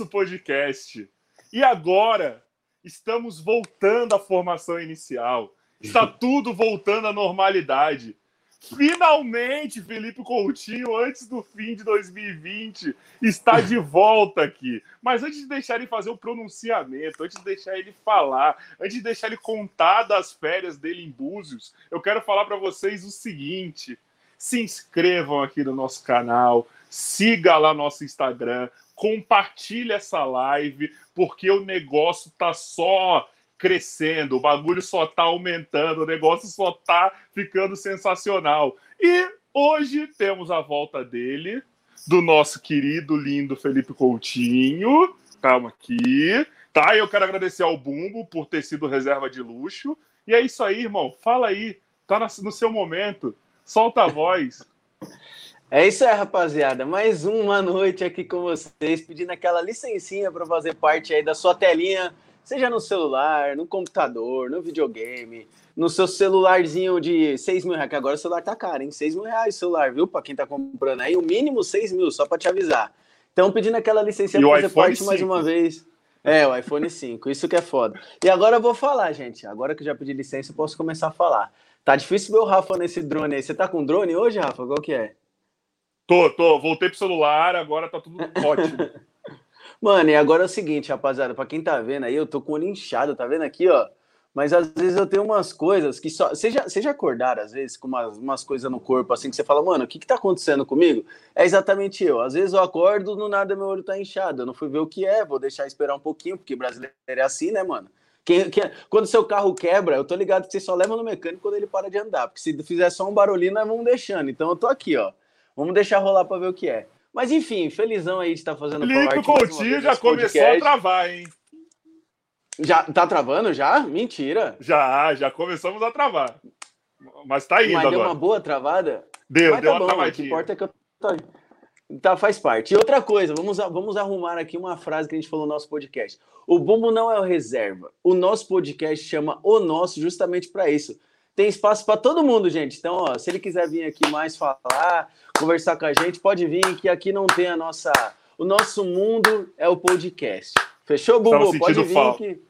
nosso podcast. E agora estamos voltando à formação inicial. Está tudo voltando à normalidade. Finalmente, Felipe Coutinho, antes do fim de 2020, está de volta aqui. Mas antes de deixar ele fazer o pronunciamento, antes de deixar ele falar, antes de deixar ele contar das férias dele em Búzios, eu quero falar para vocês o seguinte: se inscrevam aqui no nosso canal, siga lá nosso Instagram, compartilhe essa live, porque o negócio tá só crescendo, o bagulho só tá aumentando, o negócio só tá ficando sensacional. E hoje temos a volta dele, do nosso querido, lindo Felipe Coutinho. Calma aqui. Tá, eu quero agradecer ao Bumbo por ter sido reserva de luxo. E é isso aí, irmão. Fala aí. Tá no seu momento. Solta a voz. É isso aí, rapaziada. Mais uma noite aqui com vocês, pedindo aquela licencinha para fazer parte aí da sua telinha Seja no celular, no computador, no videogame, no seu celularzinho de 6 mil reais, que agora o celular tá caro, hein? 6 mil reais o celular, viu? Para quem tá comprando aí, o mínimo 6 mil, só para te avisar. Então, pedindo aquela licença para fazer parte 5. mais uma vez. É, o iPhone 5, isso que é foda. E agora eu vou falar, gente. Agora que eu já pedi licença, eu posso começar a falar. Tá difícil ver o Rafa nesse drone aí. Você tá com drone hoje, Rafa? Qual que é? Tô, tô. Voltei pro celular, agora tá tudo ótimo. Mano, e agora é o seguinte, rapaziada, pra quem tá vendo aí, eu tô com o olho inchado, tá vendo aqui, ó? Mas às vezes eu tenho umas coisas que só. Você já, já acordaram, às vezes, com umas, umas coisas no corpo, assim, que você fala, mano, o que que tá acontecendo comigo? É exatamente eu. Às vezes eu acordo, no nada meu olho tá inchado. Eu não fui ver o que é, vou deixar esperar um pouquinho, porque brasileiro é assim, né, mano? Quem, quem, quando seu carro quebra, eu tô ligado que você só leva no mecânico quando ele para de andar. Porque se fizer só um barulhinho, nós vamos deixando. Então eu tô aqui, ó. Vamos deixar rolar pra ver o que é. Mas enfim, felizão aí de estar fazendo Felipe Coutinho já começou a travar, hein? Já tá travando já? Mentira. Já, já começamos a travar. Mas tá indo Mas agora. deu uma boa travada? Deu, Mas deu tá uma bom, travadinha. O que importa é que eu tô... Tá, faz parte. E outra coisa, vamos, vamos arrumar aqui uma frase que a gente falou no nosso podcast. O Bumbo não é o reserva. O nosso podcast chama O Nosso justamente para isso tem espaço para todo mundo, gente. Então, ó, se ele quiser vir aqui mais falar, conversar com a gente, pode vir, que aqui não tem a nossa. O nosso mundo é o podcast. Fechou, Bubu? Pode vir falta. que.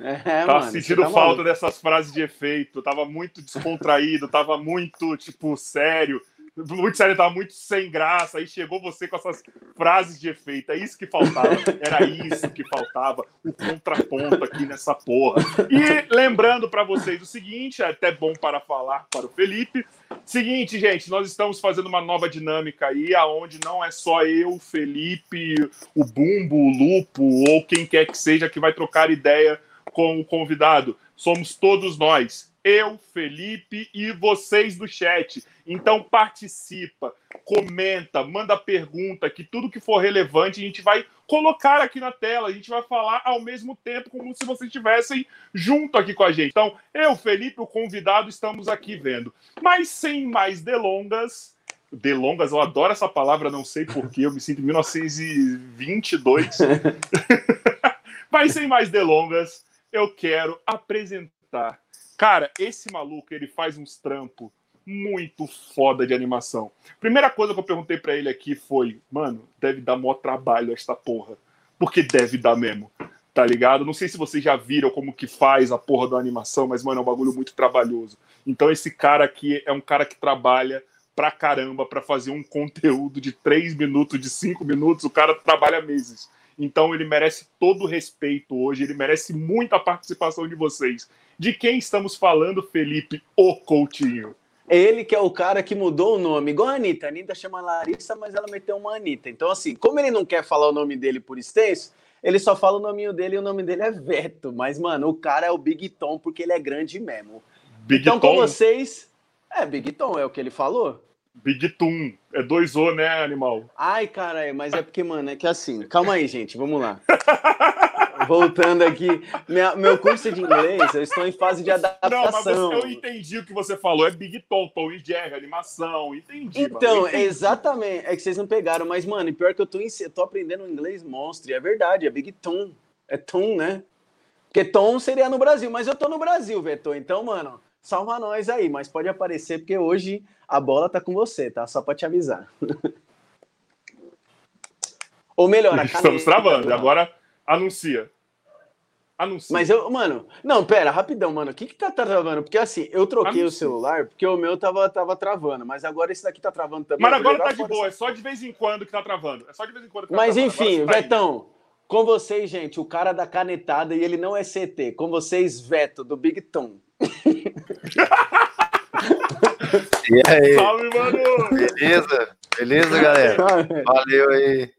É, tava mano, sentindo tá falta dessas frases de efeito. Tava muito descontraído, tava muito, tipo, sério muito sério, tava muito sem graça. Aí chegou você com essas frases de efeito. É isso que faltava. Era isso que faltava. O contraponto aqui nessa porra. E lembrando para vocês o seguinte: é até bom para falar para o Felipe. Seguinte, gente, nós estamos fazendo uma nova dinâmica aí, aonde não é só eu, o Felipe, o Bumbo, o Lupo, ou quem quer que seja que vai trocar ideia com o convidado. Somos todos nós eu, Felipe e vocês do chat. Então participa, comenta, manda pergunta, que tudo que for relevante a gente vai colocar aqui na tela, a gente vai falar ao mesmo tempo como se vocês estivessem junto aqui com a gente. Então, eu, Felipe, o convidado, estamos aqui vendo. Mas sem mais delongas, delongas, eu adoro essa palavra, não sei porquê, eu me sinto em 1922. Mas sem mais delongas, eu quero apresentar Cara, esse maluco, ele faz uns trampos muito foda de animação. Primeira coisa que eu perguntei para ele aqui foi, mano, deve dar maior trabalho esta porra. Porque deve dar mesmo, tá ligado? Não sei se vocês já viram como que faz a porra da animação, mas, mano, é um bagulho muito trabalhoso. Então esse cara aqui é um cara que trabalha pra caramba para fazer um conteúdo de 3 minutos, de 5 minutos, o cara trabalha meses. Então ele merece todo o respeito hoje, ele merece muita participação de vocês. De quem estamos falando, Felipe O Coutinho? Ele que é o cara que mudou o nome, igual a Anitta. A Anitta chama Larissa, mas ela meteu uma Anitta. Então, assim, como ele não quer falar o nome dele por extenso, ele só fala o nominho dele e o nome dele é Veto. Mas, mano, o cara é o Big Tom porque ele é grande mesmo. Big então, Tom? com vocês. É, Big Tom, é o que ele falou. Big Toon. É dois O, né, animal? Ai, cara, mas é porque, mano, é que assim. Calma aí, gente, vamos lá. Voltando aqui, minha, meu curso de inglês, eu estou em fase de adaptação. Não, mas você, eu entendi o que você falou. É Big Tom, Tom e Jerry, animação. Entendi. Então, entendi. exatamente. É que vocês não pegaram, mas, mano, pior que eu tô, eu tô aprendendo inglês monstro. E é verdade, é Big Tom. É Tom, né? Porque Tom seria no Brasil, mas eu tô no Brasil, Vetor. Então, mano, salva nós aí, mas pode aparecer porque hoje a bola tá com você, tá? Só para te avisar. Ou melhor, a caneta, Estamos travando, agora anuncia. Anuncia. Mas eu, mano, não, pera, rapidão, mano. O que que tá travando? Porque assim, eu troquei Anuncia. o celular porque o meu tava, tava travando, mas agora esse daqui tá travando também. Mas agora tá de boa, é só de vez em quando que tá travando. É só de vez em quando que tá Mas travando. enfim, tá Vetão, com vocês, gente, o cara da canetada e ele não é CT. Com vocês, Veto, do Big Tom. e aí? Salve, mano! Beleza? Beleza, galera? Valeu aí.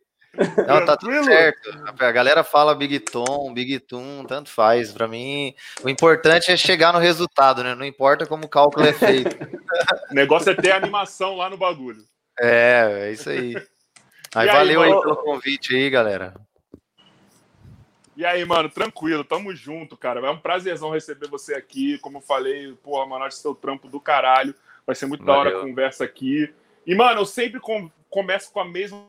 Não, tá tudo certo. A galera fala Big Tom, Big Tom, tanto faz. Para mim, o importante é chegar no resultado, né? Não importa como o cálculo é feito. o negócio é ter animação lá no bagulho. É, é isso aí. Aí, aí valeu mano? aí pelo convite aí, galera. E aí, mano, tranquilo, tamo junto, cara. É um prazerzão receber você aqui. Como eu falei, porra, mano, acho seu trampo do caralho. Vai ser muito valeu. da hora a conversa aqui. E, mano, eu sempre com... começo com a mesma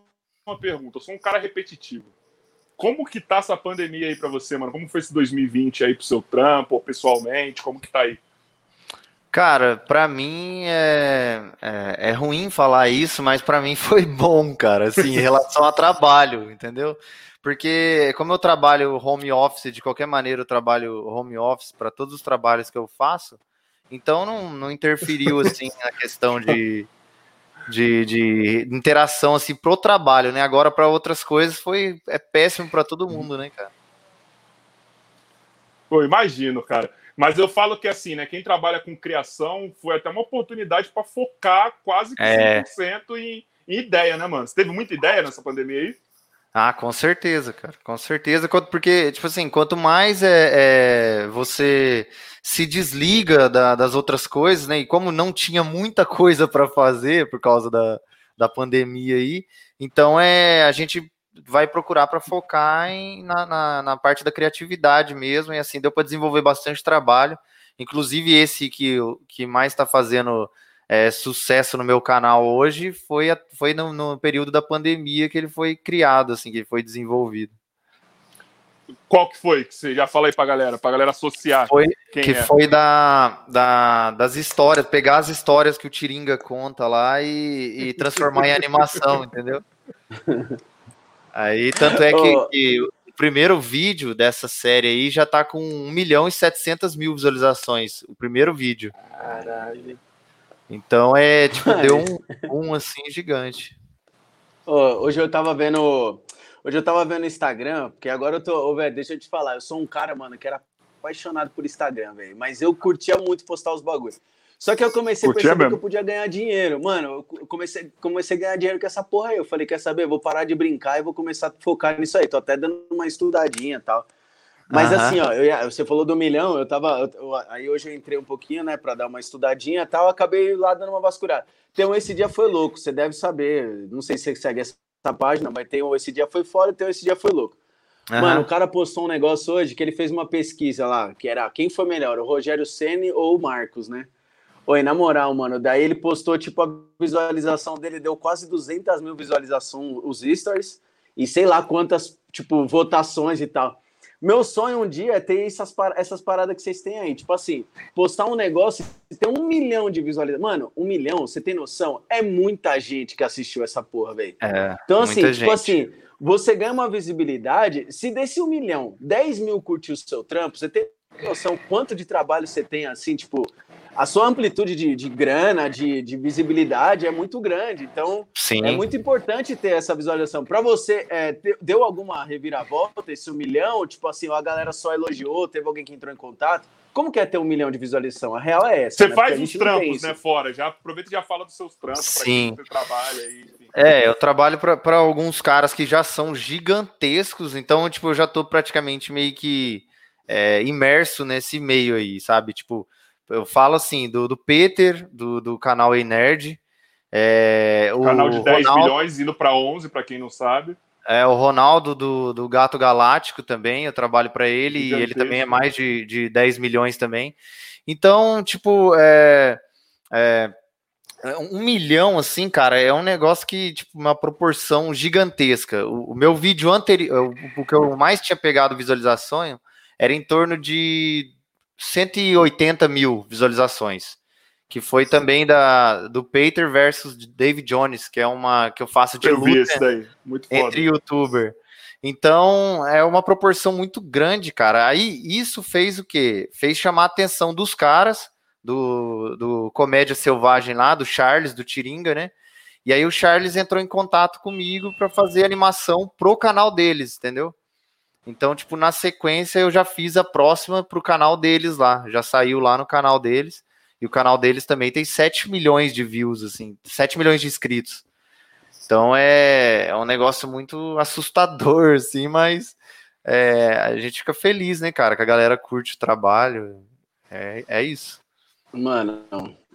uma pergunta. Eu sou um cara repetitivo. Como que tá essa pandemia aí para você, mano? Como foi esse 2020 aí pro seu trampo, pessoalmente? Como que tá aí? Cara, para mim é, é, é, ruim falar isso, mas para mim foi bom, cara, assim, em relação a trabalho, entendeu? Porque como eu trabalho home office, de qualquer maneira eu trabalho home office para todos os trabalhos que eu faço, então não, não interferiu, assim, na questão de, de, de interação assim pro trabalho, né? Agora para outras coisas foi é péssimo para todo mundo, né, cara? Pô, imagino, cara. Mas eu falo que assim, né? Quem trabalha com criação foi até uma oportunidade para focar quase que 100% é. em, em ideia, né, mano? Você teve muita ideia nessa pandemia aí? Ah, com certeza, cara, com certeza, porque, tipo assim, quanto mais é, é você se desliga da, das outras coisas, né, e como não tinha muita coisa para fazer por causa da, da pandemia aí, então é, a gente vai procurar para focar em, na, na, na, parte da criatividade mesmo, e assim, deu para desenvolver bastante trabalho, inclusive esse que, que mais está fazendo é, sucesso no meu canal hoje foi, a, foi no, no, período da pandemia que ele foi criado, assim, que ele foi desenvolvido. Qual que foi? Que você já fala aí pra galera, pra galera associar. Foi, que é? foi da, da, das histórias, pegar as histórias que o Tiringa conta lá e, e transformar em animação, entendeu? Aí, tanto é que, que, o primeiro vídeo dessa série aí já tá com 1 milhão e 700 mil visualizações. O primeiro vídeo. Caralho. Então é tipo, deu um, um assim gigante. Oh, hoje eu tava vendo. Hoje eu tava vendo Instagram, porque agora eu tô. Oh, velho, deixa eu te falar, eu sou um cara, mano, que era apaixonado por Instagram, velho. Mas eu curtia muito postar os bagulhos. Só que eu comecei a perceber mesmo. que eu podia ganhar dinheiro. Mano, eu comecei, comecei a ganhar dinheiro com essa porra aí. Eu falei, quer saber? Vou parar de brincar e vou começar a focar nisso aí. Tô até dando uma estudadinha e tal. Mas assim, ó, eu, você falou do milhão, eu tava. Eu, aí hoje eu entrei um pouquinho, né, para dar uma estudadinha e tal, acabei lá dando uma vasculhada. Então, esse dia foi louco, você deve saber. Não sei se você segue essa página, mas tem o Esse Dia Foi Fora e tem o Esse Dia Foi Louco. Uhum. Mano, o cara postou um negócio hoje que ele fez uma pesquisa lá, que era quem foi melhor, o Rogério Ceni ou o Marcos, né? Oi, na moral, mano, daí ele postou, tipo, a visualização dele deu quase 200 mil visualizações, os stories, e sei lá quantas, tipo, votações e tal. Meu sonho um dia é ter essas, essas paradas que vocês têm aí. Tipo assim, postar um negócio e ter um milhão de visualizações. Mano, um milhão, você tem noção? É muita gente que assistiu essa porra, velho. É, então, assim, tipo gente. assim, você ganha uma visibilidade. Se desse um milhão, 10 mil curtiu o seu trampo, você tem noção quanto de trabalho você tem, assim, tipo, a sua amplitude de, de grana, de, de, visibilidade é muito grande. Então, Sim. é muito importante ter essa visualização. Para você, é, deu alguma reviravolta esse um milhão? Tipo assim, a galera só elogiou, teve alguém que entrou em contato? Como que é ter um milhão de visualização? A real é essa. Você né? faz os trampos, né, fora. Já aproveita e já fala dos seus trampos, Sim. você trabalha aí. É, eu trabalho para alguns caras que já são gigantescos, então, tipo, eu já tô praticamente meio que é, imerso nesse meio aí, sabe? Tipo, eu falo assim, do, do Peter, do, do canal Ei Nerd. É, o canal de 10 Ronaldo, milhões indo para 11, para quem não sabe. É, o Ronaldo do, do Gato Galáctico também, eu trabalho para ele e ele também é mais de, de 10 milhões também. Então, tipo, é, é, um milhão, assim, cara, é um negócio que, tipo, uma proporção gigantesca. O, o meu vídeo anterior, o, o que eu mais tinha pegado visualização era em torno de 180 mil visualizações. Que foi também da, do Peter versus David Jones, que é uma que eu faço de eu luta entre youtuber. Então é uma proporção muito grande, cara. Aí isso fez o quê? Fez chamar a atenção dos caras do, do Comédia Selvagem lá, do Charles, do Tiringa, né? E aí o Charles entrou em contato comigo para fazer animação pro canal deles, entendeu? Então, tipo, na sequência eu já fiz a próxima pro canal deles lá, já saiu lá no canal deles. E o canal deles também tem 7 milhões de views, assim, 7 milhões de inscritos. Então é, é um negócio muito assustador, assim, mas é, a gente fica feliz, né, cara, que a galera curte o trabalho. É, é isso. Mano,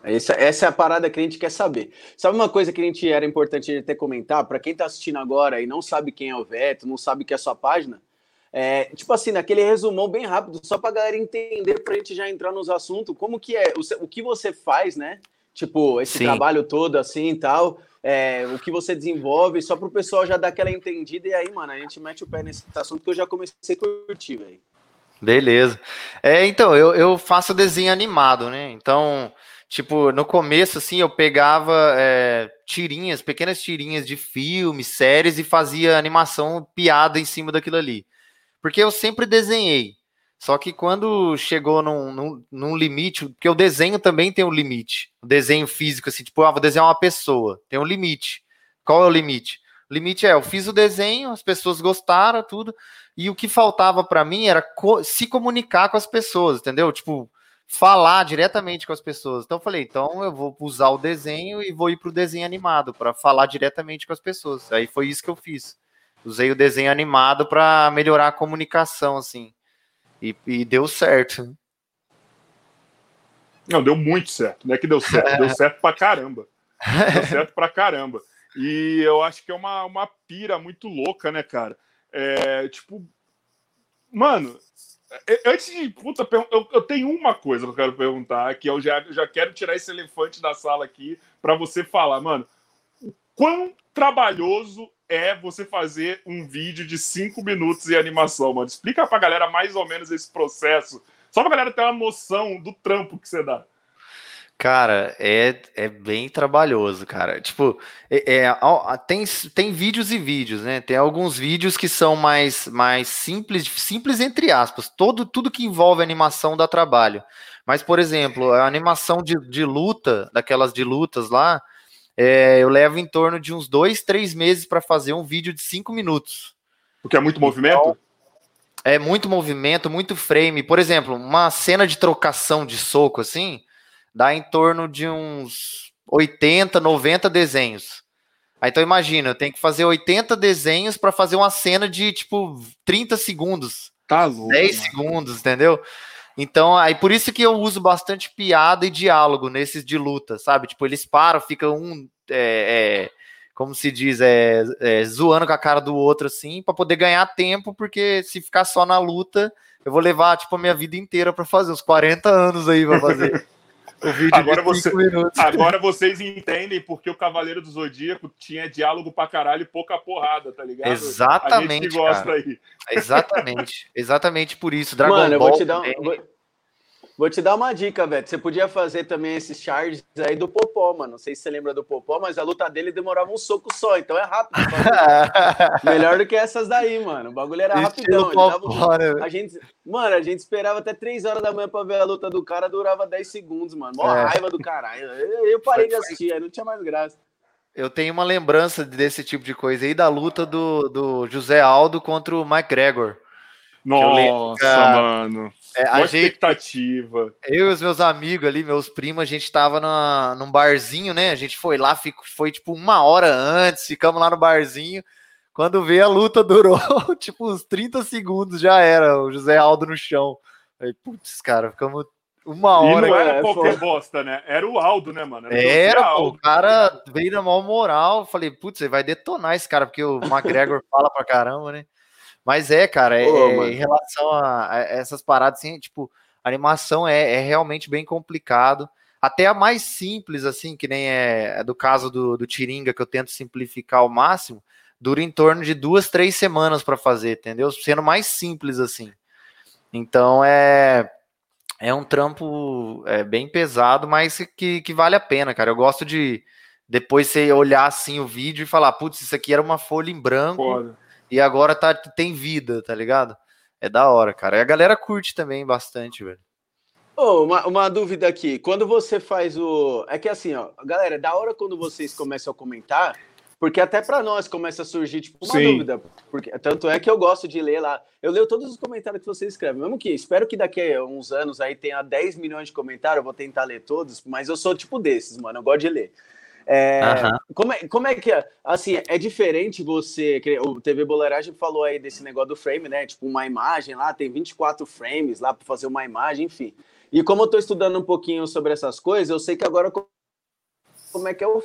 essa, essa é a parada que a gente quer saber. Sabe uma coisa que a gente era importante até comentar? Para quem tá assistindo agora e não sabe quem é o Veto, não sabe que é a sua página, é, tipo assim, naquele resumão bem rápido, só pra galera entender, pra gente já entrar nos assuntos, como que é, o, o que você faz, né? Tipo, esse Sim. trabalho todo assim e tal é, o que você desenvolve, só para o pessoal já dar aquela entendida. E aí, mano, a gente mete o pé nesse assunto que eu já comecei a curtir, velho. Beleza. É, então, eu, eu faço desenho animado, né? Então, tipo, no começo, assim, eu pegava é, tirinhas, pequenas tirinhas de filmes, séries e fazia animação piada em cima daquilo ali. Porque eu sempre desenhei. Só que quando chegou num, num, num, limite, porque o desenho também tem um limite. O desenho físico, assim, tipo, ah, vou desenhar uma pessoa, tem um limite. Qual é o limite? O limite é, eu fiz o desenho, as pessoas gostaram, tudo, e o que faltava para mim era co se comunicar com as pessoas, entendeu? Tipo, falar diretamente com as pessoas. Então eu falei, então eu vou usar o desenho e vou ir pro desenho animado para falar diretamente com as pessoas. Aí foi isso que eu fiz. Usei o desenho animado para melhorar a comunicação, assim. E, e deu certo. Não, deu muito certo. Não é que deu certo, deu certo pra caramba. Deu certo pra caramba. E eu acho que é uma, uma pira muito louca, né, cara? É, tipo, mano, é, antes de. Puta, eu, eu tenho uma coisa que eu quero perguntar, que eu já, já quero tirar esse elefante da sala aqui para você falar, mano. O quão trabalhoso é você fazer um vídeo de cinco minutos em animação, mano? Explica pra galera mais ou menos esse processo, só pra galera ter uma noção do trampo que você dá. Cara, é, é bem trabalhoso, cara. Tipo, é, é, tem, tem vídeos e vídeos, né? Tem alguns vídeos que são mais, mais simples, simples entre aspas. Todo, tudo que envolve animação dá trabalho. Mas, por exemplo, a animação de, de luta, daquelas de lutas lá, é, eu levo em torno de uns dois, três meses para fazer um vídeo de cinco minutos. Porque é muito movimento? Então, é muito movimento, muito frame. Por exemplo, uma cena de trocação de soco assim, dá em torno de uns 80, 90 desenhos. Aí então imagina, eu tenho que fazer 80 desenhos para fazer uma cena de tipo 30 segundos. Tá louco. 10 mano. segundos, entendeu? Então, aí por isso que eu uso bastante piada e diálogo nesses de luta, sabe? Tipo, eles param, ficam um, é, é, como se diz, é, é, zoando com a cara do outro, assim, para poder ganhar tempo, porque se ficar só na luta, eu vou levar, tipo, a minha vida inteira para fazer, uns 40 anos aí pra fazer. o vídeo agora, você, agora vocês entendem porque o Cavaleiro do Zodíaco tinha diálogo pra caralho e pouca porrada, tá ligado? Exatamente. A gente que gosta cara. aí. Exatamente. Exatamente por isso. Dragon Mano, Ball. Eu vou te dar um, Vou te dar uma dica, velho. Você podia fazer também esses charges aí do Popó, mano. Não sei se você lembra do Popó, mas a luta dele demorava um soco só, então é rápido. Melhor do que essas daí, mano. O bagulho era rapidão. Popó, né, a gente, mano, a gente esperava até 3 horas da manhã pra ver a luta do cara, durava 10 segundos, mano. Mó é. raiva do caralho. Eu, eu parei de assistir, aí não tinha mais graça. Eu tenho uma lembrança desse tipo de coisa aí da luta do, do José Aldo contra o McGregor. Nossa, mano. É, a gente, expectativa. Eu e os meus amigos ali, meus primos, a gente tava na, num barzinho, né? A gente foi lá, fico, foi tipo uma hora antes, ficamos lá no barzinho. Quando veio a luta, durou tipo uns 30 segundos, já era. O José Aldo no chão. Aí, putz, cara, ficamos uma hora. E não era qualquer bosta, né? Era o Aldo, né, mano? Era, era o cara veio na maior moral. Falei, putz, você vai detonar esse cara, porque o McGregor fala pra caramba, né? Mas é, cara, é, é, em relação a, a, essas paradas, assim, tipo, animação é, é, realmente bem complicado. Até a mais simples, assim, que nem é, é do caso do, do Tiringa, que eu tento simplificar ao máximo, dura em torno de duas, três semanas para fazer, entendeu? Sendo mais simples assim. Então é é um trampo é, bem pesado, mas que, que vale a pena, cara. Eu gosto de depois você olhar assim o vídeo e falar, putz, isso aqui era uma folha em branco Foda. E agora tá, tem vida, tá ligado? É da hora, cara. E a galera curte também bastante, velho. Oh, uma, uma dúvida aqui. Quando você faz o. É que assim, ó, galera, é da hora quando vocês começam a comentar, porque até para nós começa a surgir tipo uma Sim. dúvida, porque tanto é que eu gosto de ler lá. Eu leio todos os comentários que vocês escrevem, mesmo que espero que daqui a uns anos aí tenha 10 milhões de comentários, eu vou tentar ler todos, mas eu sou tipo desses, mano, eu gosto de ler. É, como, é, como é que é? Assim, é diferente você. O TV Boleiragem falou aí desse negócio do frame, né? Tipo, uma imagem lá, tem 24 frames lá para fazer uma imagem, enfim. E como eu estou estudando um pouquinho sobre essas coisas, eu sei que agora como é que é o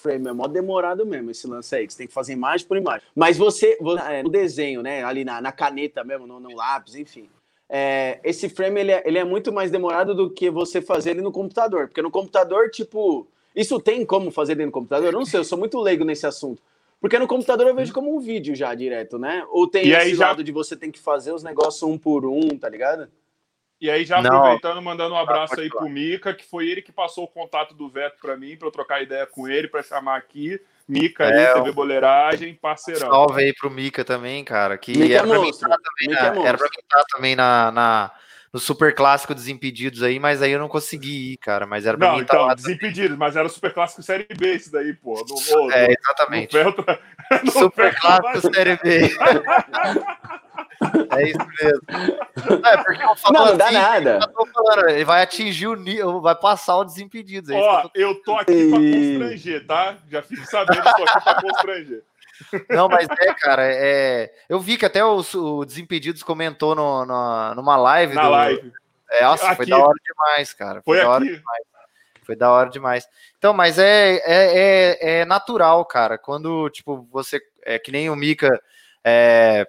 frame, é mó demorado mesmo esse lance aí, que você tem que fazer imagem por imagem. Mas você, é, no desenho, né, ali na, na caneta mesmo, no, no lápis, enfim, é, esse frame ele é, ele é muito mais demorado do que você fazer ele no computador, porque no computador, tipo, isso tem como fazer dentro do computador? Eu não sei, eu sou muito leigo nesse assunto. Porque no computador eu vejo como um vídeo já direto, né? Ou tem e esse já... lado de você tem que fazer os negócios um por um, tá ligado? E aí, já aproveitando, não. mandando um abraço ah, aí pro Mica, que foi ele que passou o contato do Veto para mim, para eu trocar ideia com ele, para chamar aqui. Mica é, aí, TV Boleiragem, parceirão. Salve aí pro Mica também, cara. Que Mica era, é pra mim também na, é era pra mim estar também na, na, no Super Clássico Desimpedidos aí, mas aí eu não consegui ir, cara. Mas era pra não, mim então, lá Desimpedidos, mas era o Super Clássico Série B esse daí, pô. No, no, é, exatamente. No, no Super Clássico Série B. É isso mesmo. É, porque eu falo não, não dá assim, nada. Falando, ele vai atingir o nível, vai passar o Desimpedidos. É Ó, eu tô... eu tô aqui pra constranger, tá? Já fico sabendo, tô aqui pra constranger. Não, mas é, cara, é... eu vi que até o, o Desimpedidos comentou no, no, numa live. Na do... live. É, nossa, aqui. foi da hora demais, cara. Foi, foi da hora demais. Foi da hora demais. Então, mas é, é, é, é natural, cara. Quando, tipo, você. É que nem o Mika. É,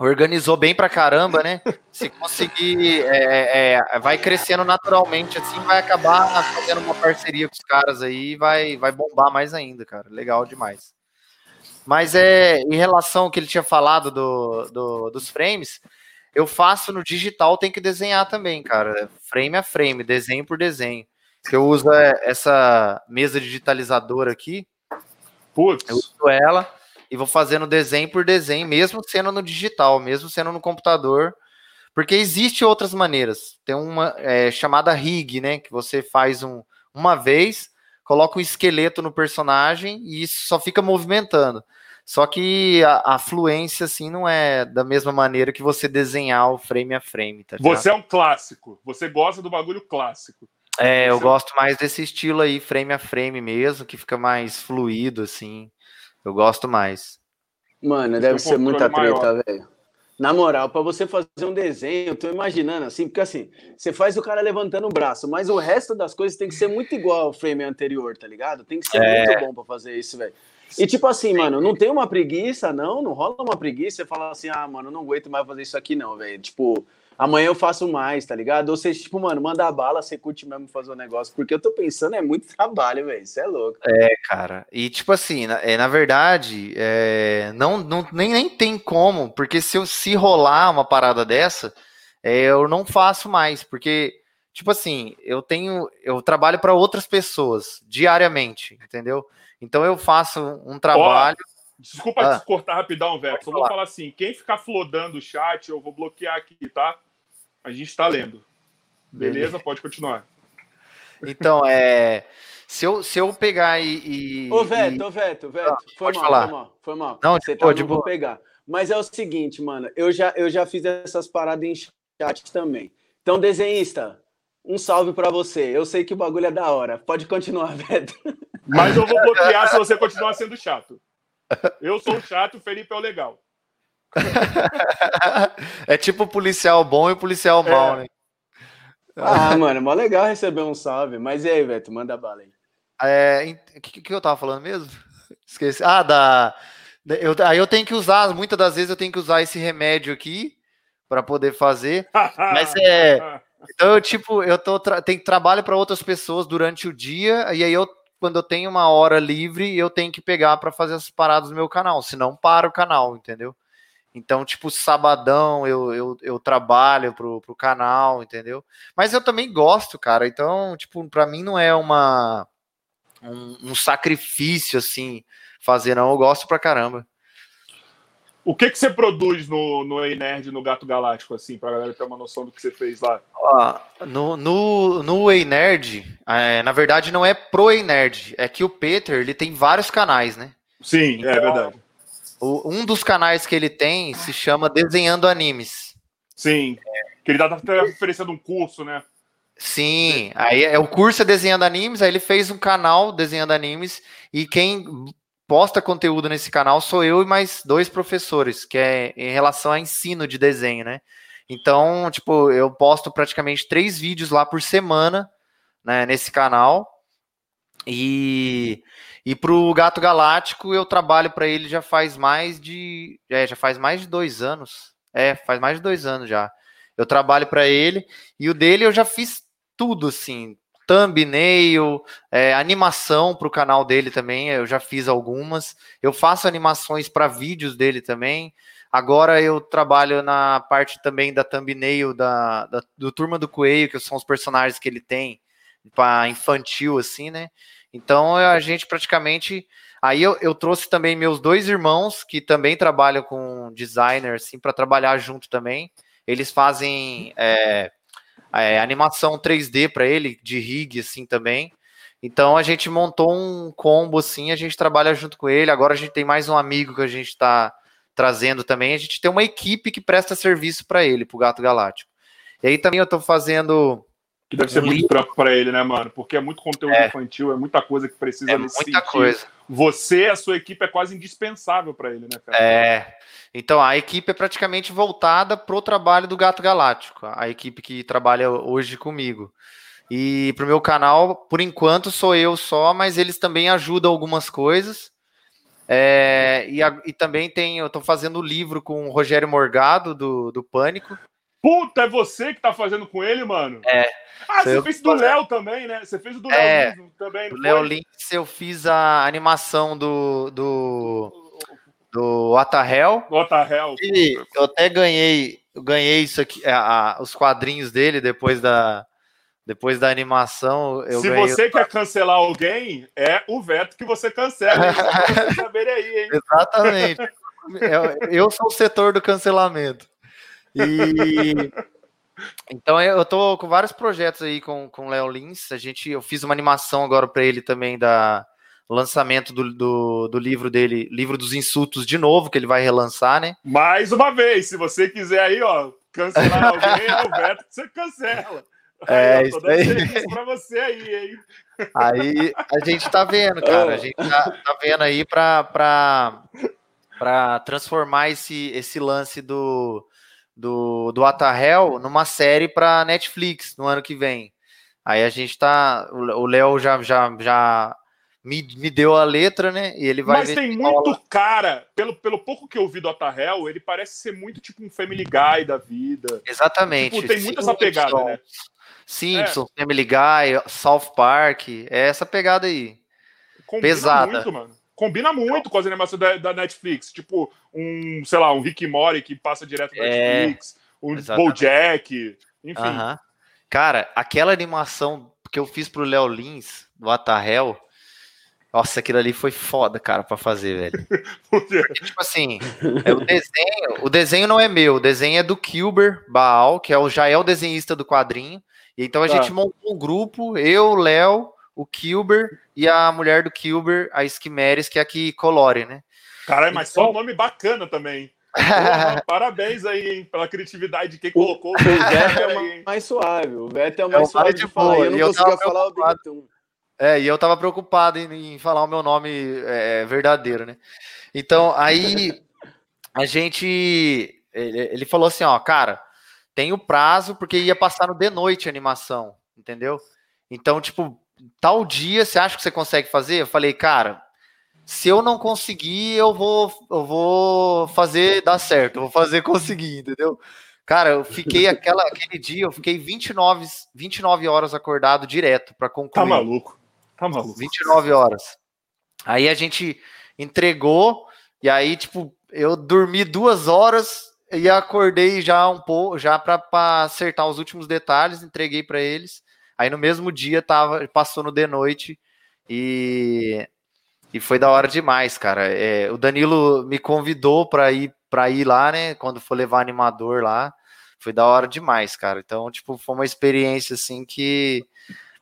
organizou bem pra caramba, né? Se conseguir, é, é, vai crescendo naturalmente, assim, vai acabar fazendo uma parceria com os caras aí e vai, vai bombar mais ainda, cara. Legal demais. Mas é em relação ao que ele tinha falado do, do, dos frames, eu faço no digital, tem que desenhar também, cara. Frame a frame, desenho por desenho. Eu uso é, essa mesa digitalizadora aqui. Putz. Eu uso ela e vou fazendo desenho por desenho, mesmo sendo no digital, mesmo sendo no computador, porque existe outras maneiras. Tem uma é, chamada rig, né, que você faz um, uma vez, coloca um esqueleto no personagem e isso só fica movimentando. Só que a, a, fluência, assim, não é da mesma maneira que você desenhar o frame a frame. Tá você é um clássico. Você gosta do bagulho clássico. É, você... eu gosto mais desse estilo aí, frame a frame mesmo, que fica mais fluido, assim. Eu gosto mais. Mano, deve ser muita treta, velho. Na moral, para você fazer um desenho, eu tô imaginando assim, porque assim, você faz o cara levantando o braço, mas o resto das coisas tem que ser muito igual ao frame anterior, tá ligado? Tem que ser é... muito bom para fazer isso, velho. E tipo assim, mano, não tem uma preguiça, não? Não rola uma preguiça? Você fala assim, ah, mano, não aguento mais fazer isso aqui, não, velho. Tipo, amanhã eu faço mais, tá ligado? Ou seja, tipo, mano, manda a bala, você curte mesmo fazer o um negócio, porque eu tô pensando, é muito trabalho, velho, isso é louco. É, cara, e tipo assim, na, é, na verdade, é, não, não, nem, nem tem como, porque se eu se rolar uma parada dessa, é, eu não faço mais, porque, tipo assim, eu tenho, eu trabalho para outras pessoas, diariamente, entendeu? Então eu faço um trabalho... Desculpa ah, te cortar rapidão, velho. Só vou falar assim: quem ficar flodando o chat, eu vou bloquear aqui, tá? A gente está lendo. Beleza? Pode continuar. Então, é. Se eu, se eu pegar e. e ô, Veto, ô, Veto, Veto. Ah, foi, mal, falar. foi mal, foi mal. Não, Você tá, não vou pegar. Mas é o seguinte, mano. Eu já, eu já fiz essas paradas em chat também. Então, desenhista, um salve para você. Eu sei que o bagulho é da hora. Pode continuar, Veto. Mas eu vou bloquear se você continuar sendo chato. Eu sou chato, o Felipe é o legal. É tipo policial bom e policial é. mal, né? Ah, mano, mó legal receber um salve. Mas e aí, Veto, manda bala aí. É, o que, que eu tava falando mesmo? Esqueci. Ah, da. Eu, aí eu tenho que usar, muitas das vezes eu tenho que usar esse remédio aqui para poder fazer. Mas é. Então, eu, tipo, eu tô tenho trabalho para outras pessoas durante o dia, e aí eu, quando eu tenho uma hora livre, eu tenho que pegar para fazer as paradas do meu canal, senão para o canal, entendeu? Então, tipo, sabadão eu, eu, eu trabalho pro, pro canal, entendeu? Mas eu também gosto, cara. Então, tipo, pra mim não é uma um, um sacrifício, assim, fazer, não. Eu gosto pra caramba. O que que você produz no, no E-Nerd, no Gato Galáctico, assim, pra galera ter uma noção do que você fez lá? no, no, no E-Nerd, é, na verdade não é pro E-Nerd, é que o Peter, ele tem vários canais, né? Sim, então, é verdade. O, um dos canais que ele tem se chama Desenhando Animes. Sim, que ele dá até referência de um curso, né? Sim, aí é o curso é Desenhando Animes, aí ele fez um canal Desenhando Animes, e quem posta conteúdo nesse canal sou eu e mais dois professores, que é em relação a ensino de desenho, né? Então, tipo, eu posto praticamente três vídeos lá por semana, né, nesse canal. E e pro Gato Galáctico eu trabalho para ele já faz mais de é, já faz mais de dois anos. É, faz mais de dois anos já. Eu trabalho para ele e o dele eu já fiz tudo assim, thumbnail, é, animação para o canal dele também, eu já fiz algumas. Eu faço animações para vídeos dele também. Agora eu trabalho na parte também da thumbnail da, da, do Turma do Coelho, que são os personagens que ele tem para infantil, assim, né? Então a gente praticamente. Aí eu, eu trouxe também meus dois irmãos que também trabalham com designer, assim, para trabalhar junto também. Eles fazem é, é, animação 3D para ele, de rig, assim, também. Então a gente montou um combo, assim, a gente trabalha junto com ele. Agora a gente tem mais um amigo que a gente está trazendo também. A gente tem uma equipe que presta serviço para ele, para o Gato Galáctico. E aí também eu estou fazendo. Que deve ser muito trampo para ele, né, mano? Porque é muito conteúdo é. infantil, é muita coisa que precisa é nesse muita sentido. coisa. Você, a sua equipe é quase indispensável para ele, né, cara? É. Então, a equipe é praticamente voltada para o trabalho do Gato Galáctico, a equipe que trabalha hoje comigo. E para o meu canal, por enquanto, sou eu só, mas eles também ajudam algumas coisas. É, e, a, e, também tem, eu estou fazendo o livro com o Rogério Morgado, do, do Pânico. Puta, é você que tá fazendo com ele, mano? É. Ah, você fez do Léo também, né? Você fez o do é, Léo também, não Léo Lins, eu fiz a animação do, do do Otahel. Otahel. E eu até ganhei, eu ganhei isso aqui, a, a, os quadrinhos dele depois da depois da animação. Se você o... quer cancelar alguém, é o veto que você cancela. Hein? aí, hein? Exatamente. eu, eu sou o setor do cancelamento. E então eu tô com vários projetos aí com com o Léo Lins. A gente eu fiz uma animação agora para ele também da lançamento do, do, do, livro dele, Livro dos Insultos, de novo, que ele vai relançar, né? Mais uma vez, se você quiser aí, ó, cancelar alguém, é o Beto que você cancela. É, aí, isso aí. pra você aí, hein? Aí a gente tá vendo, cara. A gente tá, tá vendo aí pra, pra, pra transformar esse, esse lance do, do, do Atahel numa série pra Netflix no ano que vem. Aí a gente tá. O Léo já, já, já me, me deu a letra, né? E ele vai Mas tem muito cara, pelo, pelo pouco que eu vi do Otahel, ele parece ser muito tipo um Family Guy da vida. Exatamente. Tipo, tem muito essa pegada, né? Simpsons, é. Family Guy, South Park, é essa pegada aí. Combina Pesada. muito, mano. Combina muito com as animações da, da, Netflix. Tipo, um, sei lá, um Rick Mori que passa direto na é, Netflix, um Bojack, enfim. Uh -huh. Cara, aquela animação que eu fiz pro Léo Lins, do Atahel, nossa, aquilo ali foi foda, cara, para fazer, velho. Porque, tipo assim, é, o desenho, o desenho não é meu, o desenho é do Kilber Baal, que é o, já é o desenhista do quadrinho. E então a tá. gente montou um grupo, eu, Léo, o Kilber e a mulher do Kilber, a Esquimeres, que é aqui colore, né? Caralho, mas então... só um nome bacana também. Porra, parabéns aí, hein, pela criatividade de quem colocou. O, Beto é mais, mais suave, o Beto é mais é suave de falar. Eu não conseguia falar o Benetton. É, e eu tava preocupado em, em falar o meu nome é, verdadeiro, né? Então, aí a gente. Ele, falou assim: ó, cara, tem o prazo, porque ia passar no de noite a animação, entendeu? Então, tipo, tal dia você acha que você consegue fazer? Eu falei, cara, se eu não conseguir, eu vou, eu vou fazer dar certo, eu vou fazer conseguir, entendeu? Cara, eu fiquei aquela, aquele dia, eu fiquei 29, 29 horas acordado direto para concluir. Tá maluco. Tá maluco. 29 horas. Aí a gente entregou, e aí, tipo, eu dormi duas horas e acordei já um pouco, já para acertar os últimos detalhes, entreguei para eles. Aí no mesmo dia tava, passou no de noite e, e foi da hora demais, cara. É, o Danilo me convidou para ir para ir lá, né? Quando for levar animador lá, foi da hora demais, cara. Então, tipo, foi uma experiência assim que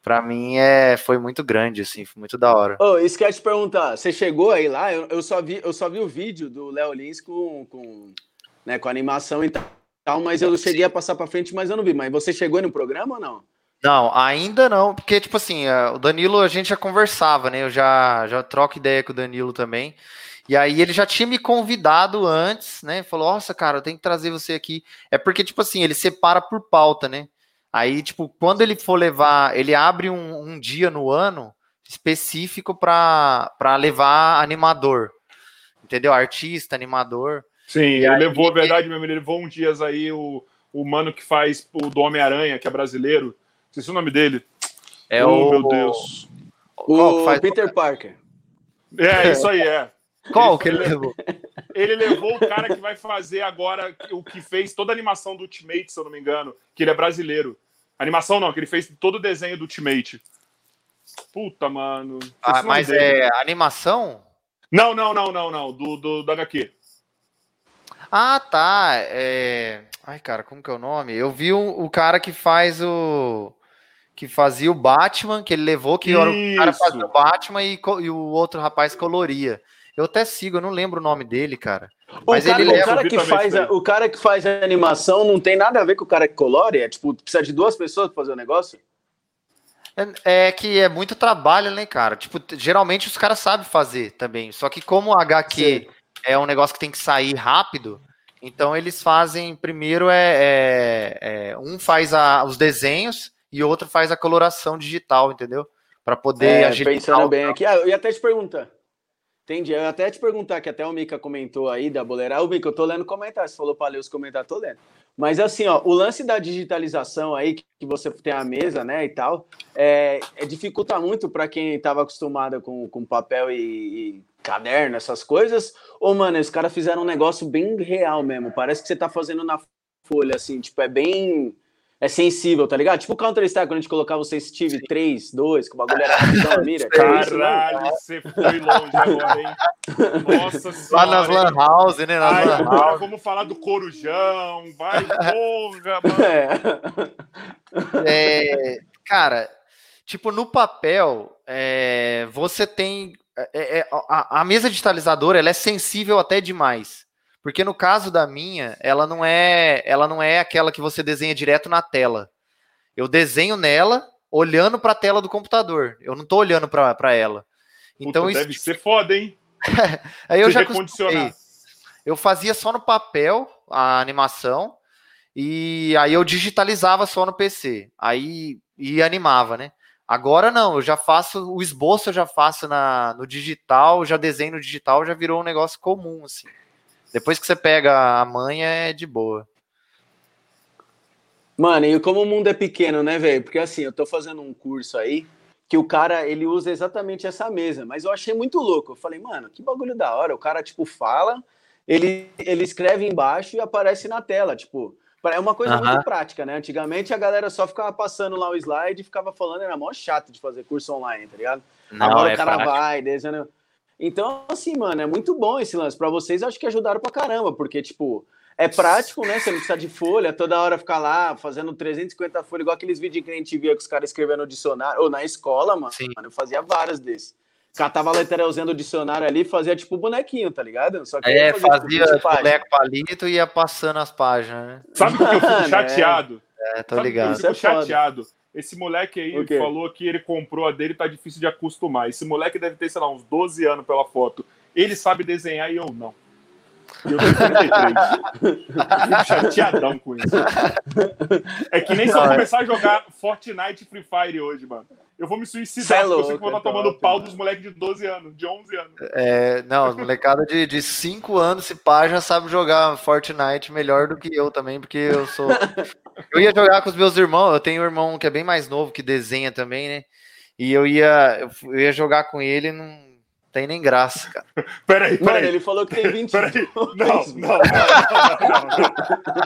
para mim é foi muito grande assim, foi muito da hora. Oh, eu te perguntar, você chegou aí lá? Eu, eu, só vi eu só vi o vídeo do Léo Lins com, com né, com animação e tal, mas eu cheguei a passar para frente, mas eu não vi. Mas você chegou no programa ou não? Não, ainda não, porque, tipo assim, é, o Danilo a gente já conversava, né? Eu já, já troco ideia com o Danilo também. E aí ele já tinha me convidado antes, né? Falou, nossa, cara, eu tenho que trazer você aqui. É porque, tipo assim, ele separa por pauta, né? Aí, tipo, quando ele for levar, ele abre um, um dia no ano específico para levar animador. Entendeu? Artista, animador. Sim, e ele aí, levou, verdade mesmo, ele levou um dias aí o, o mano que faz o do Homem-Aranha, que é brasileiro. Esqueci o nome dele. É oh, o. meu Deus. O faz... Peter Parker. É, isso aí, é. Qual ele, que ele levou? Ele levou o cara que vai fazer agora o que fez toda a animação do Ultimate, se eu não me engano, que ele é brasileiro. Animação não, que ele fez todo o desenho do Ultimate. Puta, mano. Ah, mas dele. é animação? Não, não, não, não, não. Do, do, do HQ. Ah, tá. É... Ai, cara, como que é o nome? Eu vi o, o cara que faz o. Que fazia o Batman, que ele levou, que o cara fazia o Batman e, e, o outro rapaz coloria. Eu até sigo, eu não lembro o nome dele, cara. Mas o cara, ele o leva... cara que faz a, o cara que faz a animação não tem nada a ver com o cara que colore? É tipo, precisa de duas pessoas para fazer o negócio? É, é, que é muito trabalho, né, cara? Tipo, geralmente os caras sabem fazer também. Só que como o HQ Sim é um negócio que tem que sair rápido. Então eles fazem primeiro é, é, é um faz a, os desenhos e outro faz a coloração digital, entendeu? Para poder é, agilizar. Pensando bem aqui, ah, eu ia até te perguntar. Entendi. Eu ia até te perguntar, que até o Mika comentou aí da boleira. O Mika, eu tô lendo comentários. Você falou para ler os comentários, tô lendo. Mas assim, ó, o lance da digitalização aí, que você tem a mesa, né, e tal, é, é dificulta muito para quem estava acostumado com, com papel e, e, caderno, essas coisas. Ou, mano, os caras fizeram um negócio bem real mesmo. Parece que você tá fazendo na folha, assim, tipo, é bem é sensível, tá ligado? Tipo o Counter-Strike, quando a gente colocava você Steve 3, 2, que o bagulho era rapidão, mira. É Caralho, você foi longe agora, hein? Nossa senhora. Lá nas Lan House, né? Nas Ai, lan house. Vamos falar do Corujão, vai, porra, mano. É, é, cara, tipo, no papel, é, você tem... É, é, a, a mesa digitalizadora, ela é sensível até demais. Porque no caso da minha, ela não é, ela não é aquela que você desenha direto na tela. Eu desenho nela olhando para a tela do computador. Eu não estou olhando para ela. Então Puta, isso deve ser foda, hein? Aí eu já condicionei. Eu fazia só no papel a animação e aí eu digitalizava só no PC. Aí e animava, né? Agora não, eu já faço o esboço, eu já faço na, no digital, já desenho no digital, já virou um negócio comum assim. Depois que você pega a manha, é de boa. Mano, e como o mundo é pequeno, né, velho? Porque assim, eu tô fazendo um curso aí que o cara, ele usa exatamente essa mesa, mas eu achei muito louco. Eu falei, mano, que bagulho da hora. O cara, tipo, fala, ele, ele escreve embaixo e aparece na tela, tipo... É uma coisa muito prática, né? Antigamente a galera só ficava passando lá o slide e ficava falando, era mó chato de fazer curso online, tá ligado? Não, Agora é o cara prático. vai, desenhando. Então, assim, mano, é muito bom esse lance. Para vocês, acho que ajudaram pra caramba, porque, tipo, é prático, né? Você não precisa de folha, toda hora ficar lá fazendo 350 folhas, igual aqueles vídeos que a gente via que os caras escrevendo no dicionário, ou na escola, mano. Sim. Eu fazia vários desses. Catava a letrelzinha do dicionário ali fazia tipo bonequinho, tá ligado? Só que é, fazia boneco palito e ia passando as páginas, né? Sabe por que eu fico é. chateado? É, tô ligado. Eu fico é chateado. Esse moleque aí falou que ele comprou a dele, tá difícil de acostumar. Esse moleque deve ter, sei lá, uns 12 anos pela foto. Ele sabe desenhar e eu não. E eu tenho 33. Fico chateadão com isso. É que nem se eu começar a jogar Fortnite Free Fire hoje, mano. Eu vou me suicidar, porque eu sei que vou estar tomando pau dos moleques de 12 anos, de 11 anos. É, não, molecada de, de 5 anos, se pá, já sabe jogar Fortnite melhor do que eu também, porque eu sou. Eu ia jogar com os meus irmãos, eu tenho um irmão que é bem mais novo, que desenha também, né? E eu ia, eu ia jogar com ele, não, Tem nem graça, cara. Peraí, peraí. Mano, ele falou que tem 20 Peraí. Não, não, não, não,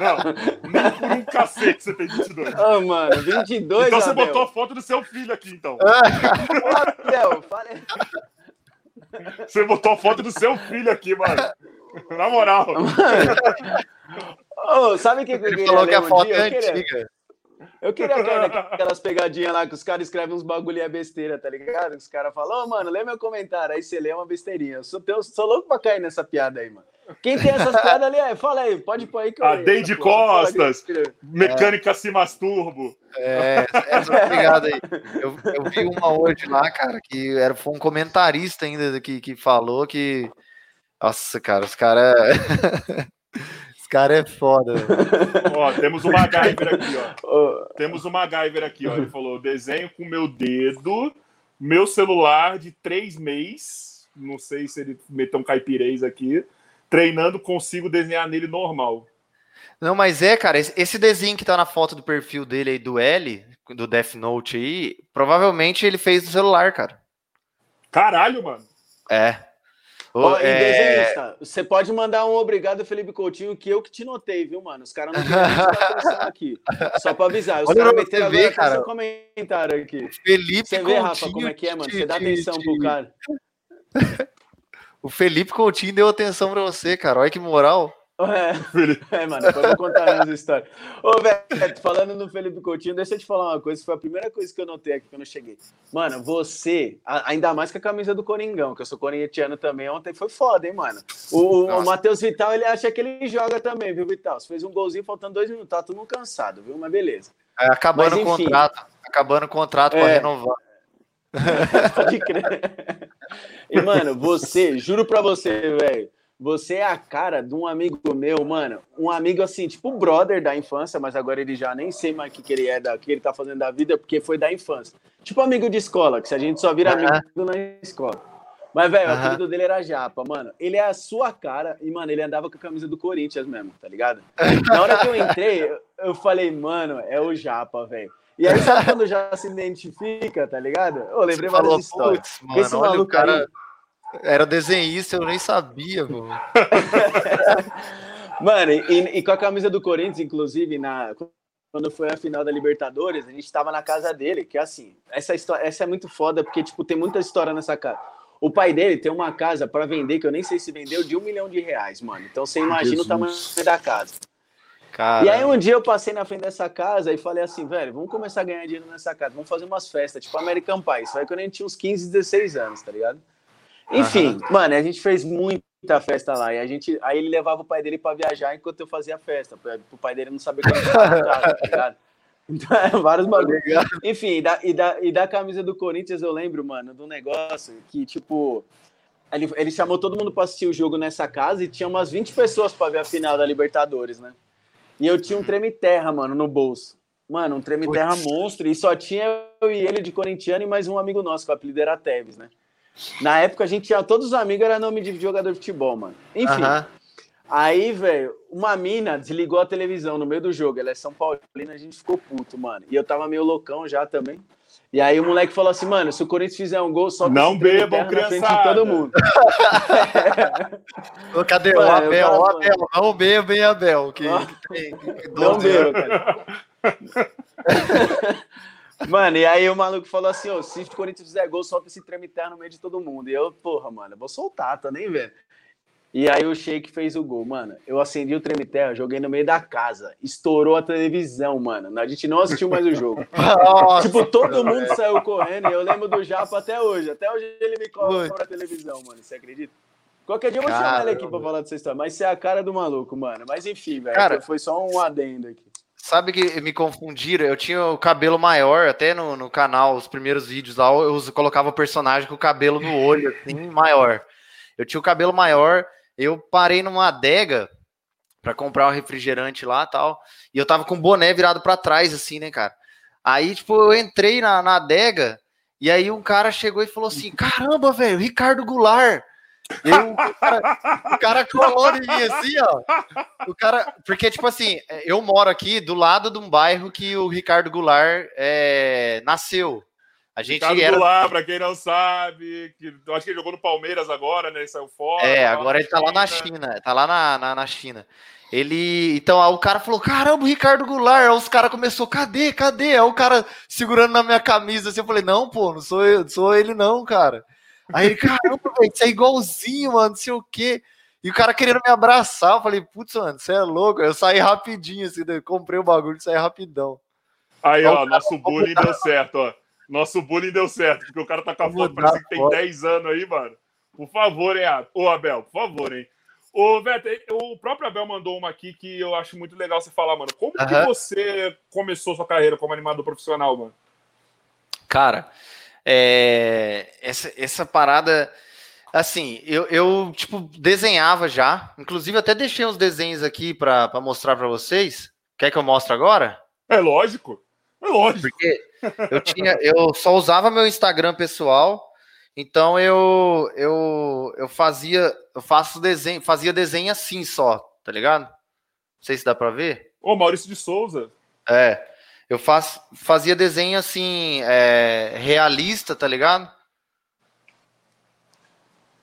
não, não. Nem por um cacete você tem 22. Ah, oh, mano, 22, Então você Abel. botou a foto do seu filho aqui, então. Abel, fala... Você botou a foto do seu filho aqui, mano. Na moral. Mano. Oh, sabe o que, que eu queria falou que a foto é antiga. Eu queria aquelas pegadinhas lá que os caras escrevem uns bagulho e é besteira, tá ligado? Os caras falam, ô, oh, mano, lê meu comentário. Aí você lê uma besteirinha. Eu sou, teu, sou louco pra cair nessa piada aí, mano. Quem tem essas piadas ali, é, fala aí, pode pôr aí que eu. A Deide Costas, Mecânica é. se masturbo. É, essa pegada aí. Eu, eu, vi uma hoje lá, cara, que era, foi um comentarista ainda que, que falou que. Nossa, cara, os caras. Cara é foda. ó, temos o MacGyver aqui, ó. Temos o MacGyver aqui, ó. Ele falou: desenho com meu dedo, meu celular de três meses. Não sei se ele meteu um caipirês aqui. Treinando, consigo desenhar nele normal. Não, mas é, cara, esse desenho que tá na foto do perfil dele aí do L, do Death Note aí, provavelmente ele fez no celular, cara. Caralho, mano. É. Oh, é... você pode mandar um obrigado, Felipe Coutinho, que eu que te notei, viu, mano? Os caras não querem aqui. Só pra avisar. Os caras meteram agora ver, cara. seu comentário aqui. Felipe você Coutinho. vê, Rafa, como é que é, mano? Você dá atenção pro cara. o Felipe Coutinho deu atenção pra você, cara. Olha que moral. É, é, mano, depois eu vou contar as histórias. Ô, velho, falando no Felipe Coutinho, deixa eu te falar uma coisa, foi a primeira coisa que eu notei aqui quando eu cheguei. Mano, você, ainda mais com a camisa do Coringão, que eu sou corintiano também, ontem foi foda, hein, mano. O, o Matheus Vital, ele acha que ele joga também, viu, Vital? Você fez um golzinho faltando dois minutos, tá todo mundo cansado, viu? Mas beleza. É, acabando Mas, o contrato, acabando o contrato é, pra renovar. Pode crer. E, mano, você, juro pra você, velho, você é a cara de um amigo meu, mano. Um amigo assim, tipo brother da infância, mas agora ele já nem sei mais o que, que ele é, da, que ele tá fazendo da vida, porque foi da infância. Tipo amigo de escola, que se a gente só vira amigo na escola. Mas, velho, o apelido dele era Japa, mano. Ele é a sua cara e, mano, ele andava com a camisa do Corinthians mesmo, tá ligado? Na hora que eu entrei, eu, falei, mano, é o Japa, velho. E aí, sabe quando já se identifica, tá ligado? Eu lembrei Você várias falou, histórias. Mano, Esse maluco cara... aí era desenhista, eu nem sabia, pô. Mano, e, e, com a camisa do Corinthians, inclusive, na, quando foi a final da Libertadores, a gente estava na casa dele, que é assim, essa história, essa é muito foda, porque, tipo, tem muita história nessa casa. O pai dele tem uma casa para vender, que eu nem sei se vendeu, de um milhão de reais, mano. Então você imagina Jesus. o tamanho da casa. Cara. E aí um dia eu passei na frente dessa casa e falei assim, velho, vamos começar a ganhar dinheiro nessa casa, vamos fazer umas festas, tipo American Pie. Isso aí quando a gente tinha uns 15, 16 anos, tá ligado? Enfim, uhum. mano, a gente fez muita festa lá. E a gente, aí ele levava o pai dele para viajar enquanto eu fazia a festa, para o pai dele não saber como estava tá ligado? Então, é, vários bagulhos. Enfim, e da, e, da, e da camisa do Corinthians eu lembro, mano, do negócio que, tipo, ele, ele chamou todo mundo para assistir o jogo nessa casa e tinha umas 20 pessoas para ver a final da Libertadores, né? E eu tinha um treme-terra, mano, no bolso. Mano, um treme-terra monstro. E só tinha eu e ele de corintiano e mais um amigo nosso, que o apelido era Teves, né? Na época a gente tinha todos os amigos, era nome de jogador de futebol, mano. Enfim. Aí, velho, uma mina desligou a televisão no meio do jogo. Ela é São Paulina, a gente ficou puto, mano. E eu tava meio loucão já também. E aí o moleque falou assim, mano, se o Corinthians fizer um gol, só não bebam, criançada. todo mundo. Cadê mano, o Abel? O Abel, não bebam, Abel. Que, que tem, que não bebam, cara. Mano, e aí o maluco falou assim: ô, se o Corinthians fizer gol, solta esse treme no meio de todo mundo. E eu, porra, mano, eu vou soltar, tô nem vendo. E aí o Sheik fez o gol, mano. Eu acendi o treme terra, joguei no meio da casa. Estourou a televisão, mano. A gente não assistiu mais o jogo. Nossa, tipo, todo mundo saiu correndo. E eu lembro do Japa até hoje. Até hoje ele me cobra a televisão, mano. Você acredita? Qualquer dia eu vou chamar ele aqui pra falar dessa história. Mas você é a cara do maluco, mano. Mas enfim, velho. Foi só um adendo aqui. Sabe que me confundiram? Eu tinha o cabelo maior, até no, no canal, os primeiros vídeos lá, eu colocava o personagem com o cabelo no olho, assim, maior. Eu tinha o cabelo maior, eu parei numa adega para comprar um refrigerante lá tal, e eu tava com o boné virado para trás, assim, né, cara? Aí, tipo, eu entrei na, na adega, e aí um cara chegou e falou assim: caramba, velho, Ricardo Goulart. Eu, o, cara, o cara colou em mim assim, ó. O cara, porque, tipo assim, eu moro aqui do lado de um bairro que o Ricardo Goulart é, nasceu. A gente Ricardo era... Goulart, pra quem não sabe, que, acho que ele jogou no Palmeiras agora, né? Ele saiu fora. É, agora ele tá lá na China. Tá lá na, na, na China. Ele. Então, o cara falou: caramba, o Ricardo Goulart. Aí os caras começou, cadê? Cadê? Aí o cara segurando na minha camisa assim. Eu falei: não, pô, não sou eu, sou ele, não, cara. Aí ele, caramba, velho, você é igualzinho, mano, não sei o quê. E o cara querendo me abraçar. Eu falei: putz, mano, você é louco. Eu saí rapidinho, assim, comprei o bagulho e saí rapidão. Aí, ó, nosso bullying deu certo, ó. Nosso bullying deu certo, porque o cara tá com a foto, parece que tem 10 anos aí, mano. Por favor, hein, Ô, Abel, por favor, hein. Ô, Veto, o próprio Abel mandou uma aqui que eu acho muito legal você falar, mano. Como uhum. que você começou sua carreira como animador profissional, mano? Cara, é... essa, essa parada. Assim, eu, eu, tipo, desenhava já. Inclusive, até deixei uns desenhos aqui para mostrar para vocês. Quer que eu mostre agora? É lógico. É lógico. Porque eu tinha, eu só usava meu Instagram pessoal então eu eu eu fazia, eu faço desenho, fazia desenho assim só, tá ligado? Não sei se dá para ver. Ô, Maurício de Souza. É. Eu faço, fazia desenho assim, é, realista, tá ligado?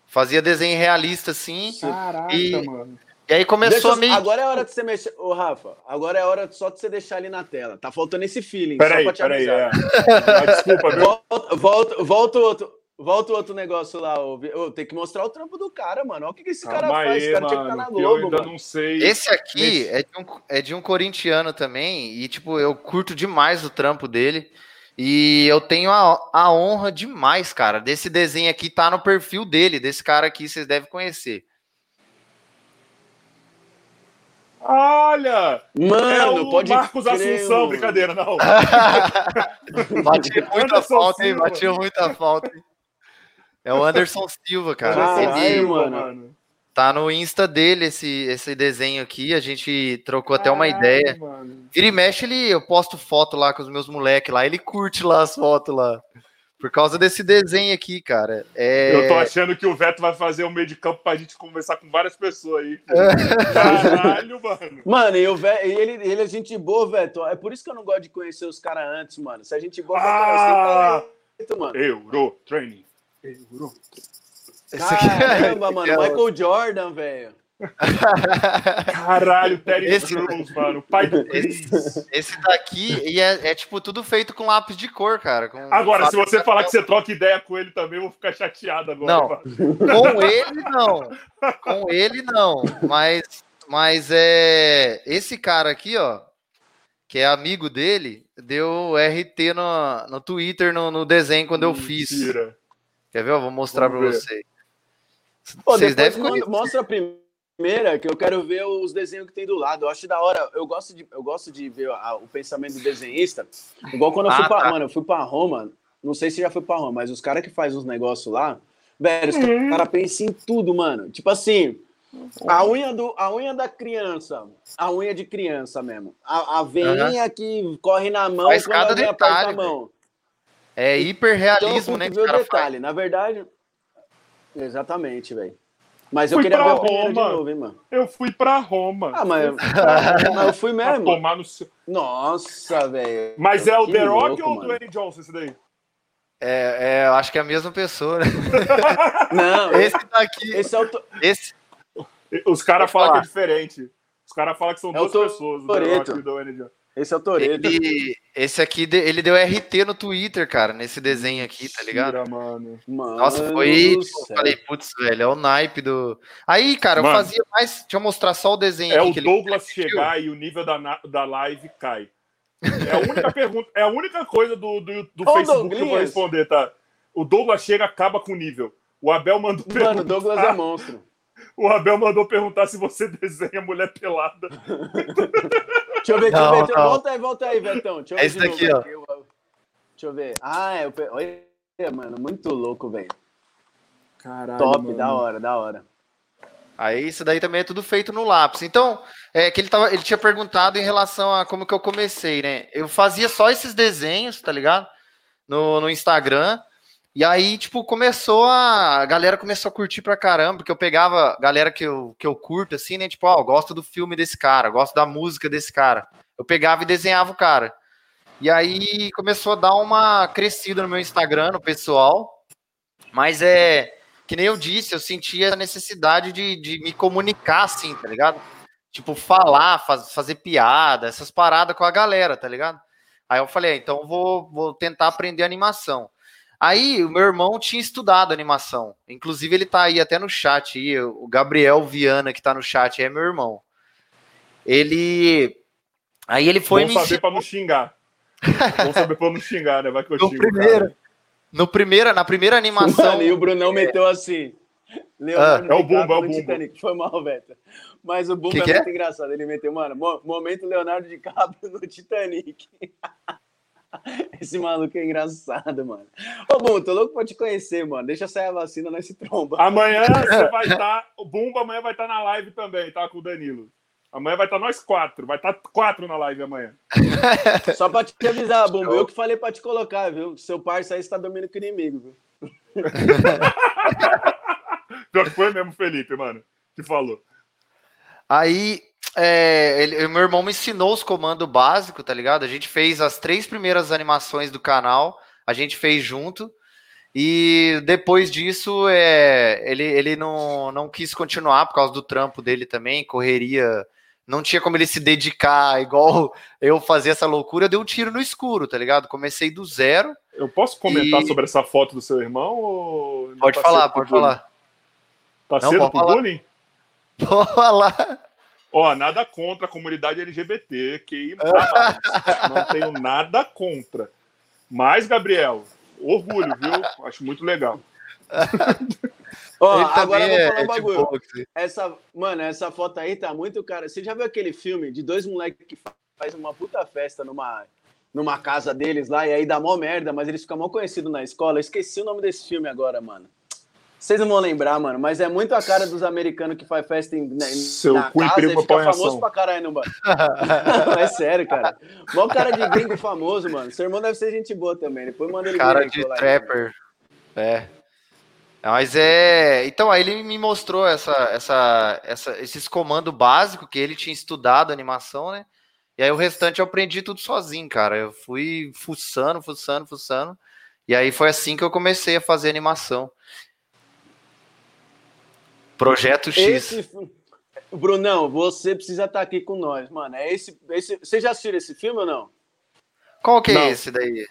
Fazia desenho realista assim. Caraca, e, mano. E aí começou Deixa, a meio. Agora é hora de você mexer. Ô, Rafa, agora é hora só de você deixar ali na tela. Tá faltando esse feeling. Peraí, peraí. É. desculpa, viu? Volta, volta, volta outro. Volta o outro negócio lá, ô, tem que mostrar o trampo do cara, mano. Olha o que, que esse cara Calma faz. Aí, esse cara mano, tinha que estar na Globo, eu ainda mano. não sei. Esse aqui é de, um, é de um corintiano também, e, tipo, eu curto demais o trampo dele. E eu tenho a, a honra demais, cara, desse desenho aqui tá no perfil dele, desse cara aqui, vocês devem conhecer. Olha! Mano, é o pode Marcos crer, Assunção, mano. brincadeira, não. Batia muita falta, hein? Batia muita falta, hein? É o Anderson Silva, cara. Caralho, ele, mano. Tá no Insta dele esse, esse desenho aqui. A gente trocou Caralho, até uma ideia. Mano. Vira e mexe, ele, eu posto foto lá com os meus moleques lá. Ele curte lá as fotos lá. Por causa desse desenho aqui, cara. É... Eu tô achando que o Veto vai fazer um meio de campo pra gente conversar com várias pessoas aí. Caralho, mano. Mano, e o Veto, ele, ele é gente boa, Veto. É por isso que eu não gosto de conhecer os caras antes, mano. Se a gente boa, ah, Veto, mano. Euro Training. Euro. Caramba, mano. Michael Jordan, velho. Caralho, Terry esse, Crews, mano. Pai do. Esse, esse daqui e é, é, tipo tudo feito com lápis de cor, cara. agora, se você falar que você troca ideia com ele também, eu vou ficar chateado agora. Não, com ele não. Com ele não. Mas, mas é esse cara aqui, ó, que é amigo dele, deu RT no, no Twitter no, no desenho quando eu Mentira. fiz. Quer ver? Eu vou mostrar para vocês. Pô, Vocês devem Mostra primeiro primeira que eu quero ver os desenhos que tem do lado. Eu acho da hora. Eu gosto de, eu gosto de ver a, o pensamento do desenhista. Igual quando eu fui ah, pra, tá. mano, eu fui pra Roma. Não sei se já foi pra Roma, mas os caras que fazem os negócios lá, velho, os uhum. caras pensam em tudo, mano. Tipo assim, a unha, do, a unha da criança, a unha de criança mesmo. A, a veinha uhum. que corre na mão Faz quando alguém detalhe, a mão. É hiperrealismo, então, né? Que o detalhe. Faz. Na verdade, exatamente, velho. Mas eu queria ver Roma. de novo, hein, mano. Eu fui pra Roma. Ah, mas, mas eu fui mesmo. Pra tomar no seu... Nossa, velho. Mas é o The Rock ou o Dwayne Johnson esse daí? É, é, eu acho que é a mesma pessoa, né? Não, esse daqui. Esse é o. Esse... Os caras falam que é diferente. Os caras falam que são é duas pessoas, o The Rock e o Dwayne Johnson. Esse é o Toreto. Ele, esse aqui, ele deu RT no Twitter, cara, nesse desenho aqui, tá ligado? Mentira, mano. Nossa, foi. Tipo, falei, putz, velho, é o naipe do. Aí, cara, mano, eu fazia mais. Deixa eu mostrar só o desenho é aqui. É o Douglas chegar e o nível da, da live cai. É a única pergunta, é a única coisa do, do, do Facebook que eu vou responder, tá? O Douglas chega, acaba com o nível. O Abel mandou Mano, o Douglas é monstro. O Abel mandou perguntar se você desenha mulher pelada. deixa eu ver, deixa eu ver. Não. Volta aí, volta aí, Betão. Deixa eu ver é esse daqui, ó. Deixa eu ver. Ah, é. Olha, mano, muito louco, velho. Caralho. Top, mano. da hora, da hora. Aí isso daí também é tudo feito no lápis. Então, é que ele, tava, ele tinha perguntado em relação a como que eu comecei, né? Eu fazia só esses desenhos, tá ligado? No, no Instagram. E aí, tipo, começou a. A galera começou a curtir pra caramba, porque eu pegava galera que eu, que eu curto, assim, né? Tipo, ó, oh, gosto do filme desse cara, gosto da música desse cara. Eu pegava e desenhava o cara. E aí começou a dar uma crescida no meu Instagram, no pessoal. Mas é que nem eu disse, eu sentia a necessidade de, de me comunicar assim, tá ligado? Tipo, falar, faz, fazer piada, essas paradas com a galera, tá ligado? Aí eu falei, ah, então vou, vou tentar aprender animação. Aí o meu irmão tinha estudado animação. Inclusive, ele tá aí até no chat. Aí, o Gabriel Viana, que tá no chat, é meu irmão. Ele. Aí ele foi. Vamos saber ensinou... pra não xingar. Vamos saber pra não xingar, né? Vai que eu no xingo. Primeiro, no primeira, na primeira animação. Mano, e o Brunão meteu assim. Leonardo ah, é o Bumba, é o Bumba. Titanic. Foi mal, Veta. Mas o Bumba que é que muito é? engraçado. Ele meteu, mano, momento Leonardo DiCaprio no Titanic. Esse maluco é engraçado, mano. Ô, Bumba, tô louco pra te conhecer, mano. Deixa sair a vacina, nós se tromba. Amanhã você vai estar. Tá, o Bumba amanhã vai estar tá na live também, tá? Com o Danilo. Amanhã vai estar tá nós quatro. Vai estar quatro na live amanhã. Só pra te avisar, Bumba. Eu que falei pra te colocar, viu? Seu parceiro aí está dormindo com o inimigo, viu? Pior que foi mesmo, Felipe, mano, que falou. Aí, é, ele, meu irmão me ensinou os comandos básicos, tá ligado? A gente fez as três primeiras animações do canal, a gente fez junto. E depois disso, é, ele, ele não, não quis continuar por causa do trampo dele também, correria. Não tinha como ele se dedicar igual eu fazer essa loucura. Deu um tiro no escuro, tá ligado? Comecei do zero. Eu posso comentar e... sobre essa foto do seu irmão? Ou... Pode falar, pode falar. Tá não, cedo pro falar. bullying? Pode falar. Ó, nada contra a comunidade LGBT, que não tenho nada contra. Mas, Gabriel, orgulho, viu? Acho muito legal. Ó, agora eu vou falar um é bagulho. Essa, mano, essa foto aí tá muito cara. Você já viu aquele filme de dois moleques que faz uma puta festa numa, numa casa deles lá e aí dá mó merda, mas eles ficam mal conhecidos na escola? Eu esqueci o nome desse filme agora, mano. Vocês não vão lembrar, mano, mas é muito a cara dos americanos que faz festa em, né, Seu na cu casa e fica famoso pra caralho no bar. é sério, cara. Mó cara de gringo famoso, mano. Seu irmão deve ser gente boa também. Depois manda ele Cara de trapper. É. Mas é. Então, aí ele me mostrou essa, essa, essa, esses comandos básicos que ele tinha estudado animação, né? E aí o restante eu aprendi tudo sozinho, cara. Eu fui fuçando, fuçando, fuçando. E aí foi assim que eu comecei a fazer animação. Projeto X. Esse, Brunão, você precisa estar aqui com nós, mano. É esse, esse, você já assistiu esse filme ou não? Qual que é não. esse daí?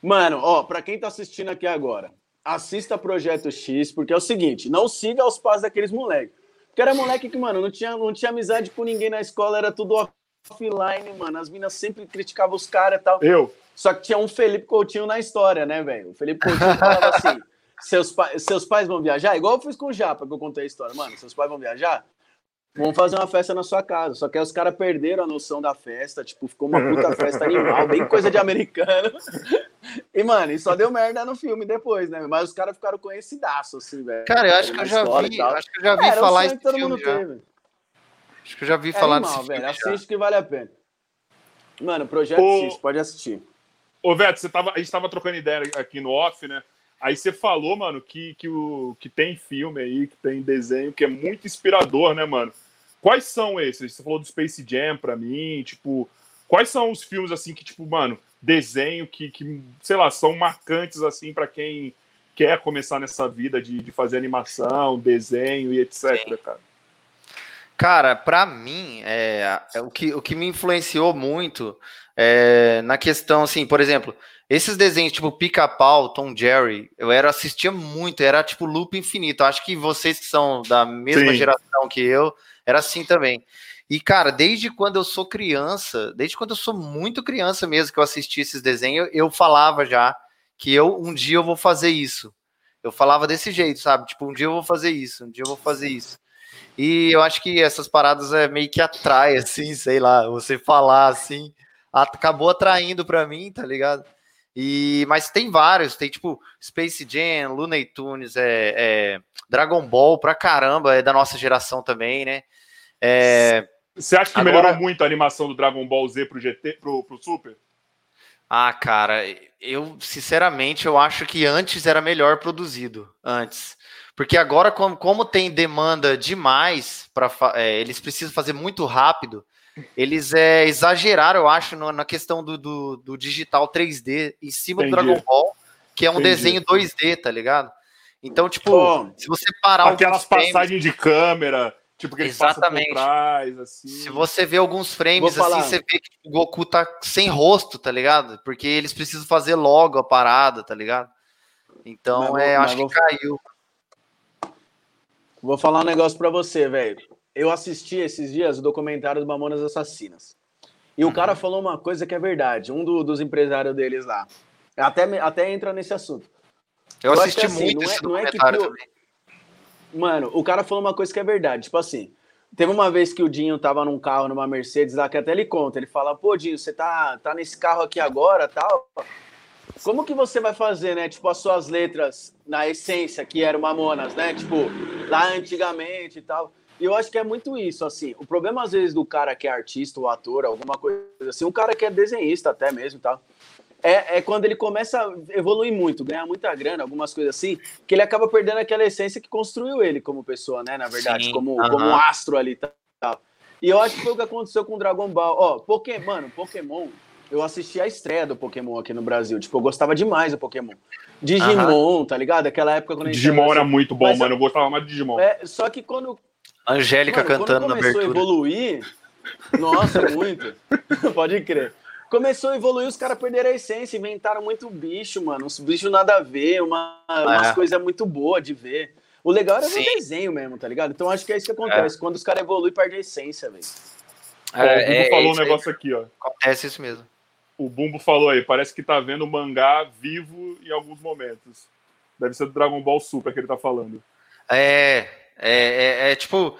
Mano, ó, para quem tá assistindo aqui agora, assista Projeto X, porque é o seguinte, não siga os passos daqueles moleques. Porque era moleque que, mano, não tinha, não tinha amizade com ninguém na escola, era tudo offline, mano. As minas sempre criticavam os caras e tal. Eu. Só que tinha um Felipe Coutinho na história, né, velho? O Felipe Coutinho falava assim: seus, pa seus pais vão viajar? Igual eu fiz com o Japa, que eu contei a história. Mano, seus pais vão viajar? Vamos fazer uma festa na sua casa. Só que aí os caras perderam a noção da festa. Tipo, ficou uma puta festa animal, bem coisa de americano. E, mano, e só deu merda no filme depois, né? Mas os caras ficaram conhecidaço, assim, velho. Cara, eu acho que eu já vi, acho que eu já vi é, falar isso. todo mundo já. Teve. Acho que eu já vi é falar animal, desse velho. Assiste que vale a pena. Mano, Projeto o... X, pode assistir. Ô, Veto, você tava, a gente tava trocando ideia aqui no off, né? Aí você falou, mano, que, que, o, que tem filme aí, que tem desenho, que é muito inspirador, né, mano? Quais são esses? Você falou do Space Jam pra mim, tipo, quais são os filmes, assim, que, tipo, mano, desenho que, que sei lá, são marcantes, assim, para quem quer começar nessa vida de, de fazer animação, desenho e etc, Sim. cara? Cara, para mim, é, é, o, que, o que me influenciou muito é, na questão, assim, por exemplo, esses desenhos, tipo Pica-Pau, Tom Jerry, eu era assistia muito, era tipo loop infinito. Acho que vocês que são da mesma Sim. geração que eu, era assim também. E, cara, desde quando eu sou criança, desde quando eu sou muito criança mesmo que eu assisti esses desenhos, eu falava já que eu um dia eu vou fazer isso. Eu falava desse jeito, sabe? Tipo, um dia eu vou fazer isso, um dia eu vou fazer isso. E eu acho que essas paradas é meio que atrai, assim, sei lá, você falar assim, acabou atraindo para mim, tá ligado? E, mas tem vários, tem tipo Space Jam, Looney Tunes, é, é, Dragon Ball pra caramba, é da nossa geração também, né? É, Você acha que agora... melhorou muito a animação do Dragon Ball Z pro GT, pro, pro Super? Ah, cara, eu sinceramente eu acho que antes era melhor produzido, antes. Porque agora, como, como tem demanda demais, para é, eles precisam fazer muito rápido, eles é, exageraram, eu acho, no, na questão do, do, do, digital 3D em cima Entendi. do Dragon Ball, que é um Entendi. desenho 2D, tá ligado? Então, tipo, se você parar aquelas passagens de câmera, tipo que eles Exatamente. por trás, assim. Se você vê alguns frames assim, você vê que o Goku tá sem rosto, tá ligado? Porque eles precisam fazer logo a parada, tá ligado? Então, mas, é, mas acho vou... que caiu. Vou falar um negócio para você, velho. Eu assisti esses dias o documentário do Mamonas Assassinas. E o uhum. cara falou uma coisa que é verdade, um do, dos empresários deles lá. Até, até entra nesse assunto. Eu, eu assisti assim, muito não é, esse não é que também. Mano, o cara falou uma coisa que é verdade. Tipo assim, teve uma vez que o Dinho tava num carro, numa Mercedes lá, que até ele conta. Ele fala, pô, Dinho, você tá, tá nesse carro aqui agora tal. Como que você vai fazer, né? Tipo, as suas letras na essência, que eram Mamonas, né? Tipo, lá antigamente e tal. E eu acho que é muito isso, assim. O problema, às vezes, do cara que é artista ou ator, alguma coisa assim, um cara que é desenhista até mesmo e tal, é, é quando ele começa a evoluir muito, ganhar muita grana, algumas coisas assim, que ele acaba perdendo aquela essência que construiu ele como pessoa, né? Na verdade, Sim, como, uh -huh. como um astro ali e tal. E eu acho que foi o que aconteceu com o Dragon Ball. Ó, Pokémon, mano, Pokémon eu assisti a estreia do Pokémon aqui no Brasil. Tipo, eu gostava demais do Pokémon. Digimon, tá ligado? Aquela época quando a gente. Digimon era muito bom, Mas, mano. Eu gostava mais de Digimon. É, só que quando. Angélica mano, cantando na abertura. Começou a evoluir. Nossa, muito. Pode crer. Começou a evoluir, os caras perderam a essência, inventaram muito bicho, mano. Uns bichos nada a ver, uma, é. umas coisas muito boas de ver. O legal era Sim. o desenho mesmo, tá ligado? Então acho que é isso que acontece. É. Quando os caras evoluem, perde a essência, velho. É, o Hugo é, falou um negócio aqui, ó. Acontece isso mesmo o Bumbo falou aí, parece que tá vendo o mangá vivo em alguns momentos. Deve ser do Dragon Ball Super que ele tá falando. É, é, é, é tipo.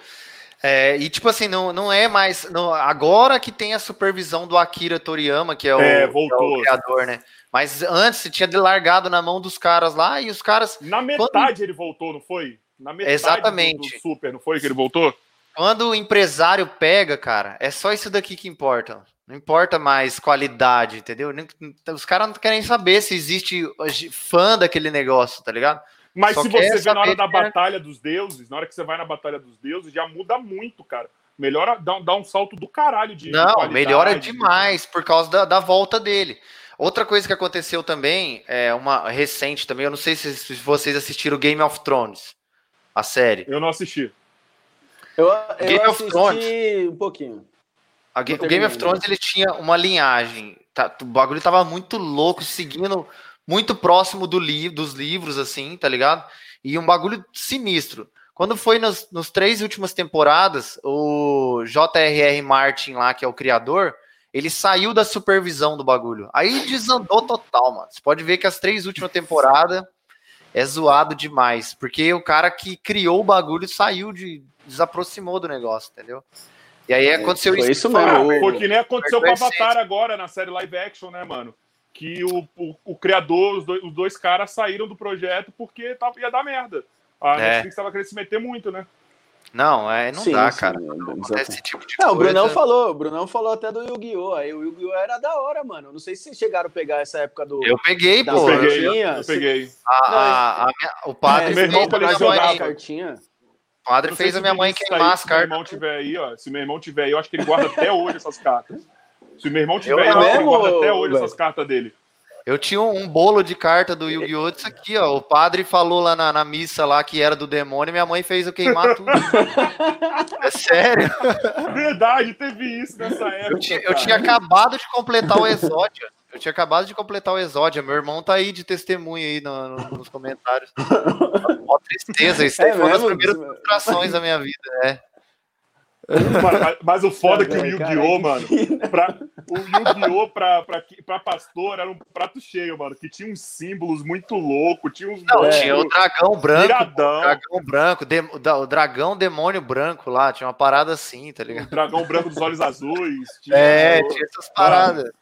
É, e tipo assim, não, não é mais. Não, agora que tem a supervisão do Akira Toriyama, que é o, é, voltou. É o criador, né? Mas antes você tinha largado na mão dos caras lá e os caras. Na metade quando... ele voltou, não foi? Na metade Exatamente. Do, do Super, não foi que ele voltou? Quando o empresário pega, cara, é só isso daqui que importa. Não importa mais qualidade, entendeu? Os caras não querem saber se existe fã daquele negócio, tá ligado? Mas Só se você vê na hora da batalha dos deuses, na hora que você vai na batalha dos deuses, já muda muito, cara. Melhora, dá, dá um salto do caralho de. Não, melhora demais por causa da, da volta dele. Outra coisa que aconteceu também, é uma recente também, eu não sei se, se vocês assistiram Game of Thrones, a série. Eu não assisti. Eu, eu Game assisti of Thrones. um pouquinho. Ga o Game of Thrones ele tinha uma linhagem. Tá, o bagulho tava muito louco, seguindo muito próximo do li dos livros, assim, tá ligado? E um bagulho sinistro. Quando foi nos, nos três últimas temporadas, o J.R.R. Martin lá, que é o criador, ele saiu da supervisão do bagulho. Aí desandou total, mano. Você pode ver que as três últimas temporadas é zoado demais, porque o cara que criou o bagulho saiu de desaproximou do negócio, entendeu? E aí aconteceu isso. isso mesmo. Foi que nem aconteceu com o Avatar agora na série live action, né, mano? Que o, o, o criador, os dois, os dois, caras saíram do projeto porque tava, ia dar merda. A é. Netflix tava querendo se meter muito, né? Não, é, não sim, dá, sim, cara. Não, esse tipo de não, o Brunão falou, o Brunão falou até do Yu-Gi-Oh! Aí o Yu-Gi-Oh! era da hora, mano. Não sei se vocês chegaram a pegar essa época do. Eu peguei, pô. Eu peguei, eu peguei. A, a, a, o padre é, meu irmão colecionava. cartinha. O padre fez a minha mãe queimar as cartas. Se meu irmão tiver aí, ó, se meu irmão tiver aí, eu acho que ele guarda até hoje essas cartas. Se meu irmão tiver eu guarda até hoje essas cartas dele. Eu tinha um bolo de carta do Yu-Gi-Oh! disso aqui, ó. O padre falou lá na, na, missa lá que era do demônio e minha mãe fez eu queimar tudo. é sério. Verdade, teve isso nessa época. Eu tinha, eu tinha acabado de completar o Exódio. Eu tinha acabado de completar o Exódia. Meu irmão tá aí de testemunha aí no, no, nos comentários. Mó tristeza. Isso é foi uma das primeiras frustrações da minha vida, né? Mas, mas, o foda é que o Yu-Gi-Oh, mano, pra, o Yu-Gi-Oh! Pra, pra, pra pastor era um prato cheio, mano, que tinha uns símbolos muito loucos, tinha uns. Não, tinha o dragão branco. Viradão. Dragão branco, de, o dragão demônio branco lá, tinha uma parada assim, tá ligado? O dragão branco dos olhos azuis. Tinha, é, tinha essas paradas. Mano,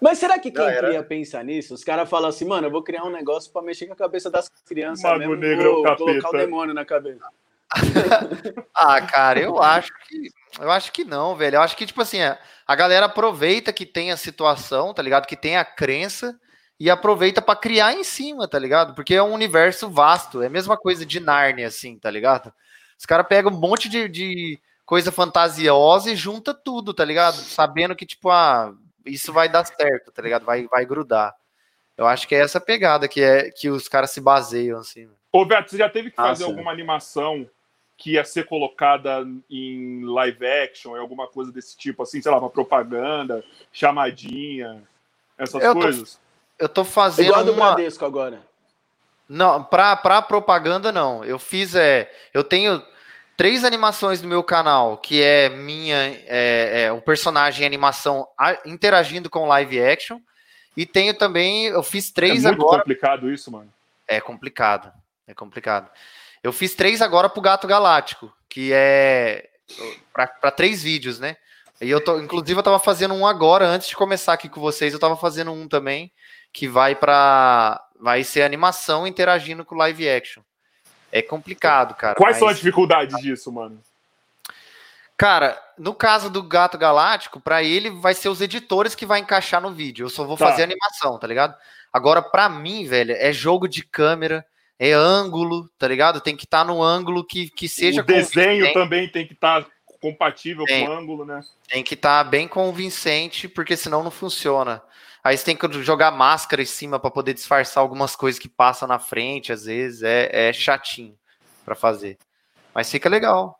mas será que quem era... cria pensa nisso? Os caras falam assim, mano, eu vou criar um negócio para mexer com a cabeça das crianças Mago mesmo, negro vou é colocar o demônio na cabeça. ah, cara, eu acho que eu acho que não, velho. Eu acho que tipo assim, a galera aproveita que tem a situação, tá ligado? Que tem a crença e aproveita para criar em cima, tá ligado? Porque é um universo vasto, é a mesma coisa de Narnia assim, tá ligado? Os caras pegam um monte de, de coisa fantasiosa e junta tudo, tá ligado? Sabendo que, tipo, ah, isso vai dar certo, tá ligado? Vai, vai grudar. Eu acho que é essa pegada que é que os caras se baseiam, assim. Ô, Beto, você já teve que fazer alguma animação que ia ser colocada em live action, alguma coisa desse tipo, assim, sei lá, uma propaganda, chamadinha, essas eu coisas? Tô, eu tô fazendo. Igual do uma... Bradesco agora. Não, pra, pra propaganda não. Eu fiz, é. Eu tenho três animações no meu canal, que é minha, é, é um personagem em animação interagindo com live action. E tenho também, eu fiz três é muito agora. É complicado isso, mano. É complicado, é complicado. Eu fiz três agora pro Gato Galáctico, que é para três vídeos, né? E eu tô, inclusive, eu tava fazendo um agora, antes de começar aqui com vocês, eu tava fazendo um também, que vai para vai ser animação interagindo com live action. É complicado, cara. Quais mas... são as dificuldades disso, mano? Cara, no caso do Gato Galáctico, para ele vai ser os editores que vai encaixar no vídeo. Eu só vou tá. fazer animação, tá ligado? Agora, para mim, velho, é jogo de câmera, é ângulo, tá ligado? Tem que estar tá no ângulo que, que seja. O desenho também tem que estar tá compatível tem, com o ângulo, né? Tem que estar tá bem convincente, porque senão não funciona. Aí você tem que jogar máscara em cima para poder disfarçar algumas coisas que passam na frente, às vezes. É, é chatinho para fazer. Mas fica legal.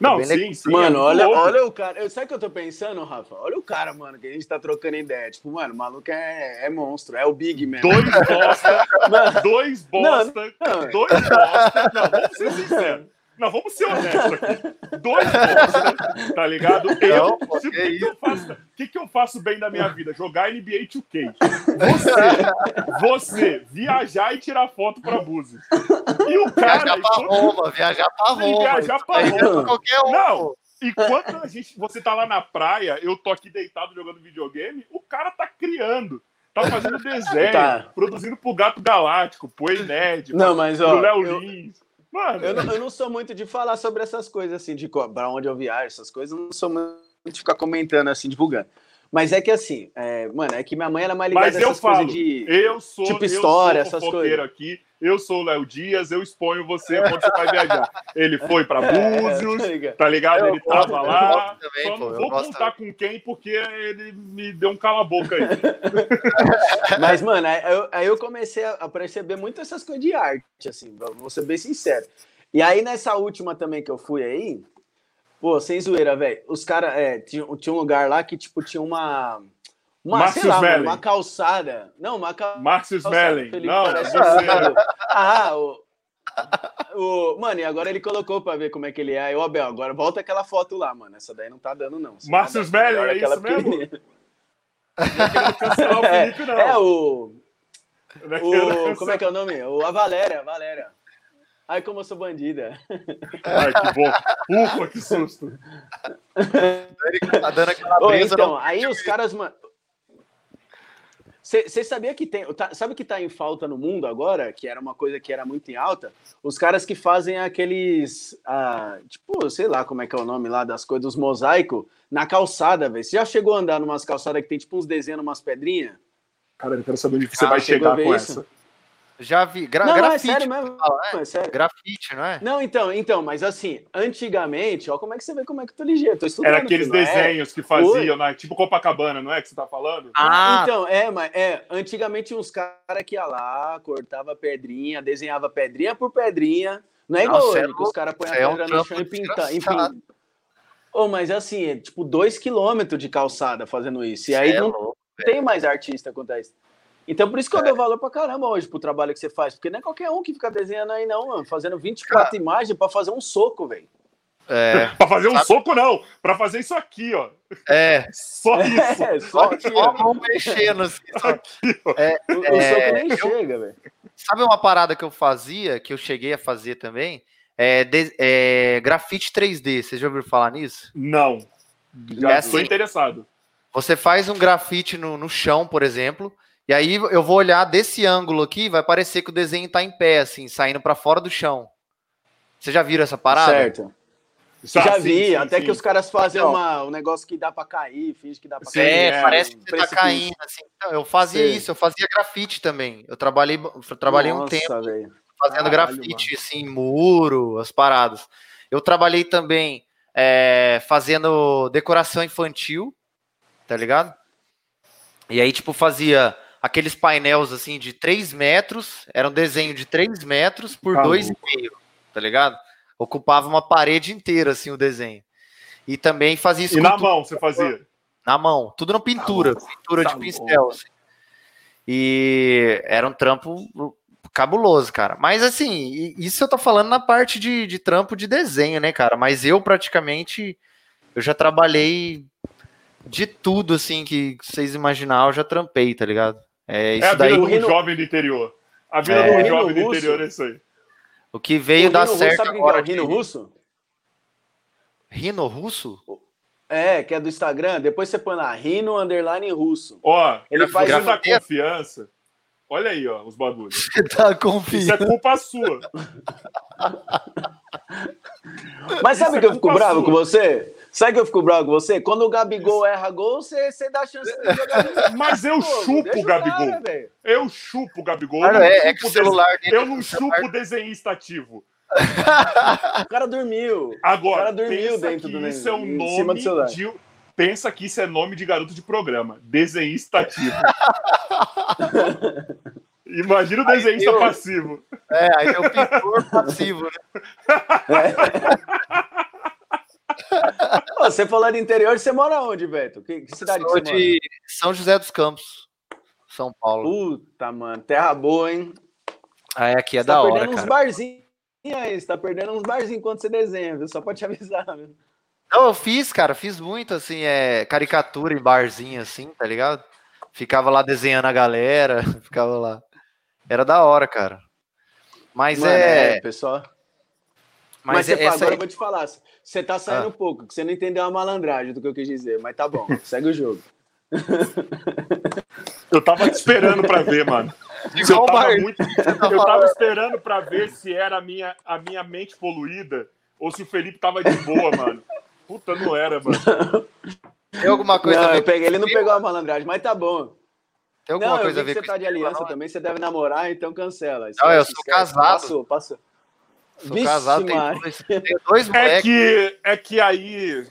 Não, sim, sim. Mano, é olha, olha o cara. Sabe o que eu tô pensando, Rafa? Olha o cara, mano, que a gente tá trocando ideia. Tipo, mano, o maluco é, é monstro, é o Big Man. Dois bosta, dois bosta, não, não. dois bosta. Não, vamos ser sinceros. Não, vamos ser honestos aqui. Dois bosta, tá ligado? Eu, o que, que, eu faço, que, que eu faço bem da minha vida? Jogar NBA 2K. Você, você viajar e tirar foto pra Búzios. E o cara. Viajar pra Roma, viajar pra Roma. Viajar pra Roma. Qualquer um. Não. E quando a gente, você tá lá na praia, eu tô aqui deitado jogando videogame, o cara tá criando. Tá fazendo desenho, tá. produzindo pro Gato Galáctico, pro Ened, não, mas, ó, pro Léo eu... Lins. Mano. Eu não, eu não sou muito de falar sobre essas coisas, assim, de pra onde eu viajo, essas coisas, eu não sou muito de ficar comentando, assim, divulgando. Mas é que assim, é, mano, é que minha mãe era mais ligada Mas eu falo, de. Eu sou, tipo história, eu sou essas coisas. aqui. Eu sou o Léo Dias, eu exponho você quando você vai viajar. Ele foi para é, Búzios, é, tá ligado? Ele tava lá. Também, Só não vou contar com quem, porque ele me deu um cala-boca aí. Mas, mano, aí eu, aí eu comecei a perceber muito essas coisas de arte, assim, vou ser bem sincero. E aí, nessa última também que eu fui aí, Pô, sem zoeira, velho. Os caras, é, tinha, tinha um lugar lá que, tipo, tinha uma. Uma, lá, mano, uma calçada. Não, uma calçada. Márcio Smelling. Não, você. ah, o, o. Mano, e agora ele colocou pra ver como é que ele é. Aí, ô, Abel, agora volta aquela foto lá, mano. Essa daí não tá dando, não. Márcio Smelling, é isso mesmo? Não é, Felipe, não. é o. o como é que é o nome? O, a Valéria, a Valéria. Ai, como eu sou bandida. Ai, que bom. Ufa, que susto. tá dando aquela Ô, então, aí os caras. Você sabia que tem. Tá, sabe que tá em falta no mundo agora? Que era uma coisa que era muito em alta? Os caras que fazem aqueles. Ah, tipo, sei lá como é que é o nome lá das coisas, dos mosaicos na calçada, velho. Você já chegou a andar numas calçadas que tem tipo uns desenhos, umas pedrinhas? Cara, eu quero saber onde você ah, vai chegar com isso? essa. Já vi. Gra não, grafite. Não, é sério mesmo. Fala, é? é sério. Grafite, não é? Não, então, então, mas assim, antigamente, ó, como é que você vê como é que eu tô ligeiro? Tô estudando. Era aqueles desenhos é? que faziam, né? tipo Copacabana, não é que você tá falando? Ah, então, é, mas é, antigamente uns caras que ia lá, cortava pedrinha, desenhava pedrinha por pedrinha. Não é igual Nossa, hoje, é que os caras põem a é pedra um no chão e pintam. Pin... Oh, mas assim, é tipo dois quilômetros de calçada fazendo isso. E aí é não louco, tem mais artista quanto isso. Então, por isso que eu é. dou valor pra caramba hoje pro trabalho que você faz, porque não é qualquer um que fica desenhando aí, não, mano. Fazendo 24 Cara. imagens pra fazer um soco, velho. É. pra fazer um Sabe? soco, não. Pra fazer isso aqui, ó. É. Só isso. É, só aqui. Só mão mexendo assim. Aqui, ó. É, o, o soco nem eu, chega, velho. Sabe uma parada que eu fazia, que eu cheguei a fazer também? É, de, é grafite 3D. Você já ouviu falar nisso? Não. Já é assim, estou interessado. Você faz um grafite no, no chão, por exemplo, e aí eu vou olhar desse ângulo aqui, vai parecer que o desenho está em pé, assim, saindo para fora do chão. Você já viram essa parada? Certo. Já vi, sim, até sim. que os caras fazem uma, um negócio que dá para cair, finge que dá para cair. É, é, parece que você tá caindo. Assim. Então, eu fazia sim. isso, eu fazia grafite também. Eu trabalhei, eu trabalhei Nossa, um tempo véio. fazendo Caralho, grafite, mano. assim, muro, as paradas. Eu trabalhei também é, fazendo decoração infantil, tá ligado? E aí, tipo, fazia aqueles painéis assim de 3 metros, era um desenho de 3 metros por 2,5, tá ligado? Ocupava uma parede inteira, assim, o desenho. E também fazia isso. E na mão você fazia? Na mão, tudo na pintura, tá pintura tá de pincel. Assim. E era um trampo cabuloso, cara. Mas assim, isso eu tô falando na parte de, de trampo de desenho, né, cara? Mas eu praticamente eu já trabalhei de tudo assim que vocês imaginar, eu já trampei, tá ligado? É, isso é a vida daí... do Rino... jovem do interior. A vida é... do jovem do interior é isso aí. O que veio o dar certo sabe agora. É o Rino Russo? Rino Russo? É, que é do Instagram. Depois você põe lá, Rino Underline Russo. Ó, ele faz uma confiança. Olha aí, ó, os bagulhos. Você tá confiando. Isso é culpa sua. Mas sabe é que eu fico bravo sua. com você? Sabe que eu fico bravo com você? Quando o Gabigol erra gol, você, você dá chance de jogar. Mas eu chupo o Gabigol. Cara, eu chupo o Gabigol. Cara, é, é que o celular Eu não chupo o desenhista ativo. o cara dormiu. Agora, o cara dormiu dentro do Isso é o nome de, pensa que isso é nome de garoto de programa. Desenhista ativo. Imagina o desenhista eu, passivo. É, aí é o pintor passivo, né? É. você falando interior, você mora onde, Beto? Que, que cidade que você de mora? São José dos Campos, São Paulo. Puta, mano, terra boa, hein? Ah, é aqui é você da tá hora, perdendo cara. uns barzinhos aí, você tá perdendo uns barzinhos enquanto você desenha, viu? Só pode te avisar, viu? Não, eu fiz, cara, fiz muito, assim, é, caricatura em barzinho, assim, tá ligado? Ficava lá desenhando a galera, ficava lá. Era da hora, cara. Mas Mano, é... é... pessoal... Mas, mas é, agora aí... eu vou te falar, você tá saindo ah. um pouco, que você não entendeu a malandragem do que eu quis dizer, mas tá bom, segue o jogo. Eu tava te esperando para ver, mano. Eu tava, muito... eu tava esperando para ver se era a minha, a minha mente poluída ou se o Felipe tava de boa, mano. Puta, não era, mano. Tem alguma coisa não, a ver peguei, Ele não pegou a malandragem, mas tá bom. Tem alguma não, coisa a ver com você tá de aliança também, você deve namorar, então cancela. Não, eu sou casado. Passou, passou. Sou Vixe, casado, tem dois, tem dois é que, é que aí...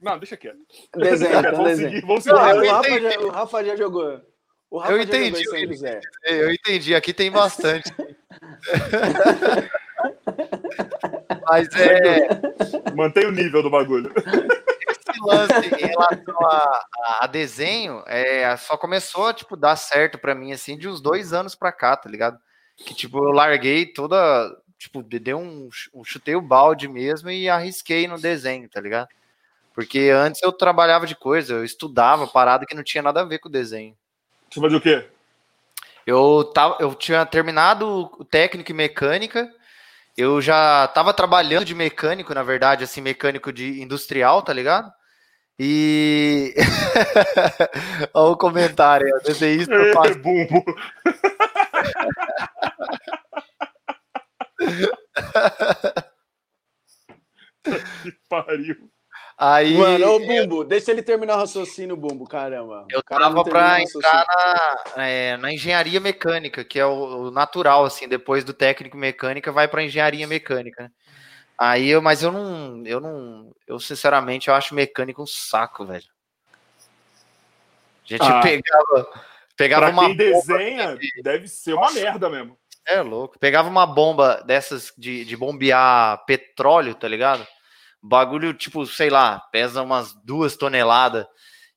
Não, deixa quieto. Desenho, então, vamos desenho. Seguir, vamos seguir. Não, o, Rafa já, o, Rafa já, jogou. O Rafa eu entendi. Eu, eu entendi. Aqui tem bastante. Mas é. Mantém o nível do bagulho. Esse lance em relação a, a, desenho é, só começou a tipo, dar certo para mim assim de uns dois anos para cá, tá ligado? Que tipo, eu larguei toda. Tipo, dei um, um chutei o balde mesmo e arrisquei no desenho, tá ligado? Porque antes eu trabalhava de coisa, eu estudava parada que não tinha nada a ver com o desenho. Você fazia o quê? Eu, tava, eu tinha terminado o técnico em mecânica eu já estava trabalhando de mecânico, na verdade, assim, mecânico de industrial, tá ligado? E. Olha o comentário, desenhista faz. Bumbo. que pariu. Aí, Mano, ô Bumbo, deixa ele terminar o raciocínio, Bumbo, caramba. Eu tava para entrar na, é, na engenharia mecânica, que é o, o, natural, assim, depois do técnico mecânica, vai para engenharia mecânica. Né? Aí eu, mas eu não, eu não, eu sinceramente eu acho mecânico um saco, velho. A gente ah, pegava, pegava pra uma quem desenha, de... deve ser uma merda mesmo. É louco. Pegava uma bomba dessas de, de bombear petróleo, tá ligado? bagulho, tipo, sei lá, pesa umas duas toneladas.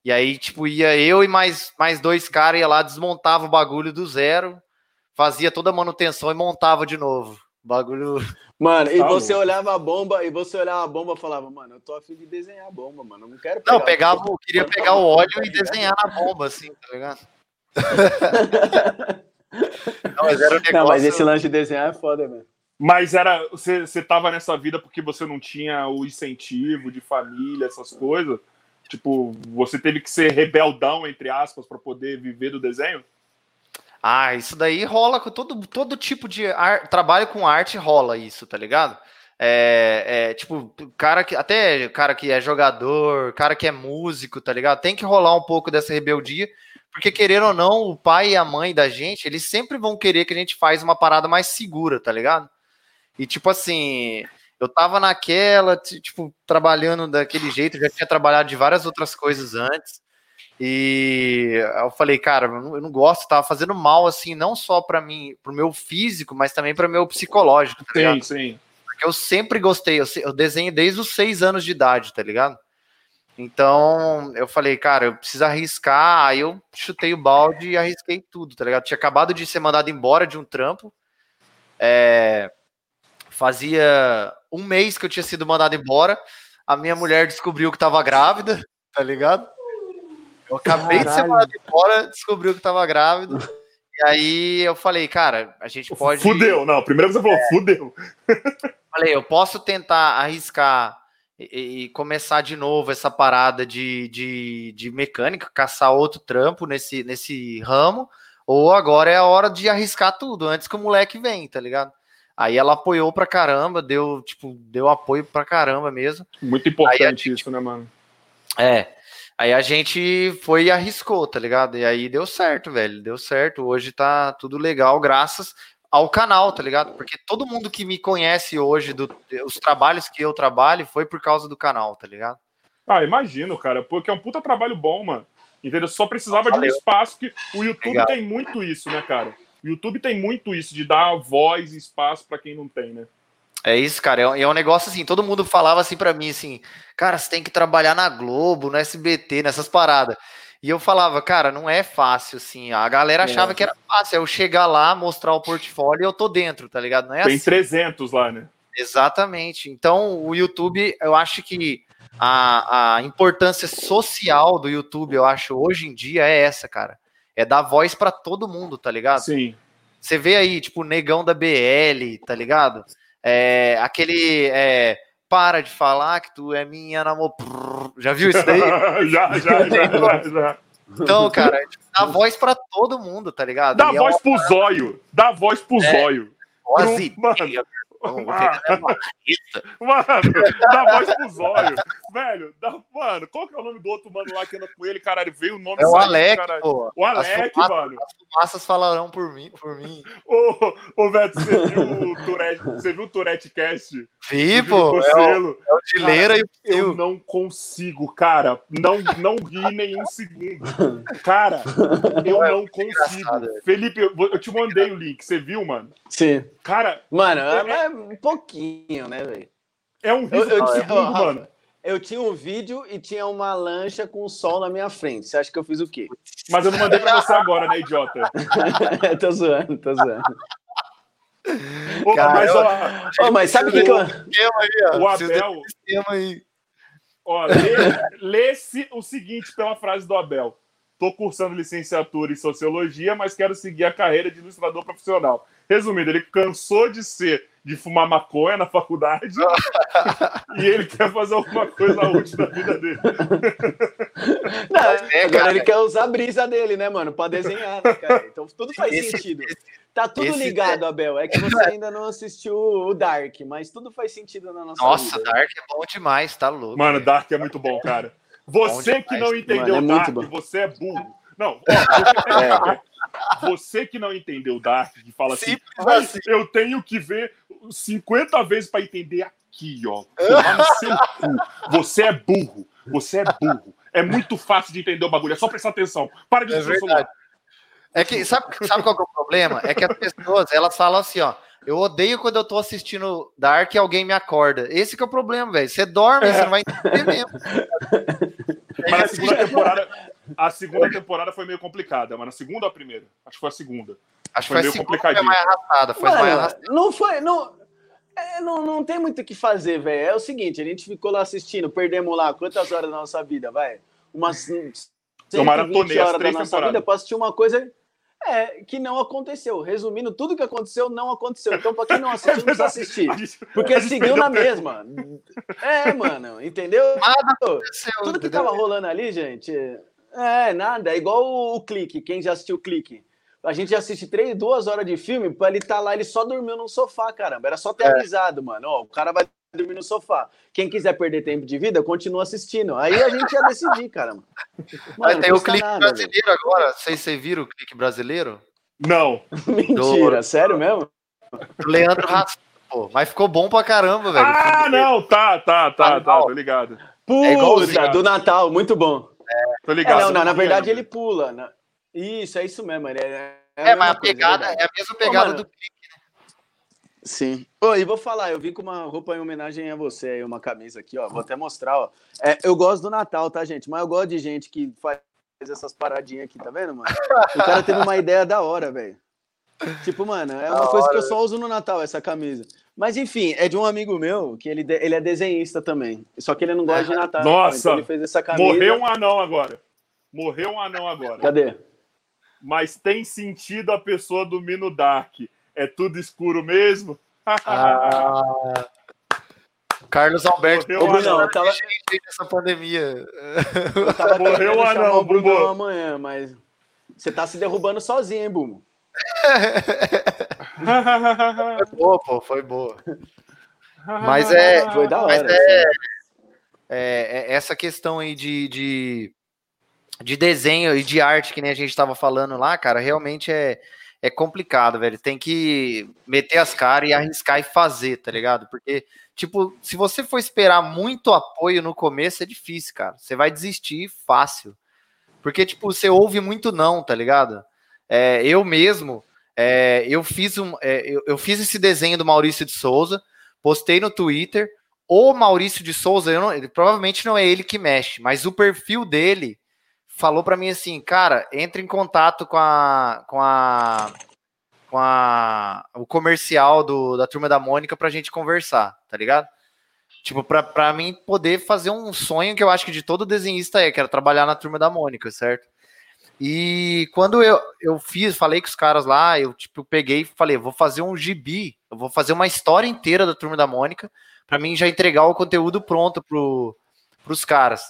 E aí, tipo, ia eu e mais, mais dois caras, ia lá, desmontava o bagulho do zero, fazia toda a manutenção e montava de novo. Bagulho. Mano, e tá você olhava a bomba, e você olhava a bomba e falava, mano, eu tô afim de desenhar a bomba, mano. Eu não quero pegar. Não, pegava, eu queria pegar o óleo e desenhar na bomba, assim, tá ligado? não, mas era um negócio... Não, mas esse lance de desenhar é foda, velho. Mas era você estava nessa vida porque você não tinha o incentivo de família, essas coisas? Tipo, você teve que ser rebeldão, entre aspas, para poder viver do desenho? Ah, isso daí rola com todo, todo tipo de ar, trabalho com arte rola isso, tá ligado? É, é, tipo, cara que até cara que é jogador, cara que é músico, tá ligado? Tem que rolar um pouco dessa rebeldia, porque querendo ou não, o pai e a mãe da gente, eles sempre vão querer que a gente faz uma parada mais segura, tá ligado? E tipo assim, eu tava naquela, tipo, trabalhando daquele jeito, já tinha trabalhado de várias outras coisas antes. E eu falei, cara, eu não gosto, tava fazendo mal, assim, não só para mim, pro meu físico, mas também para meu psicológico, tá sim, ligado? Sim, Porque eu sempre gostei, eu desenho desde os seis anos de idade, tá ligado? Então eu falei, cara, eu preciso arriscar. Aí eu chutei o balde e arrisquei tudo, tá ligado? Tinha acabado de ser mandado embora de um trampo. É, fazia um mês que eu tinha sido mandado embora. A minha mulher descobriu que tava grávida, tá ligado? Eu acabei Caralho. de ser mandado embora, descobriu que tava grávida. E aí eu falei, cara, a gente pode. Fudeu, não. Primeiro você falou, é. fudeu. Falei, eu posso tentar arriscar e, e, começar de novo essa parada de, de, de mecânica, caçar outro trampo nesse, nesse ramo, ou agora é a hora de arriscar tudo, antes que o moleque vem, tá ligado? Aí ela apoiou pra caramba, deu, tipo, deu apoio pra caramba mesmo. Muito importante gente, isso, né, mano? É. Aí a gente foi e arriscou, tá ligado? E aí deu certo, velho. Deu certo. Hoje tá tudo legal, graças ao canal, tá ligado? Porque todo mundo que me conhece hoje, do, os trabalhos que eu trabalho, foi por causa do canal, tá ligado? Ah, imagino, cara, porque é um puta trabalho bom, mano. Entendeu? Só precisava Valeu. de um espaço que o YouTube Legal. tem muito isso, né, cara? O YouTube tem muito isso de dar voz e espaço para quem não tem, né? É isso, cara. É, é um negócio assim. Todo mundo falava assim para mim, assim, cara, você tem que trabalhar na Globo, no SBT, nessas paradas. E eu falava, cara, não é fácil, assim. A galera é. achava é. que era fácil. É eu chegar lá, mostrar o portfólio e eu tô dentro, tá ligado? Não é Tem assim. 300 lá, né? Exatamente. Então, o YouTube, eu acho que a, a importância social do YouTube, eu acho, hoje em dia é essa, cara. É dar voz para todo mundo, tá ligado? Sim. Você vê aí, tipo, o negão da BL, tá ligado? É, aquele. É, para de falar que tu é minha namor. Já viu isso daí? já, já, já, já, Então, cara, dá voz pra todo mundo, tá ligado? Dá é voz pro zóio. Dá voz pro é, zóio. Mano, mano, dá voz pro zóio. Velho, dá, mano, qual que é o nome do outro mano lá que anda com ele? Caralho, veio o nome É o Alec, pô. O Alec, fumaças, mano. As fumaças falarão por mim. Por mim. Ô, ô Beto, você viu o Tourette, você viu o Tourette Cast? Vi, pô. É o, é o Dileira e o Eu não consigo, cara. Não, não ri nenhum segundo. Cara, eu é não consigo. Felipe, eu, eu te mandei o link. Você viu, mano? Sim. Cara. Mano, é, é um pouquinho, né, velho? É um riso eu, eu segundo, mano. Eu tinha um vídeo e tinha uma lancha com o sol na minha frente. Você acha que eu fiz o quê? Mas eu não mandei pra você agora, né, idiota? tô zoando, tô zoando. Ô, Cara, mas, ó, mas sabe o que, que eu... Aí, o Abel... Aí. Ó, lê, lê o seguinte pela frase do Abel. Tô cursando licenciatura em Sociologia, mas quero seguir a carreira de ilustrador profissional. Resumindo, ele cansou de ser de fumar maconha na faculdade e ele quer fazer alguma coisa útil da vida dele. Não, é, agora ele quer usar a brisa dele, né, mano, para desenhar, né, cara? Então tudo faz esse, sentido. Esse, tá tudo esse ligado, é... Abel. É que você ainda não assistiu o Dark, mas tudo faz sentido na nossa Nossa, vida. Dark é bom demais, tá louco. Mano, Dark é muito bom, cara. Você que não entendeu mano, é Dark, você é burro. Não, ó, é. Você que não entendeu Dark, que fala assim, assim, eu tenho que ver 50 vezes para entender aqui, ó. Você é burro. Você é burro. É muito fácil de entender o bagulho. É só prestar atenção. Para de é celular. É que, sabe, sabe qual é o problema? É que as pessoas, elas falam assim, ó. Eu odeio quando eu tô assistindo Dark e alguém me acorda. Esse que é o problema, velho. Você dorme, é. você não vai entender mesmo. Mas a segunda temporada, a segunda temporada foi meio complicada, mas na segunda ou a primeira? Acho que foi a segunda. Acho que foi, foi meio complicadinho. Foi mais arrastada, foi Mano, mais arrastada. Não foi, não, é, não, não tem muito o que fazer, velho. É o seguinte, a gente ficou lá assistindo, perdemos lá quantas horas da nossa vida, vai? Umas 120 horas da nossa vida para assistir uma coisa é, que não aconteceu. Resumindo, tudo que aconteceu não aconteceu. Então, para quem não assistiu, não precisa assistir. Porque seguiu na mesma. É, mano, entendeu? Tudo que tava rolando ali, gente, é nada. É igual o, o clique. Quem já assistiu o clique? A gente já assiste três, duas horas de filme, para ele estar tá lá, ele só dormiu no sofá, caramba. Era só ter é. avisado, mano. Ó, o cara vai dormir no sofá. Quem quiser perder tempo de vida, continua assistindo. Aí a gente ia decidir, caramba. Mano, tem o clique nada, brasileiro velho. agora. Vocês, vocês viram o clique brasileiro? Não. Mentira, Do... sério mesmo? Leandro Hassum, pô. Mas ficou bom pra caramba, velho. Ah, não, tá, tá, tá, tá, tô ligado. Puta, é igualzinho. do Natal, muito bom. Tô ligado. É, não, não, na verdade ele pula. Né? Isso, é isso mesmo. É, é, é mas a pegada é a mesma pegada Pô, do clipe, né? Sim. Oh, e vou falar, eu vim com uma roupa em homenagem a você aí, uma camisa aqui, ó. Vou até mostrar, ó. É, eu gosto do Natal, tá, gente? Mas eu gosto de gente que faz essas paradinhas aqui, tá vendo, mano? O cara teve uma ideia da hora, velho. Tipo, mano, é uma da coisa hora. que eu só uso no Natal, essa camisa. Mas enfim, é de um amigo meu que ele, ele é desenhista também. Só que ele não gosta de Natal. Nossa! Então ele fez essa camisa. Morreu um anão agora. Morreu um anão agora. Cadê? Mas tem sentido a pessoa dormir no Dark. É tudo escuro mesmo? Ah. Carlos Alberto. Morreu Bruno, eu tava... nessa pandemia. Eu tava Morreu o anão, o Bruno amanhã, mas você tá se derrubando sozinho, hein, Bumo? foi boa, pô, foi boa. Mas é. Foi da hora. É, é, é, essa questão aí de, de, de, desenho e de arte, que nem a gente estava falando lá, cara, realmente é, é complicado, velho. Tem que meter as caras e arriscar e fazer, tá ligado? Porque, tipo, se você for esperar muito apoio no começo, é difícil, cara. Você vai desistir fácil. Porque, tipo, você ouve muito não, tá ligado? É, eu mesmo, é, eu, fiz um, é, eu, eu, fiz esse desenho do Maurício de Souza, postei no Twitter. O Maurício de Souza, não, ele, provavelmente não é ele que mexe, mas o perfil dele falou para mim assim, cara, entre em contato com a, com a, com a, o comercial do, da turma da Mônica pra gente conversar, tá ligado? Tipo, pra, pra mim poder fazer um sonho que eu acho que de todo desenhista é, que era trabalhar na turma da Mônica, certo? E quando eu, eu fiz, falei com os caras lá, eu tipo peguei e falei, vou fazer um gibi, eu vou fazer uma história inteira da Turma da Mônica, para mim já entregar o conteúdo pronto pro, pros caras.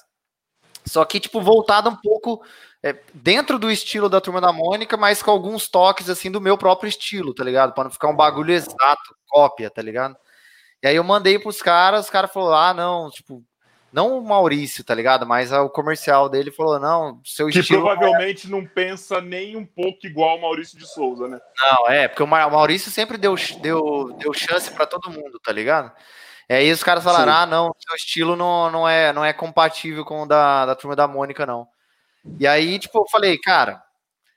Só que, tipo, voltado um pouco é, dentro do estilo da Turma da Mônica, mas com alguns toques, assim, do meu próprio estilo, tá ligado? Para não ficar um bagulho exato, cópia, tá ligado? E aí eu mandei pros caras, os caras falaram, ah, não, tipo, não o Maurício, tá ligado? Mas o comercial dele falou: não, seu que estilo. Que provavelmente é... não pensa nem um pouco igual o Maurício de Souza, né? Não, é, porque o Maurício sempre deu, deu, deu chance para todo mundo, tá ligado? E aí os caras falaram: Sim. ah, não, seu estilo não, não, é, não é compatível com o da, da turma da Mônica, não. E aí, tipo, eu falei, cara,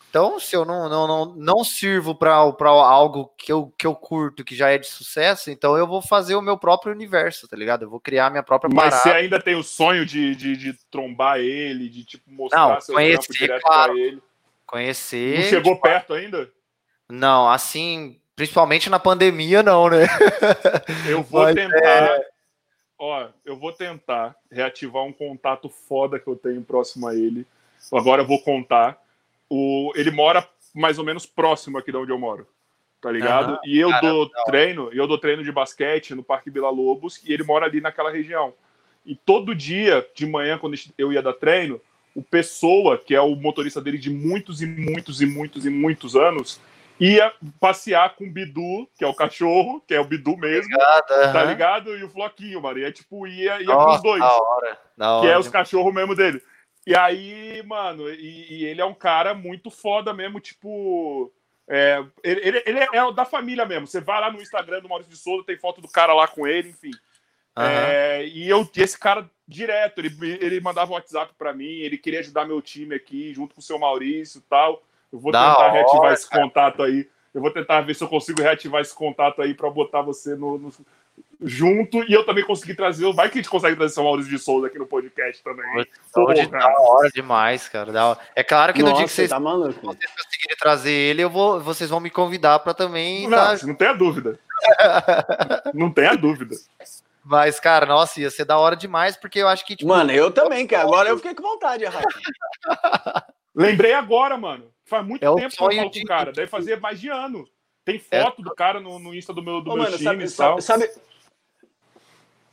então, se eu não, não, não, não sirvo para algo que eu, que eu curto, que já é de sucesso, então eu vou fazer o meu próprio universo, tá ligado? Eu vou criar minha própria Mas parada. você ainda tem o sonho de, de, de trombar ele, de tipo mostrar não, seu conhecer, direto claro. pra ele? Conhecer. Não chegou tipo, perto ainda? Não, assim, principalmente na pandemia, não, né? Eu vou Mas, tentar. É... Ó, eu vou tentar reativar um contato foda que eu tenho próximo a ele. Agora eu vou contar o, ele mora mais ou menos próximo aqui de onde eu moro, tá ligado? Uhum, e eu cara, dou não. treino, eu dou treino de basquete no Parque Vila Lobos e ele mora ali naquela região. E todo dia de manhã, quando eu ia dar treino, o Pessoa, que é o motorista dele de muitos e muitos e muitos e muitos anos, ia passear com o Bidu, que é o cachorro, que é o Bidu mesmo, ligado, tá ligado? E o Floquinho, mano. E é tipo, ia, ia com os dois. Da hora, da hora. Que é os cachorros mesmo dele. E aí, mano, e, e, ele é um cara muito foda mesmo, tipo. É, ele, ele, ele, é da família mesmo. Você vai lá no Instagram do Maurício de Souza, tem foto do cara lá com ele, enfim. Uhum. É, e eu, esse cara, direto, ele, ele mandava um WhatsApp para mim, ele queria ajudar meu time aqui, junto com o seu Maurício e tal. Eu vou da tentar hora, reativar esse cara. contato aí. Eu vou tentar ver se eu consigo reativar esse contato aí para botar você no, no, junto e eu também consegui trazer. Vai que a gente consegue trazer São Maurício de Souza aqui no podcast também. De da hora demais, cara. É claro que Nossa, no dia que vocês, tá vocês conseguirem trazer ele, eu vou, vocês vão me convidar para também. Não, tá... não tenha dúvida. não tenha dúvida. Mas, cara, nossa, ia ser da hora demais, porque eu acho que. Tipo, mano, eu também, cara. Agora eu fiquei com vontade. Lembrei agora, mano. Faz muito é tempo que eu falo com o cara. Deve fazer mais de ano. Tem é. foto é. do cara no, no Insta do meu, do Ô, meu mano, time sabe, e tal. Sabe,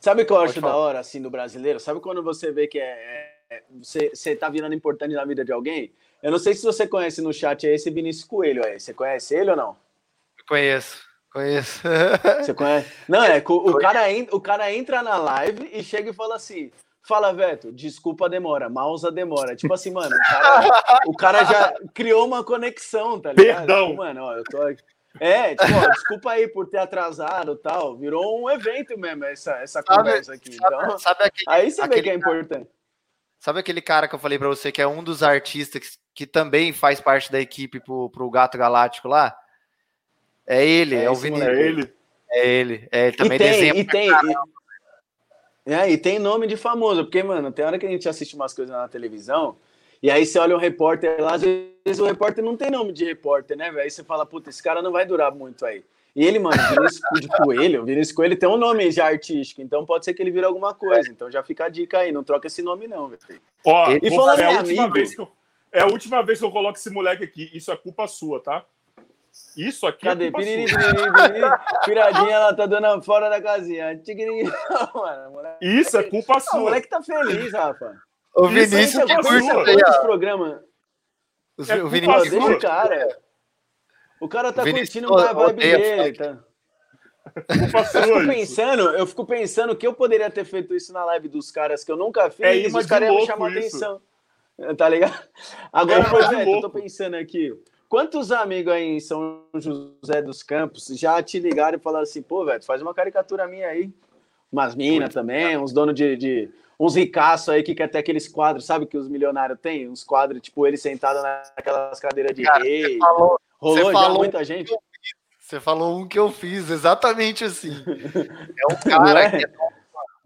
sabe o que eu acho da hora, assim, do brasileiro? Sabe quando você vê que é, é, você, você tá virando importante na vida de alguém? Eu não sei se você conhece no chat esse Vinícius Coelho aí. Você conhece ele ou não? Conheço. Conheço. Você conhece? Não, é, o, o, cara, o cara entra na live e chega e fala assim: Fala, Veto, desculpa a demora, Mausa demora. Tipo assim, mano, o cara, o cara já criou uma conexão, tá ligado? Perdão. Tipo, mano, ó, eu tô aqui. É, tipo, ó, desculpa aí por ter atrasado tal. Virou um evento mesmo essa, essa conversa aqui. Então, sabe aquele, aí você vê que é importante. Sabe aquele cara que eu falei para você que é um dos artistas que, que, também faz parte da equipe pro, pro Gato Galáctico lá? É ele, é, é o Vinícius. É ele. É ele. É, ele também e tem, desenha. E tem, e, é, e tem nome de famoso, porque, mano, tem hora que a gente assiste umas coisas na televisão, e aí você olha um repórter lá, às vezes o repórter não tem nome de repórter, né, velho? Aí você fala, puta, esse cara não vai durar muito aí. E ele, mano, Vinícius de Coelho, Vinícius Coelho tem um nome já artístico, então pode ser que ele vire alguma coisa. Então já fica a dica aí, não troca esse nome não, velho. Ó, e falando é a última amigo, vez que eu, é a última vez que eu coloco esse moleque aqui, isso é culpa sua, tá? Isso aqui é Cadê? é culpa piriri, sua. Piriri, piriri, Piradinha, ela tá dando fora da casinha. Mano, isso é culpa sua. O moleque tá feliz, Rafa. O Vinícius que curte aí, programa. É o Vinícius o cara. O cara tá curtindo a vibe dele, tá? Eu fico pensando, eu fico pensando que eu poderia ter feito isso na live dos caras que eu nunca fiz, é, e os caras iam me chamar isso. atenção. Tá ligado? Agora, é, eu tô pensando aqui. Quantos amigos aí em São José dos Campos já te ligaram e falaram assim, pô, velho, faz uma caricatura minha aí. Umas minas também, uns donos de, de uns ricaços aí que quer ter aqueles quadros, sabe que os milionários têm? Uns quadros, tipo, ele sentado naquelas cadeiras de Cara, rei. Falou, Rolou já falou muita gente? Você falou um que eu fiz, exatamente assim. É um cara é? que é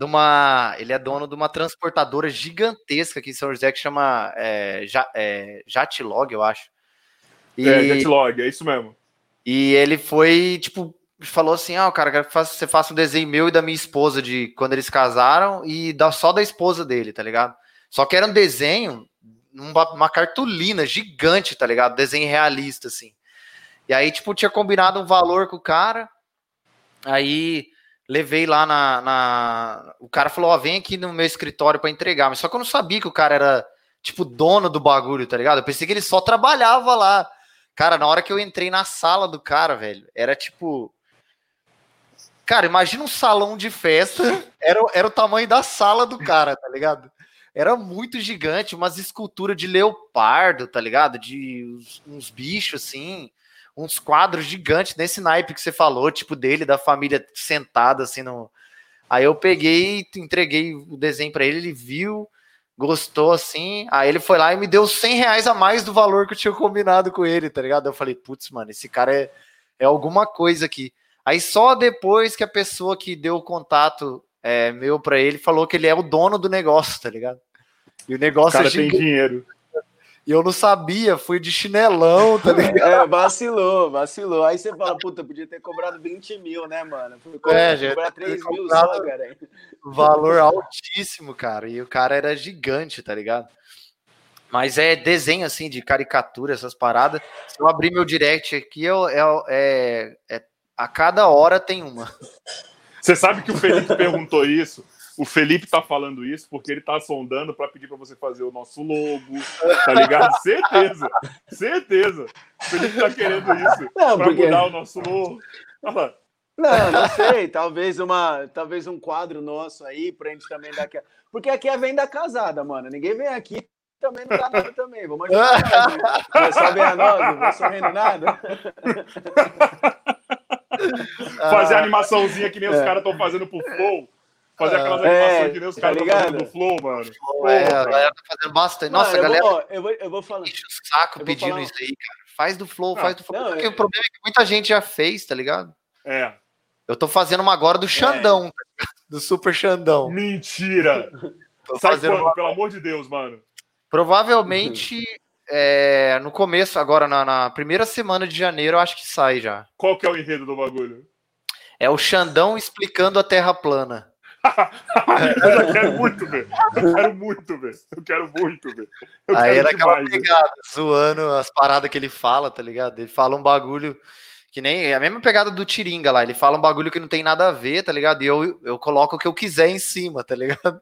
de uma. Ele é dono de uma transportadora gigantesca aqui em São José que chama é, é, Jatlog, eu acho. E, é, Jatlog, é isso mesmo. E ele foi, tipo, falou assim: Ah, cara, quero que você faça um desenho meu e da minha esposa de quando eles casaram e da, só da esposa dele, tá ligado? Só que era um desenho, uma, uma cartolina gigante, tá ligado? Desenho realista, assim. E aí, tipo, tinha combinado um valor com o cara. Aí levei lá na. na... O cara falou: Ó, vem aqui no meu escritório para entregar. Mas só que eu não sabia que o cara era, tipo, dono do bagulho, tá ligado? Eu pensei que ele só trabalhava lá. Cara, na hora que eu entrei na sala do cara, velho, era tipo. Cara, imagina um salão de festa. Era, era o tamanho da sala do cara, tá ligado? Era muito gigante, umas esculturas de leopardo, tá ligado? De uns, uns bichos assim uns quadros gigantes nesse naipe que você falou, tipo dele, da família sentada assim no. Aí eu peguei, entreguei o desenho para ele, ele viu, gostou assim. Aí ele foi lá e me deu 100 reais a mais do valor que eu tinha combinado com ele, tá ligado? Eu falei, putz, mano, esse cara é, é alguma coisa aqui. Aí só depois que a pessoa que deu o contato é, meu para ele falou que ele é o dono do negócio, tá ligado? E o negócio o cara é tem dinheiro. E eu não sabia, fui de chinelão, tá ligado? É, vacilou, vacilou. Aí você fala, puta, podia ter cobrado 20 mil, né, mano? Fui cobrar, é, gente, cobrar 3 mil só, cara. Valor altíssimo, cara. E o cara era gigante, tá ligado? Mas é desenho, assim, de caricatura, essas paradas. Se eu abrir meu direct aqui, eu, é, é, é a cada hora tem uma. Você sabe que o Felipe perguntou isso? O Felipe tá falando isso porque ele tá sondando para pedir para você fazer o nosso logo, tá ligado? certeza, certeza. O Felipe tá querendo isso para porque... mudar o nosso logo. Não, não sei. Talvez uma, talvez um quadro nosso aí pra gente também dar aqui. Porque aqui é venda casada, mano. Ninguém vem aqui também não dá nada também. Vamos ajudar. Não só vem a nós, não vou sorrindo nada. Fazer a animaçãozinha que nem é. os caras estão fazendo pro Flow. Fazer aquelas animações é, que nem os caras tá fazendo do Flow, mano. é, a galera tá fazendo bastante. Nossa, a galera. Vou, eu, vou, eu vou falar. Enche o saco pedindo falar... isso aí, cara. Faz do Flow, não, faz do Flow. Não, porque eu... o problema é que muita gente já fez, tá ligado? É. Eu tô fazendo uma agora do Xandão, é. do Super Xandão. Mentira! Sai quando, uma... pelo amor de Deus, mano. Provavelmente é, no começo, agora na, na, primeira semana de janeiro, eu acho que sai já. Qual que é o enredo do bagulho? É o Xandão explicando a Terra plana. eu já quero muito ver. Eu quero muito ver. Eu quero muito ver. Eu Aí era aquela pegada, zoando as paradas que ele fala, tá ligado? Ele fala um bagulho que nem. É a mesma pegada do Tiringa lá. Ele fala um bagulho que não tem nada a ver, tá ligado? E eu, eu coloco o que eu quiser em cima, tá ligado?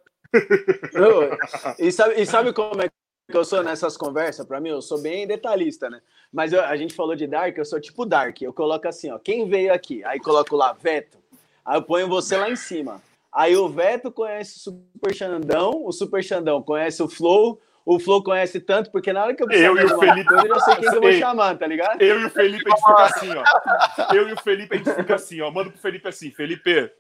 e, sabe, e sabe como é que eu sou nessas conversas? Pra mim, eu sou bem detalhista, né? Mas eu, a gente falou de Dark, eu sou tipo Dark. Eu coloco assim, ó. Quem veio aqui? Aí coloco lá, Veto. Aí eu ponho você lá em cima. Aí o Veto conhece o Super Xandão, o Super Xandão conhece o Flow, o Flow conhece tanto, porque na hora que eu eu e o Felipe, coisa, eu sei quem eu vou chamar, tá ligado? Eu e o Felipe, a gente fica assim, ó. Eu e o Felipe, a gente fica assim, ó. Manda pro Felipe assim, Felipe,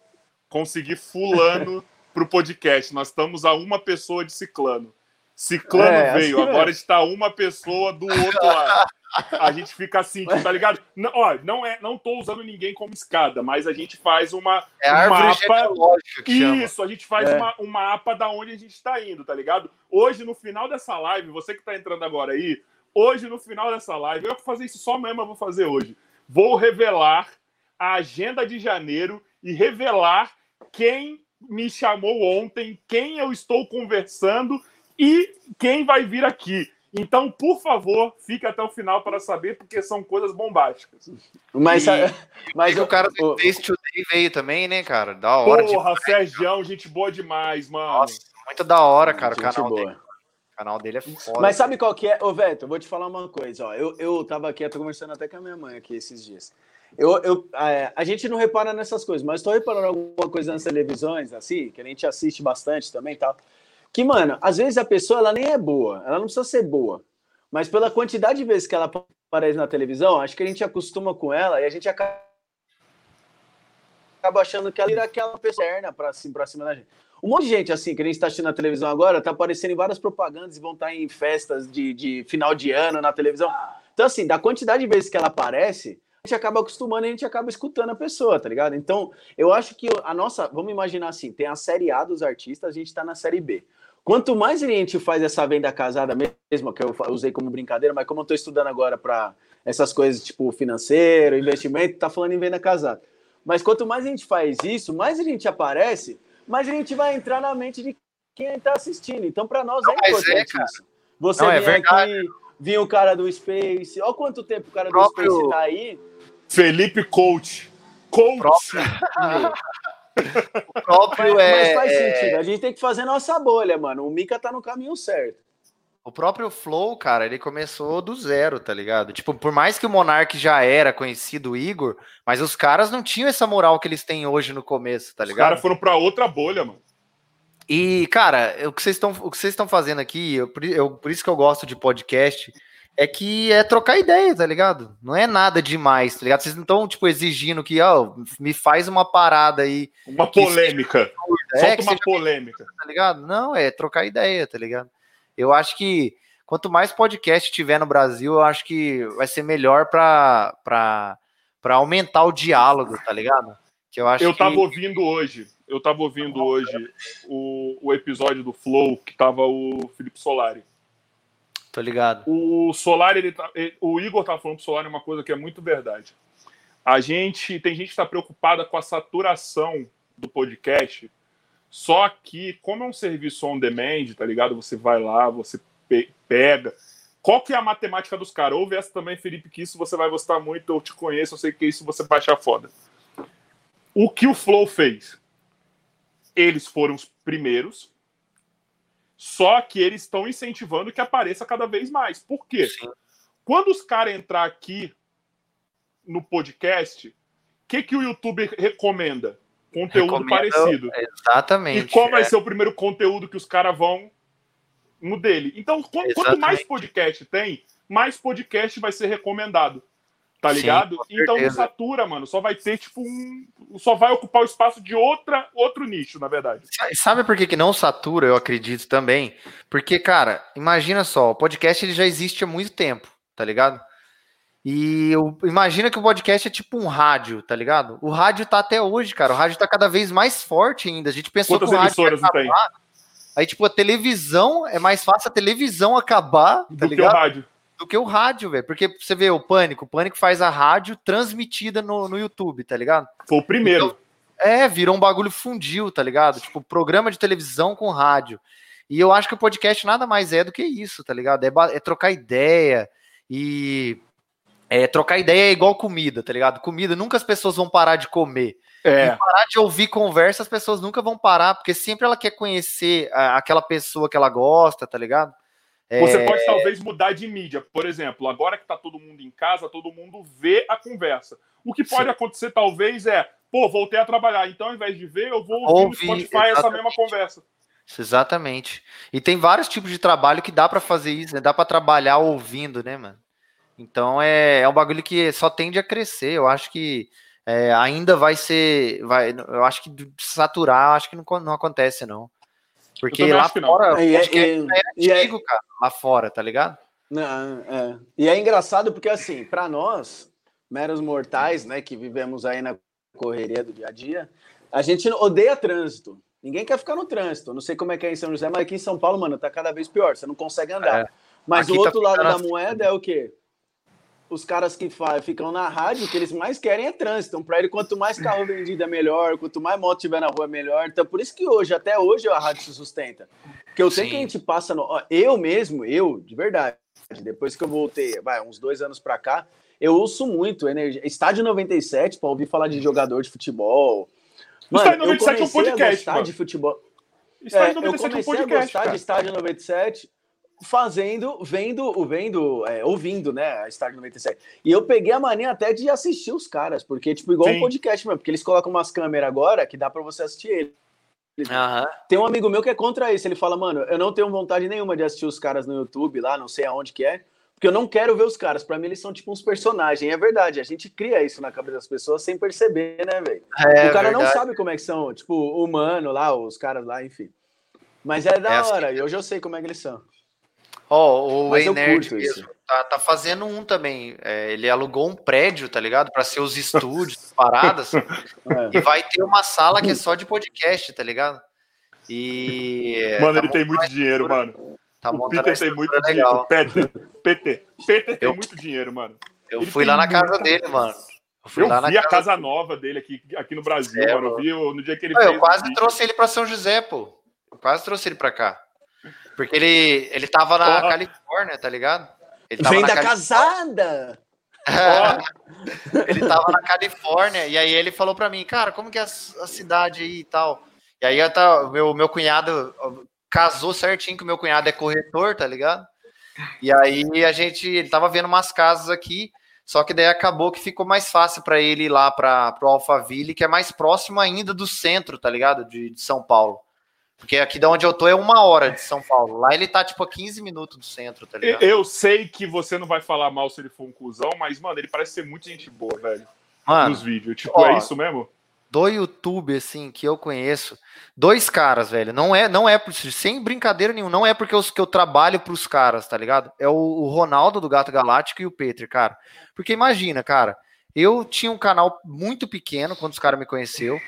consegui fulano pro podcast. Nós estamos a uma pessoa de ciclano. Ciclano é, veio, agora está uma pessoa do outro lado. A gente fica assim, tipo, tá ligado? Não, ó, não, é, não tô usando ninguém como escada, mas a gente faz uma, é um mapa. Isso, chama. a gente faz é. uma, um mapa da onde a gente está indo, tá ligado? Hoje, no final dessa live, você que tá entrando agora aí, hoje, no final dessa live, eu vou fazer isso só mesmo, eu vou fazer hoje. Vou revelar a agenda de janeiro e revelar quem me chamou ontem, quem eu estou conversando e quem vai vir aqui. Então, por favor, fique até o final para saber, porque são coisas bombásticas. Mas, e, mas o cara do Taste Today veio também, né, cara? Da hora. Porra, Sérgio, gente boa demais, mano. Nossa, muito da hora, cara, o canal boa. dele. O canal dele é foda. Mas sabe qual que é? Ô, Veto, eu vou te falar uma coisa, ó. Eu, eu tava aqui, eu tô conversando até com a minha mãe aqui esses dias. Eu, eu, é, a gente não repara nessas coisas, mas estou reparando alguma coisa nas televisões, assim, que a gente assiste bastante também e tal. Que, mano, às vezes a pessoa ela nem é boa, ela não precisa ser boa. Mas pela quantidade de vezes que ela aparece na televisão, acho que a gente acostuma com ela e a gente acaba achando que ela é aquela pessoa externa pra, assim, pra cima da gente. Um monte de gente, assim, que a gente está assistindo na televisão agora, tá aparecendo em várias propagandas e vão estar tá em festas de, de final de ano na televisão. Então, assim, da quantidade de vezes que ela aparece, a gente acaba acostumando e a gente acaba escutando a pessoa, tá ligado? Então, eu acho que a nossa. Vamos imaginar assim: tem a série A dos artistas, a gente tá na série B. Quanto mais a gente faz essa venda casada mesmo, que eu usei como brincadeira, mas como eu estou estudando agora para essas coisas tipo financeiro, investimento, tá falando em venda casada. Mas quanto mais a gente faz isso, mais a gente aparece, mais a gente vai entrar na mente de quem está assistindo. Então, para nós é Não, é importante é, isso. Você Não, é vem aqui, vir o cara do Space. Olha quanto tempo o cara do próprio... Space tá aí. Felipe Coach. Coach. O próprio mas, é. Mas faz é... sentido. A gente tem que fazer nossa bolha, mano. O Mika tá no caminho certo. O próprio Flow, cara, ele começou do zero, tá ligado? Tipo, por mais que o Monark já era conhecido o Igor, mas os caras não tinham essa moral que eles têm hoje no começo, tá ligado? Os caras foram pra outra bolha, mano. E, cara, o que vocês estão, o que vocês estão fazendo aqui, eu, eu, por isso que eu gosto de podcast, é que é trocar ideia, tá ligado? Não é nada demais, tá ligado? Vocês não estão, tipo, exigindo que, ó, me faz uma parada aí. Uma polêmica. Seja, é, uma polêmica. tá ligado? Não, é trocar ideia, tá ligado? Eu acho que quanto mais podcast tiver no Brasil, eu acho que vai ser melhor pra, pra, pra aumentar o diálogo, tá ligado? Que eu acho eu tava que... ouvindo hoje, eu tava ouvindo hoje o, o episódio do Flow, que tava o Felipe Solari. Tô ligado. O Solar, ele tá, o Igor tá falando pro Solar uma coisa que é muito verdade. A gente tem gente que está preocupada com a saturação do podcast. Só que, como é um serviço on demand, tá ligado? Você vai lá, você pe pega. Qual que é a matemática dos caras? Ouve essa também, Felipe, que isso você vai gostar muito. Eu te conheço, eu sei que isso você vai achar foda. O que o Flow fez? Eles foram os primeiros só que eles estão incentivando que apareça cada vez mais. Por quê? Sim. Quando os caras entrar aqui no podcast, o que, que o YouTube recomenda? Conteúdo parecido. Exatamente. E qual é. vai ser o primeiro conteúdo que os caras vão no dele? Então, quanto exatamente. mais podcast tem, mais podcast vai ser recomendado. Tá ligado? Sim, então não satura, mano. Só vai ter, tipo, um. Só vai ocupar o espaço de outra, outro nicho, na verdade. Sabe por que, que não satura, eu acredito também? Porque, cara, imagina só, o podcast ele já existe há muito tempo, tá ligado? E eu, imagina que o podcast é tipo um rádio, tá ligado? O rádio tá até hoje, cara. O rádio tá cada vez mais forte ainda. A gente pensou Quantas que o rádio emissoras não tem? Aí, tipo, a televisão, é mais fácil a televisão acabar, tá Do ligado? que o rádio do que o rádio, velho. Porque você vê o Pânico, o Pânico faz a rádio transmitida no, no YouTube, tá ligado? Foi o primeiro. Então, é, virou um bagulho fundiu, tá ligado? Tipo, programa de televisão com rádio. E eu acho que o podcast nada mais é do que isso, tá ligado? É, é trocar ideia e. É, trocar ideia é igual comida, tá ligado? Comida, nunca as pessoas vão parar de comer. É. E parar de ouvir conversa, as pessoas nunca vão parar, porque sempre ela quer conhecer a, aquela pessoa que ela gosta, tá ligado? Você é... pode talvez mudar de mídia. Por exemplo, agora que está todo mundo em casa, todo mundo vê a conversa. O que pode Sim. acontecer talvez é, pô, voltei a trabalhar, então ao invés de ver, eu vou ouvir no Spotify exatamente. essa mesma conversa. Exatamente. E tem vários tipos de trabalho que dá para fazer isso, né? Dá para trabalhar ouvindo, né, mano? Então é, é um bagulho que só tende a crescer. Eu acho que é, ainda vai ser. Vai, eu acho que saturar, acho que não, não acontece, não. Porque lá fora, é, é, é, é antigo, cara, lá fora, tá ligado? Não, é. E é engraçado porque, assim, para nós, meros mortais, né, que vivemos aí na correria do dia a dia, a gente odeia trânsito. Ninguém quer ficar no trânsito. não sei como é que é em São José, mas aqui em São Paulo, mano, tá cada vez pior. Você não consegue andar. É. Mas aqui o outro tá lado da assim. moeda é o quê? Os caras que ficam na rádio, o que eles mais querem é trânsito. Então, para ele, quanto mais carro vendido é melhor, quanto mais moto tiver na rua é melhor. Então, por isso que hoje, até hoje, a rádio se sustenta. Porque eu sei Sim. que a gente passa no. Eu mesmo, eu, de verdade, depois que eu voltei, vai, uns dois anos para cá, eu ouço muito energia. Estádio 97, para ouvir falar de jogador de futebol. Mano, Estádio 97 é um podcast. Mano. de futebol. Estádio é, 97 eu comecei é um podcast, a gostar cara. de Estádio 97 fazendo, vendo, vendo, é, ouvindo, né, a Estádio 97. E eu peguei a mania até de assistir os caras, porque, tipo, igual Sim. um podcast mesmo, porque eles colocam umas câmeras agora que dá para você assistir ele. Uhum. Tem um amigo meu que é contra isso. Ele fala, mano, eu não tenho vontade nenhuma de assistir os caras no YouTube lá, não sei aonde que é, porque eu não quero ver os caras. Para mim, eles são tipo uns personagens. É verdade, a gente cria isso na cabeça das pessoas sem perceber, né, velho? É, o cara verdade. não sabe como é que são, tipo, humano lá, os caras lá, enfim. Mas é da é assim. hora, e hoje eu sei como é que eles são. Ó, oh, o Ei Nerd mesmo tá, tá, fazendo um também. É, ele alugou um prédio, tá ligado? Para ser os estúdios, paradas. é. E vai ter uma sala que é só de podcast, tá ligado? E. Mano, tá ele tem muito dinheiro, mano. Tá o Peter tem muito legal. dinheiro. Peter, Peter tem eu, muito dinheiro, mano. Eu ele fui lá na casa dele, mano. Eu, fui eu lá vi na a casa nova dele aqui, aqui no Brasil, é, mano. Eu vi no dia que ele Eu quase trouxe ele para São José, pô. Eu quase trouxe ele para cá. Porque ele, ele tava na oh. Califórnia, tá ligado? Vem da casada! ele tava na Califórnia e aí ele falou para mim, cara, como que é a, a cidade aí e tal. E aí o meu, meu cunhado casou certinho que o meu cunhado é corretor, tá ligado? E aí a gente, ele tava vendo umas casas aqui, só que daí acabou que ficou mais fácil para ele ir lá para o Alphaville, que é mais próximo ainda do centro, tá ligado? De, de São Paulo. Porque aqui de onde eu tô é uma hora de São Paulo. Lá ele tá, tipo, a 15 minutos do centro, tá ligado? Eu sei que você não vai falar mal se ele for um cuzão, mas, mano, ele parece ser muito gente boa, velho. Mano, nos vídeos. Tipo, ó, é isso mesmo? Do YouTube, assim, que eu conheço, dois caras, velho. Não é, não é, sem brincadeira nenhuma, não é porque eu, que eu trabalho pros caras, tá ligado? É o, o Ronaldo do Gato Galáctico e o Petri, cara. Porque imagina, cara, eu tinha um canal muito pequeno quando os caras me conheceu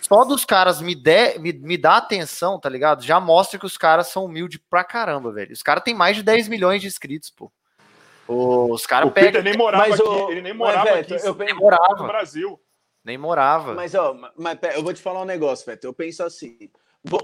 só dos caras me, der, me, me dar atenção, tá ligado? Já mostra que os caras são humildes pra caramba, velho. Os caras têm mais de 10 milhões de inscritos, pô. Os caras pegam. Peter nem morava mas, aqui, ele nem morava aqui, eu, nem morava no Brasil. Nem morava. Mas, ó, mas eu vou te falar um negócio, Feto. Eu penso assim: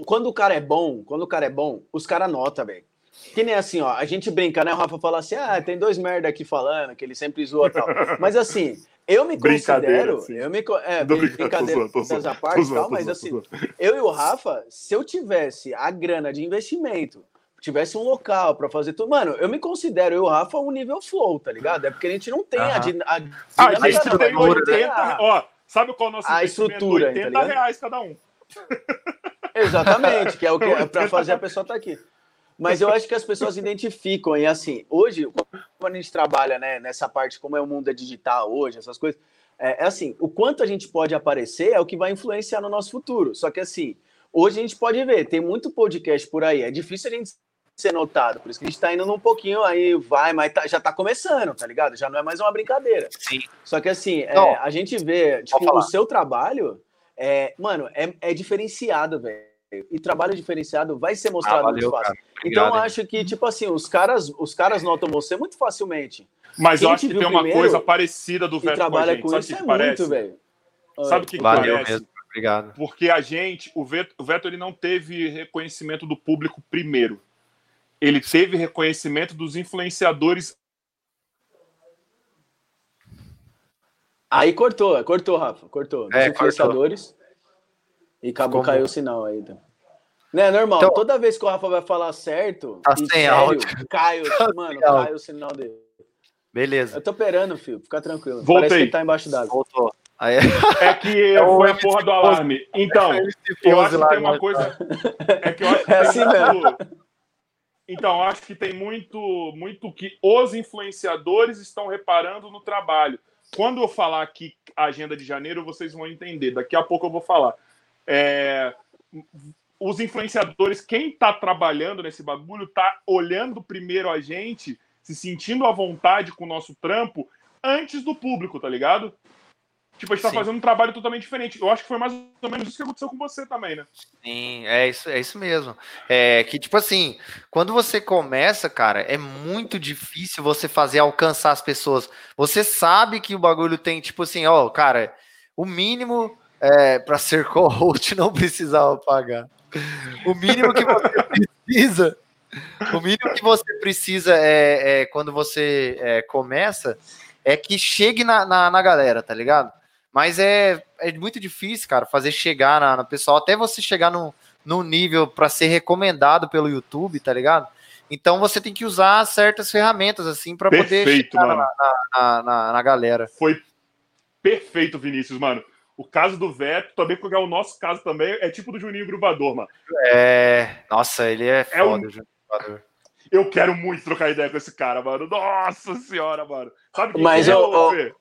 quando o cara é bom, quando o cara é bom, os caras notam, velho. Que nem assim, ó, a gente brinca, né? O Rafa fala assim: ah, tem dois merda aqui falando, que ele sempre zoa tal. Mas assim, eu me considero, assim. eu me é, brincadeira dessa parte tal, mas assim, eu e o Rafa, se eu tivesse a grana de investimento, tivesse um local para fazer tudo, mano, eu me considero eu e o Rafa um nível flow, tá ligado? É porque a gente não tem a, a, a, ah, a gente tem 80, ó, sabe qual é o nosso a estrutura, 80 tá reais cada um. Exatamente, que é o que é para fazer a pessoa estar tá aqui. Mas eu acho que as pessoas identificam, e assim, hoje, quando a gente trabalha né, nessa parte, como é o mundo é digital hoje, essas coisas, é, é, assim, o quanto a gente pode aparecer é o que vai influenciar no nosso futuro. Só que assim, hoje a gente pode ver, tem muito podcast por aí, é difícil a gente ser notado, por isso que a gente tá indo num pouquinho aí, vai, mas tá, já tá começando, tá ligado? Já não é mais uma brincadeira. Sim. Só que assim, é, a gente vê, tipo, o seu trabalho, é, mano, é, é diferenciado, velho e trabalho diferenciado vai ser mostrado ah, valeu, muito fácil. então, eu acho que, tipo assim, os caras, os caras notam você muito facilmente. Mas Quem eu acho que tem uma coisa parecida do Veto trabalha com, com isso que é parece? muito, velho. Sabe o que, valeu parece? Mesmo. Obrigado. Porque a gente, o Veto, o Veto ele não teve reconhecimento do público primeiro. Ele teve reconhecimento dos influenciadores Aí cortou, cortou, Rafa, cortou. Dos é, influenciadores. Cortou. E acabou, Como? caiu o sinal aí. Então. Não é normal. Então, Toda vez que o Rafa vai falar certo, tá sem sério, áudio. cai, tá mano, cai o sinal dele. Beleza. Eu tô operando, filho. Fica tranquilo. Voltei. Parece que tá embaixo d'água. Voltou. Aí... É que é foi a porra do alarme. Então, eu acho que tem uma coisa. É que eu acho que é assim muito... Então, eu acho que tem muito, muito que os influenciadores estão reparando no trabalho. Quando eu falar aqui agenda de janeiro, vocês vão entender. Daqui a pouco eu vou falar. É... Os influenciadores, quem está trabalhando nesse bagulho, está olhando primeiro a gente, se sentindo à vontade com o nosso trampo, antes do público, tá ligado? Tipo, a gente tá Sim. fazendo um trabalho totalmente diferente. Eu acho que foi mais ou menos isso que aconteceu com você também, né? Sim, é isso, é isso mesmo. É que, tipo assim, quando você começa, cara, é muito difícil você fazer alcançar as pessoas. Você sabe que o bagulho tem, tipo assim, ó, cara, o mínimo é, para ser co-host não precisava pagar. O mínimo que você precisa. O mínimo que você precisa é, é quando você é, começa é que chegue na, na, na galera, tá ligado? Mas é, é muito difícil, cara, fazer chegar na, na pessoal, até você chegar no, no nível para ser recomendado pelo YouTube, tá ligado? Então você tem que usar certas ferramentas, assim, para poder chegar na, na, na, na, galera. Foi perfeito, Vinícius, mano. O caso do Veto, também porque é o nosso caso também, é tipo do Juninho Gruvador, mano. É. Nossa, ele é, é foda, um... Juninho Gruvador. Eu quero muito trocar ideia com esse cara, mano. Nossa senhora, mano. Sabe que Mas eu, eu,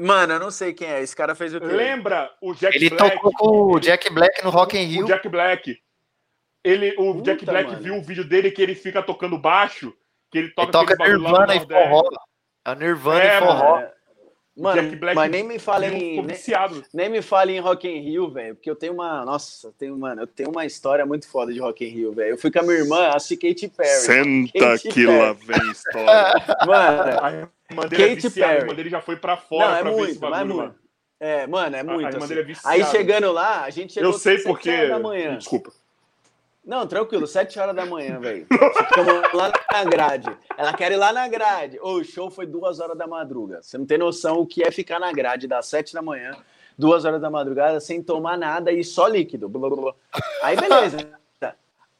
Mano, eu não sei quem é. Esse cara fez o quê? Lembra o Jack ele Black? Ele tocou com o Jack Black no Rock in Rio. O Jack Black. Ele, o Puta, Jack Black mano. viu o vídeo dele que ele fica tocando baixo, que ele toca, ele toca Nirvana e forró. É Nirvana é, e forró. Mano. Mano, mas nem me fale em. Nem, nem, me fale em Rock in Rio, velho. Porque eu tenho uma. Nossa, eu tenho, mano, eu tenho uma história muito foda de Rock in Rio, velho. Eu fui com a minha irmã, assisti Katy Perry. Senta Katy que Perry. lá vem história. mano, a Katy é Perry. A irmã dele já foi pra fora Não, é pra muito, ver esse bagulho, é muito. É, mano, é muito. A, a assim. é Aí chegando lá, a gente chegou Eu sei porque. Da manhã. Desculpa. Não, tranquilo, sete horas da manhã, velho. Ficamos lá na grade. Ela quer ir lá na grade. o show foi duas horas da madruga. Você não tem noção o que é ficar na grade das sete da manhã, duas horas da madrugada, sem tomar nada e só líquido. Blá, blá, blá. Aí, beleza.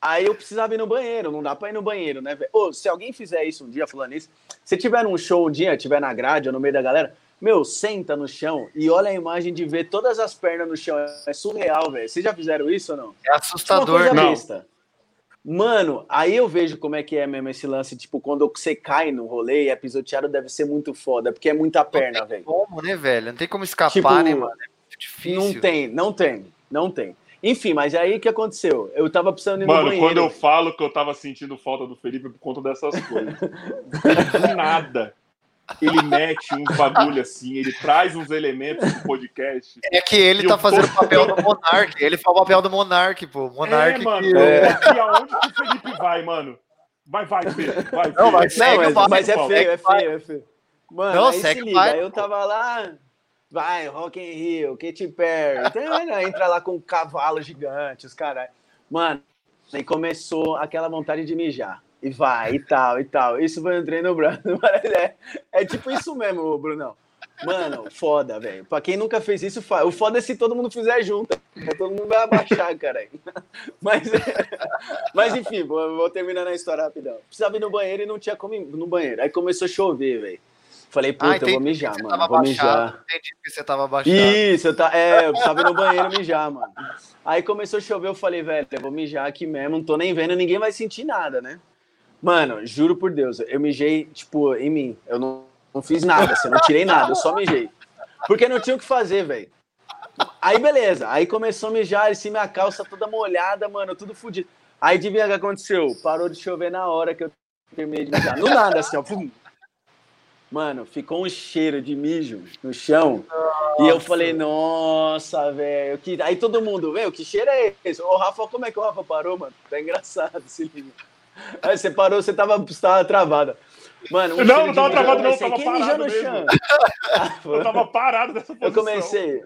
Aí eu precisava ir no banheiro, não dá pra ir no banheiro, né? Ô, se alguém fizer isso um dia, falando isso, se tiver num show um dia, tiver na grade ou no meio da galera, meu, senta no chão e olha a imagem de ver todas as pernas no chão. É surreal, velho. Vocês já fizeram isso ou não? É assustador, não. Besta. Mano, aí eu vejo como é que é mesmo esse lance, tipo, quando você cai no rolê e é pisoteado, deve ser muito foda, porque é muita perna, velho. Não tem como, né, velho? Não tem como escapar, tipo, né, mano? É muito difícil. Não tem, não tem, não tem. Enfim, mas aí o que aconteceu? Eu tava precisando ir Mano, no banheiro. quando eu falo que eu tava sentindo falta do Felipe por conta dessas coisas. nada ele mete um bagulho assim, ele traz uns elementos do podcast. É que ele tá fazendo o papel do Monark. Ele faz o papel do Monark, pô. Monark. É, mano. Que... É. E aonde que o Felipe vai, mano? Vai, vai, Felipe. Vai, não, mas, não, mas, mas é feio, é feio, é feio. Mano, não, aí segue se liga, vai, eu tava lá, vai, Rock in Rio, Katy Perry, então, entra lá com um cavalo gigante, os caras. Mano, aí começou aquela vontade de mijar e vai, e tal, e tal. Isso foi um treino, Bruno. É, é tipo isso mesmo, Brunão. Mano, foda, velho. Pra quem nunca fez isso, o foda é se todo mundo fizer junto. Todo mundo vai abaixar, cara. Mas, mas enfim, vou, vou terminar a história rapidão. Precisava ir no banheiro e não tinha como ir no banheiro. Aí começou a chover, velho. Falei, puta, ah, eu vou mijar, mano. Vou mijar. Entendi que você tava baixado. Isso, eu tá, é, eu precisava ir no banheiro mijar, mano. Aí começou a chover, eu falei, velho, eu vou mijar aqui mesmo, não tô nem vendo, ninguém vai sentir nada, né? Mano, juro por Deus, eu mijei, tipo, em mim. Eu não, não fiz nada, assim, não tirei nada, eu só mijei. Porque não tinha o que fazer, velho. Aí, beleza. Aí começou a mijar, assim, minha calça toda molhada, mano, tudo fodido. Aí, adivinha o que aconteceu? Parou de chover na hora que eu terminei de mijar. No nada, assim, ó. Pum. Mano, ficou um cheiro de mijo no chão. Nossa. E eu falei, nossa, velho. Que... Aí todo mundo, velho, que cheiro é esse? O Rafa, como é que o Rafa parou, mano? Tá engraçado, se liga. Aí você parou, você tava, você tava travada. Mano, um não, não tava travado, não, tava parado no chão. eu tava parado nessa posição. Eu comecei.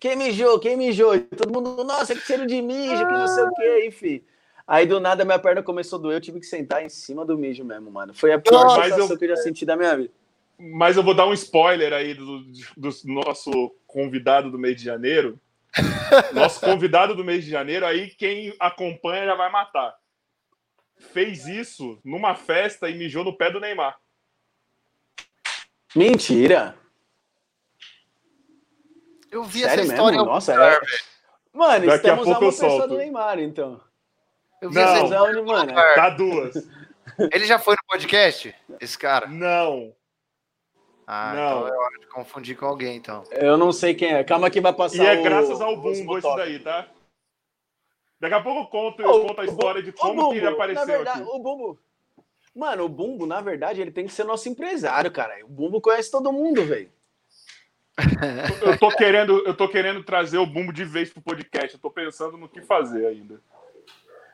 Quem mijou? Quem mijou? Todo mundo, nossa, que cheiro de mijo, que não sei o que, enfim. Aí do nada minha perna começou a doer, eu tive que sentar em cima do mijo mesmo, mano. Foi a pior Nossa, sensação eu... que eu já senti da minha vida. Mas eu vou dar um spoiler aí do, do nosso convidado do mês de janeiro. Nosso convidado do mês de janeiro, aí quem acompanha já vai matar fez isso numa festa e mijou no pé do Neymar. Mentira! Eu vi Sério essa história. Mesmo? Nossa, é... Mano, Daqui estamos a, pouco a uma pessoa solto. do Neymar, então. Eu vi não, essa onde, mano. Tá duas. Ele já foi no podcast, esse cara? Não. Ah, não. então é hora de confundir com alguém, então. Eu não sei quem é. Calma que vai passar. E é graças ao Bumbo isso daí, tá? Daqui a pouco eu conto, eu conto a história de como Bumbo, que ele apareceu verdade, aqui. O Bumbo. Mano, o Bumbo, na verdade, ele tem que ser nosso empresário, cara. O Bumbo conhece todo mundo, velho. eu tô querendo, eu tô querendo trazer o Bumbo de vez pro podcast. Eu tô pensando no que fazer ainda.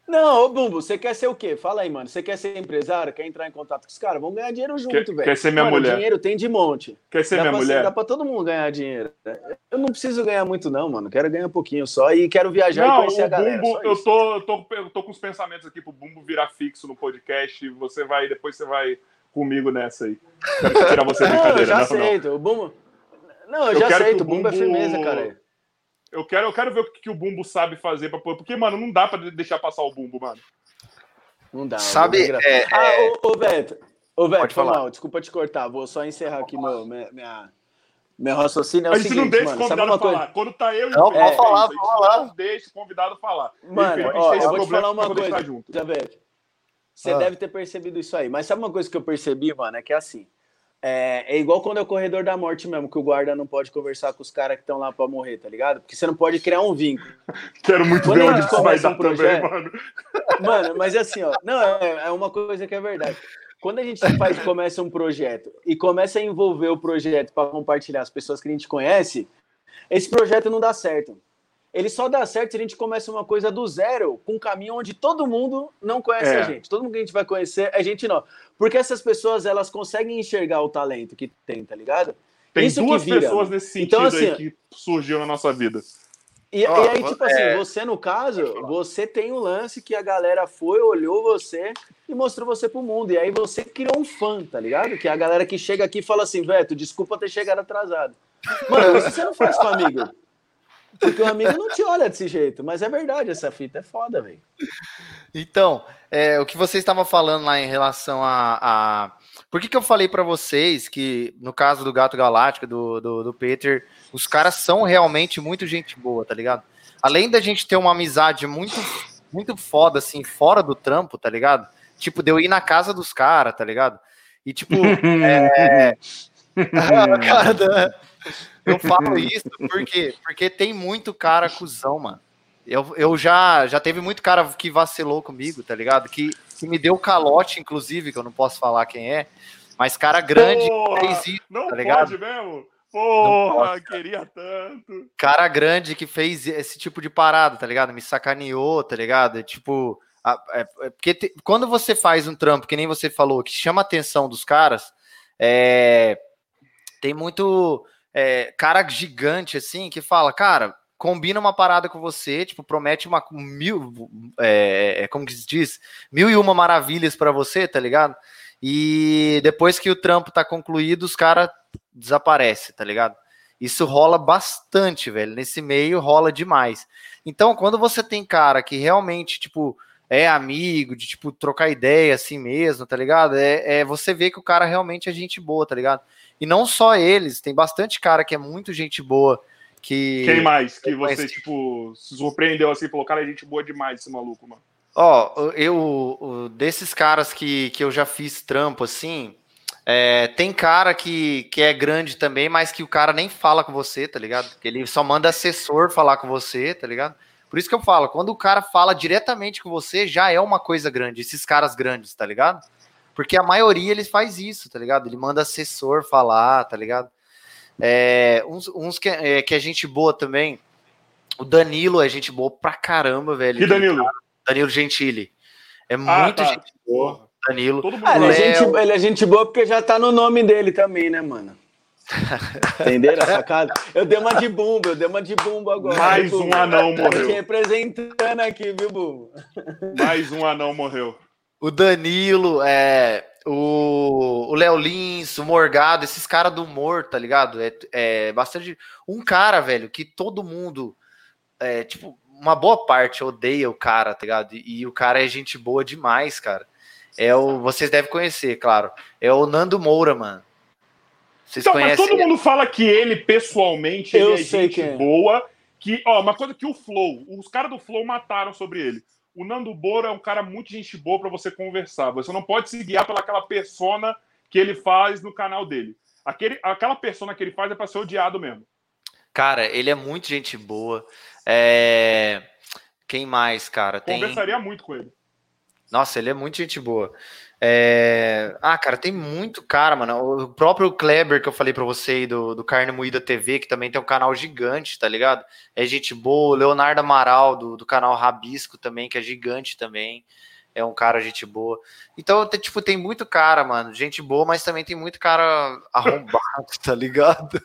Não, ô Bumbo, você quer ser o quê? Fala aí, mano. Você quer ser empresário? Quer entrar em contato com os caras? Vamos ganhar dinheiro junto, velho. Quer ser minha mano, mulher? dinheiro tem de monte. Quer ser dá minha mulher? Dá pra todo mundo ganhar dinheiro. Eu não preciso ganhar muito, não, mano. Quero ganhar um pouquinho só e quero viajar não, e conhecer a galera. Bumbo, eu, tô, eu, tô, eu tô com os pensamentos aqui pro Bumbo virar fixo no podcast. Você vai, depois você vai comigo nessa aí. Quero tirar você brincadeira. Não, eu já não, aceito. Não. O Bumbo... Não, eu, eu já aceito. O Bumbo é firmeza, cara. Eu quero, eu quero ver o que, que o Bumbo sabe fazer pra Porque, mano, não dá pra deixar passar o Bumbo, mano. Não dá. Sabe? É, ah, é... ô, ô Beto. Ô, Beto, foi mal. Desculpa te cortar. Vou só encerrar aqui meu, minha, minha, meu raciocínio. É o a gente seguinte, não deixa mano, o convidado falar. Coisa? Quando tá eu e não, o Beto, falar, é, falar. não deixa o convidado falar. Mano, ó, eu vou te falar uma coisa, junto. Beto. Você ah. deve ter percebido isso aí. Mas sabe uma coisa que eu percebi, mano? É que é assim. É, é, igual quando é o corredor da morte mesmo, que o guarda não pode conversar com os caras que estão lá para morrer, tá ligado? Porque você não pode criar um vínculo. Quero muito quando ver onde isso vai dar um projeto, também, mano. Mano, mas assim, ó, não, é, é, uma coisa que é verdade. Quando a gente faz, começa um projeto e começa a envolver o projeto para compartilhar as pessoas que a gente conhece, esse projeto não dá certo ele só dá certo se a gente começa uma coisa do zero, com um caminho onde todo mundo não conhece é. a gente. Todo mundo que a gente vai conhecer, a gente não. Porque essas pessoas, elas conseguem enxergar o talento que tem, tá ligado? Tem Isso duas pessoas nesse então, sentido então, assim, aí que surgiu na nossa vida. E, oh, e aí, tipo assim, é... assim, você no caso, você tem o um lance que a galera foi, olhou você e mostrou você pro mundo. E aí você criou um fã, tá ligado? Que é a galera que chega aqui e fala assim, Veto, desculpa ter chegado atrasado. Mano, isso você não faz com amigo. Porque o amigo não te olha desse jeito, mas é verdade, essa fita é foda, velho. Então, é, o que você estava falando lá em relação a. a... Por que, que eu falei para vocês que, no caso do Gato Galáctico, do, do, do Peter, os caras são realmente muito gente boa, tá ligado? Além da gente ter uma amizade muito, muito foda, assim, fora do trampo, tá ligado? Tipo, de eu ir na casa dos caras, tá ligado? E, tipo, é. Cara, eu falo isso porque, porque tem muito cara cuzão, mano. Eu, eu já, já teve muito cara que vacilou comigo, tá ligado? Que, que me deu calote, inclusive, que eu não posso falar quem é, mas cara grande Porra, fez isso, não tá ligado? pode mesmo? Porra, queria tanto. Cara grande que fez esse tipo de parada, tá ligado? Me sacaneou, tá ligado? Tipo, é, é, porque te, quando você faz um trampo, que nem você falou, que chama a atenção dos caras, é, tem muito é, cara gigante, assim, que fala, cara, combina uma parada com você, tipo, promete uma mil, é, é como que se diz, mil e uma maravilhas para você, tá ligado? E depois que o trampo tá concluído, os caras desaparecem, tá ligado? Isso rola bastante, velho. Nesse meio rola demais. Então, quando você tem cara que realmente, tipo, é amigo, de, tipo, trocar ideia assim mesmo, tá ligado? É, é você vê que o cara realmente é gente boa, tá ligado? E não só eles, tem bastante cara que é muito gente boa. Que... Quem mais que você, tipo, se surpreendeu assim, falou, cara, é gente boa demais esse maluco, mano. Ó, eu, desses caras que, que eu já fiz trampo, assim, é, tem cara que, que é grande também, mas que o cara nem fala com você, tá ligado? Ele só manda assessor falar com você, tá ligado? Por isso que eu falo, quando o cara fala diretamente com você, já é uma coisa grande, esses caras grandes, tá ligado? Porque a maioria eles faz isso, tá ligado? Ele manda assessor falar, tá ligado? É, uns, uns que, é, que é gente boa também. O Danilo é gente boa pra caramba, velho. E Danilo? Danilo Gentili. É ah, muito tá. gente boa. Danilo. Ah, ele, é gente, ele é gente boa porque já tá no nome dele também, né, mano? Entenderam a sacada? Eu dei uma de bumbo, eu dei uma de bumbo agora. Mais um anão morreu. representando aqui, viu, bumbo? Mais um anão morreu o Danilo, é, o Léo Lins, o Morgado, esses caras do humor, tá ligado? É, é, bastante. Um cara, velho, que todo mundo, é, tipo, uma boa parte odeia o cara, tá ligado? E, e, o cara é gente boa demais, cara. É o. Vocês devem conhecer, claro. É o Nando Moura, mano. Vocês então, conhecem... mas todo mundo fala que ele, pessoalmente, ele é gente é. boa. Que, ó, uma coisa que o Flow, os caras do Flow mataram sobre ele. O Nando Boro é um cara muito gente boa para você conversar. Você não pode se guiar pelaquela persona que ele faz no canal dele. Aquele, aquela persona que ele faz é para ser odiado mesmo. Cara, ele é muito gente boa. É... Quem mais, cara? Tem... Conversaria muito com ele. Nossa, ele é muito gente boa. É... Ah, cara, tem muito cara, mano. O próprio Kleber que eu falei pra você aí do, do Carne Moída TV, que também tem um canal gigante, tá ligado? É gente boa. Leonardo Amaral, do, do canal Rabisco também, que é gigante também. É um cara gente boa. Então, tipo, tem muito cara, mano. Gente boa, mas também tem muito cara arrombado, tá ligado?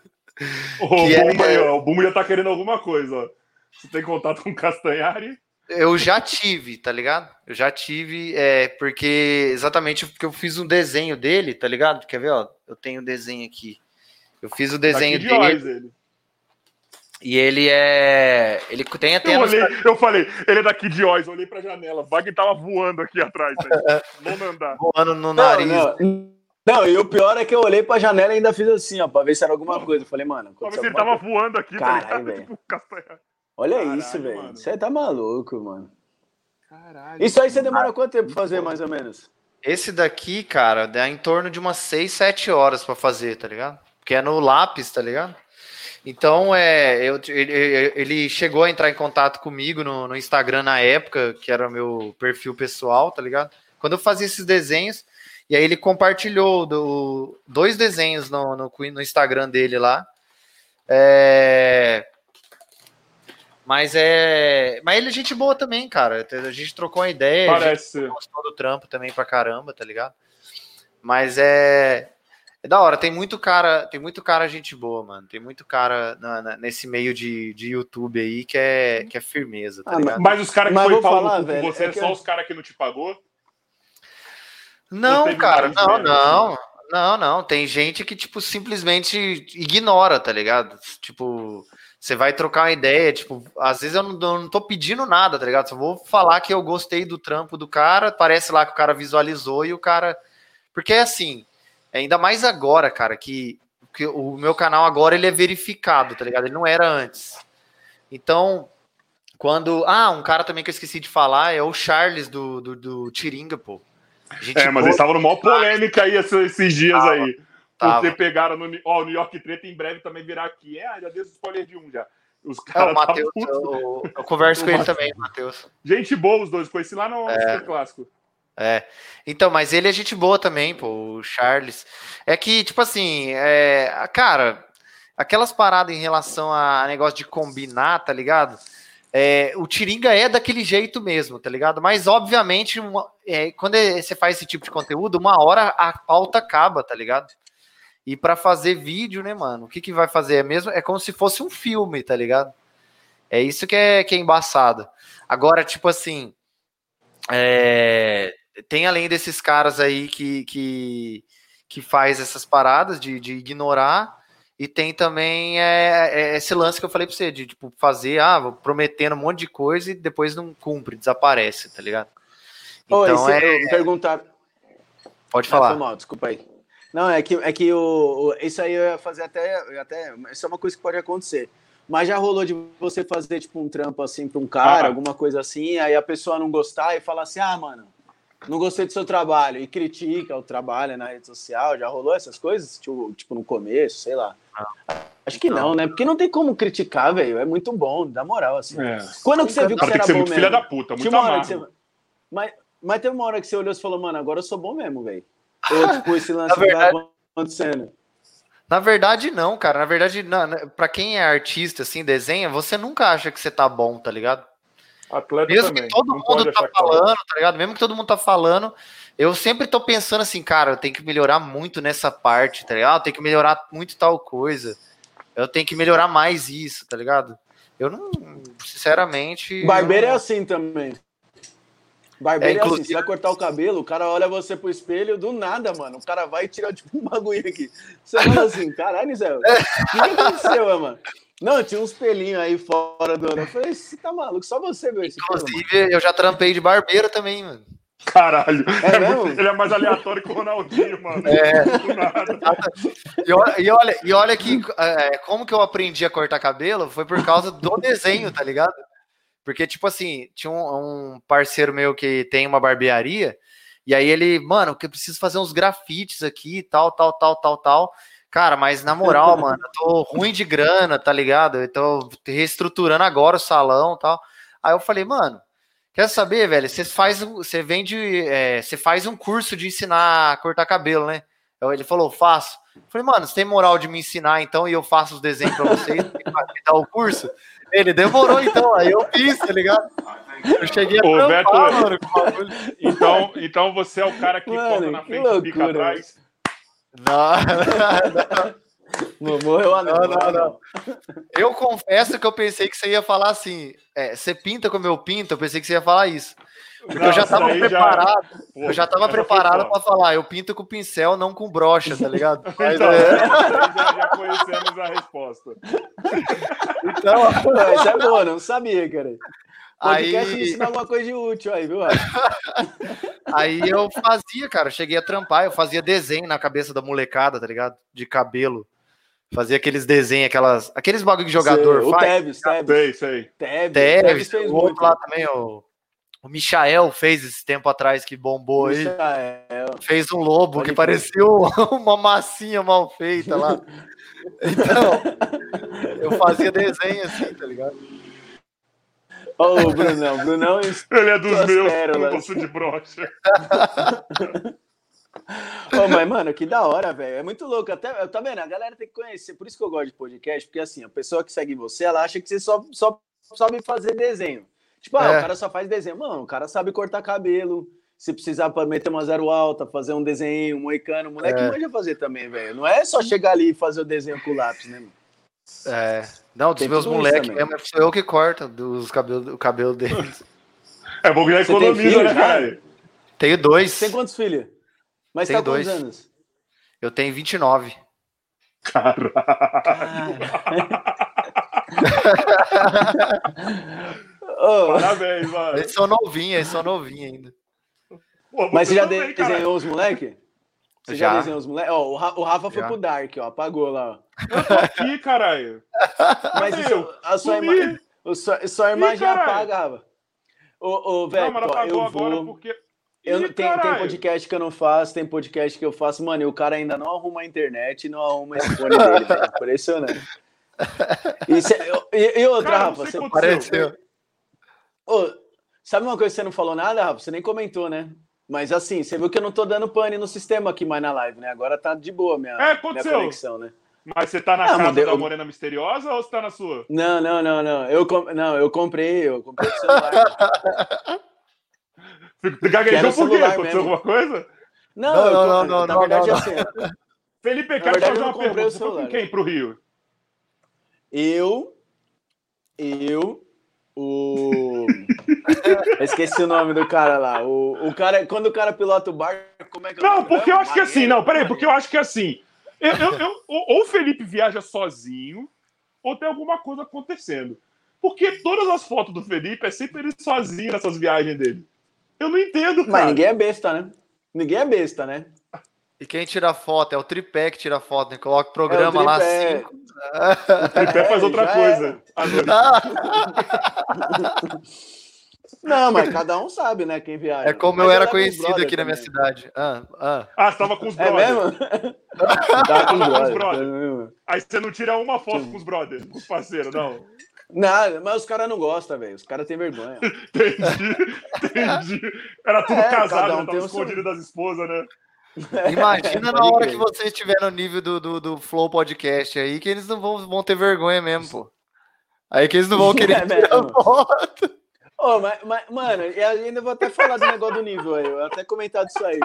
O, Bumba, é... aí, ó, o Bumba já tá querendo alguma coisa, ó. Você tem contato com o Castanhari? Eu já tive, tá ligado? Eu já tive, é, porque exatamente porque eu fiz um desenho dele, tá ligado? Quer ver, ó? Eu tenho o um desenho aqui. Eu fiz o desenho dele. ele. E ele é. Ele tem até. Eu, olhei, eu falei, ele é daqui de Oz, olhei pra janela. Wagner tava voando aqui atrás, né? não andar. Voando no nariz. Não, não. não, e o pior é que eu olhei pra janela e ainda fiz assim, ó, pra ver se era alguma coisa. Eu falei, mano. Pra ver se ele tava coisa. voando aqui, tá Caralho, tá tipo, Olha Caralho, isso, velho. Você tá maluco, mano. Caralho. Isso aí você demora quanto tempo pra fazer, mais ou menos? Esse daqui, cara, dá em torno de umas 6, 7 horas pra fazer, tá ligado? Porque é no lápis, tá ligado? Então, é, eu, ele, ele chegou a entrar em contato comigo no, no Instagram na época, que era o meu perfil pessoal, tá ligado? Quando eu fazia esses desenhos, e aí ele compartilhou do, dois desenhos no, no, no Instagram dele lá. É, mas é. Mas ele é gente boa também, cara. A gente trocou uma ideia. Parece. A gostou do trampo também pra caramba, tá ligado? Mas é. É da hora, tem muito cara, tem muito cara gente boa, mano. Tem muito cara na, na, nesse meio de, de YouTube aí que é, que é firmeza, tá ah, ligado? Mas os caras que foi falar com você é, é só os caras que não te pagou? Não, cara, não, não. Assim? Não, não. Tem gente que, tipo, simplesmente ignora, tá ligado? Tipo, você vai trocar uma ideia, tipo, às vezes eu não, eu não tô pedindo nada, tá ligado? Só vou falar que eu gostei do trampo do cara, parece lá que o cara visualizou e o cara. Porque é assim, ainda mais agora, cara, que, que o meu canal agora ele é verificado, tá ligado? Ele não era antes. Então, quando. Ah, um cara também que eu esqueci de falar é o Charles do, do, do Tiringa, pô. é, mas eles estavam numa polêmica aí esses dias tava. aí. Tava. pegaram no ó, New York Treta em breve também virá aqui. É, já deu spoiler de um já. Os caras. É, o Matheus, eu, eu, converso com ele também, Matheus. Gente boa os dois, conheci lá no é. Clássico. É. Então, mas ele é gente boa também, pô, o Charles. É que, tipo assim, é, cara, aquelas paradas em relação a negócio de combinar, tá ligado? É, o Tiringa é daquele jeito mesmo, tá ligado? Mas, obviamente, uma, é, quando você faz esse tipo de conteúdo, uma hora a pauta acaba, tá ligado? E para fazer vídeo, né, mano? O que, que vai fazer? É mesmo, é como se fosse um filme, tá ligado? É isso que é, que é embaçado. Agora, tipo assim, é, tem além desses caras aí que, que, que faz essas paradas de, de ignorar, e tem também é, é esse lance que eu falei pra você, de tipo, fazer, ah, prometendo um monte de coisa e depois não cumpre, desaparece, tá ligado? Então é. Perguntar. Pode falar. Mal, desculpa aí. Não, é que, é que o, o, isso aí eu ia fazer até, até. Isso é uma coisa que pode acontecer. Mas já rolou de você fazer, tipo, um trampo assim pra um cara, ah. alguma coisa assim, aí a pessoa não gostar e falar assim, ah, mano, não gostei do seu trabalho, e critica o trabalho na rede social, já rolou essas coisas? Tipo, tipo no começo, sei lá. Ah. Acho que não, né? Porque não tem como criticar, velho. É muito bom, dá moral, assim. É. Quando que você viu que você era bom mesmo? Filha da puta, muito você... mas, mas teve uma hora que você olhou e falou, mano, agora eu sou bom mesmo, velho. Ou, tipo, esse lance verdade, tá acontecendo? Na verdade, não, cara. Na verdade, para quem é artista, assim, desenha, você nunca acha que você tá bom, tá ligado? Atleta Mesmo também. que todo não mundo tá falando, tá ligado? Mesmo que todo mundo tá falando, eu sempre tô pensando assim, cara, eu tenho que melhorar muito nessa parte, tá ligado? Eu tenho que melhorar muito tal coisa. Eu tenho que melhorar mais isso, tá ligado? Eu não, sinceramente. Barbeiro não... é assim também. Barbeiro é, inclusive... é assim, você vai cortar o cabelo, o cara olha você pro espelho, do nada, mano. O cara vai e tira tipo um bagulho aqui. Você fala assim, caralho, Zé, o que aconteceu, mano? Não, tinha uns pelinhos aí fora do ano. Eu falei, você tá maluco, só você viu esse Inclusive, pelo, eu já trampei de barbeiro também, mano. Caralho. É mesmo? Ele é mais aleatório que o Ronaldinho, mano. É. E olha, e olha, e olha que é, como que eu aprendi a cortar cabelo foi por causa do desenho, tá ligado? Porque, tipo assim, tinha um, um parceiro meu que tem uma barbearia, e aí ele, mano, que eu preciso fazer uns grafites aqui, tal, tal, tal, tal, tal. Cara, mas na moral, mano, eu tô ruim de grana, tá ligado? Eu tô reestruturando agora o salão tal. Aí eu falei, mano, quer saber, velho? Você faz, você vende, é, você faz um curso de ensinar a cortar cabelo, né? Ele falou, faço. Eu falei, mano, você tem moral de me ensinar então e eu faço os desenhos pra vocês e me dar o curso? Ele demorou então, aí eu fiz, tá ligado? Eu cheguei a Ô, trampar, Beto, mano, então, então você é o cara que mano, corta na frente e fica atrás. Não, não. Morreu a não, não, não. Eu confesso que eu pensei que você ia falar assim: é, você pinta como eu pinto, eu pensei que você ia falar isso. Porque não, eu já estava preparado. Já... Pô, eu já estava preparado para falar, eu pinto com pincel, não com brocha, tá ligado? Mas, então, é... já, já conhecemos a resposta. Então, isso é bom, não sabia, cara. Podcast aí... ensina alguma coisa de útil aí, viu? aí eu fazia, cara, cheguei a trampar, eu fazia desenho na cabeça da molecada, tá ligado? De cabelo. Fazia aqueles desenhos, aquelas, aqueles bagulho de jogador. Sei, o Tevez, Tevez. Sei, sei. Tevez, Tevez, fez o outro lá também, o, o Michael fez esse tempo atrás que bombou aí. Fez um lobo Pode que parecia uma massinha mal feita lá. Então, eu fazia desenho assim, tá ligado? Ô, oh, Brunão, Brunão. Ele é dos meus, eu gosto de brocha. oh, mas, mano, que da hora, velho. É muito louco. Até, tá vendo? A galera tem que conhecer. Por isso que eu gosto de podcast, porque assim, a pessoa que segue você, ela acha que você só, só sabe fazer desenho. Tipo, ah, é. o cara só faz desenho. Mano, o cara sabe cortar cabelo. Se precisar para meter uma zero alta, fazer um desenho, um moicano, o moleque é. manja fazer também, velho. Não é só chegar ali e fazer o desenho com o lápis, né, mano? É. Não, dos Tem meus moleques mesmo, sou eu que corto dos cabelo, o cabelo deles. É bom que já economiza, né, cara? Tenho dois. Tem quantos filhos? Mas Tenho tá dois. quantos anos? Eu tenho 29. Caralho. oh. Parabéns, mano. Eles são novinhos, eles são novinhos ainda. Pô, mas você já também, desenhou os moleques? Você já, já desenhou os moleques? Oh, o Rafa foi já. pro Dark, ó. Apagou lá. Eu tô aqui, caralho. Mas isso, a sua, ima... sua, sua imagem Ih, apaga, Rafa. Ô, ô, Veto, ó, eu vou... Porque... Eu, Ih, tem, tem podcast que eu não faço, tem podcast que eu faço, mano, e o cara ainda não arruma a internet e não arruma esse fone dele, velho. Impressionante. E, cê, e, e outra, cara, Rafa, você apareceu. Ô, sabe uma coisa que você não falou nada, Rafa? Você nem comentou, né? Mas assim, você viu que eu não tô dando pane no sistema aqui mais na live, né? Agora tá de boa minha, é, minha conexão, né? Mas você tá na ah, casa da Morena Misteriosa ou você tá na sua? Não, não, não, não. Eu, com... não, eu comprei, eu comprei o celular. Gaguejou por quê? Aconteceu alguma coisa? Não, não, não, não, não, Na verdade, não, assim. Felipe, eu quero fazer uma pergunta. Você foi com quem pro Rio? Eu, eu, o. Esqueci o nome do cara lá. O, o cara, quando o cara pilota o barco, como é que Não, porque eu acho que assim, não, peraí, porque eu acho que assim. Eu, eu, eu, ou o Felipe viaja sozinho, ou tem alguma coisa acontecendo. Porque todas as fotos do Felipe é sempre ele sozinho nessas viagens dele. Eu não entendo, cara. Mas ninguém é besta, né? Ninguém é besta, né? E quem tira foto? É o tripé que tira foto, né? Coloca o programa é o lá cinco. O tripé faz outra é, coisa. Não, mas cada um sabe, né? Quem viaja. É como mas eu era conhecido aqui também. na minha cidade. Ah, ah. ah você tava com os é brothers. É mesmo? tava com os brothers. Aí você não tira uma foto com os brothers, com os parceiros, não. Nada, mas os caras não gostam, velho. Os caras têm vergonha. entendi, entendi. Era tudo é, casado, um tava escondido seu... das esposas, né? Imagina na hora que você estiver no nível do, do, do, Flow Podcast aí, que eles não vão, vão ter vergonha mesmo, pô. Aí que eles não vão querer é tirar foto. Oh, mas, mas, mano, eu ainda vou até falar do negócio do nível aí. Eu até comentar disso aí.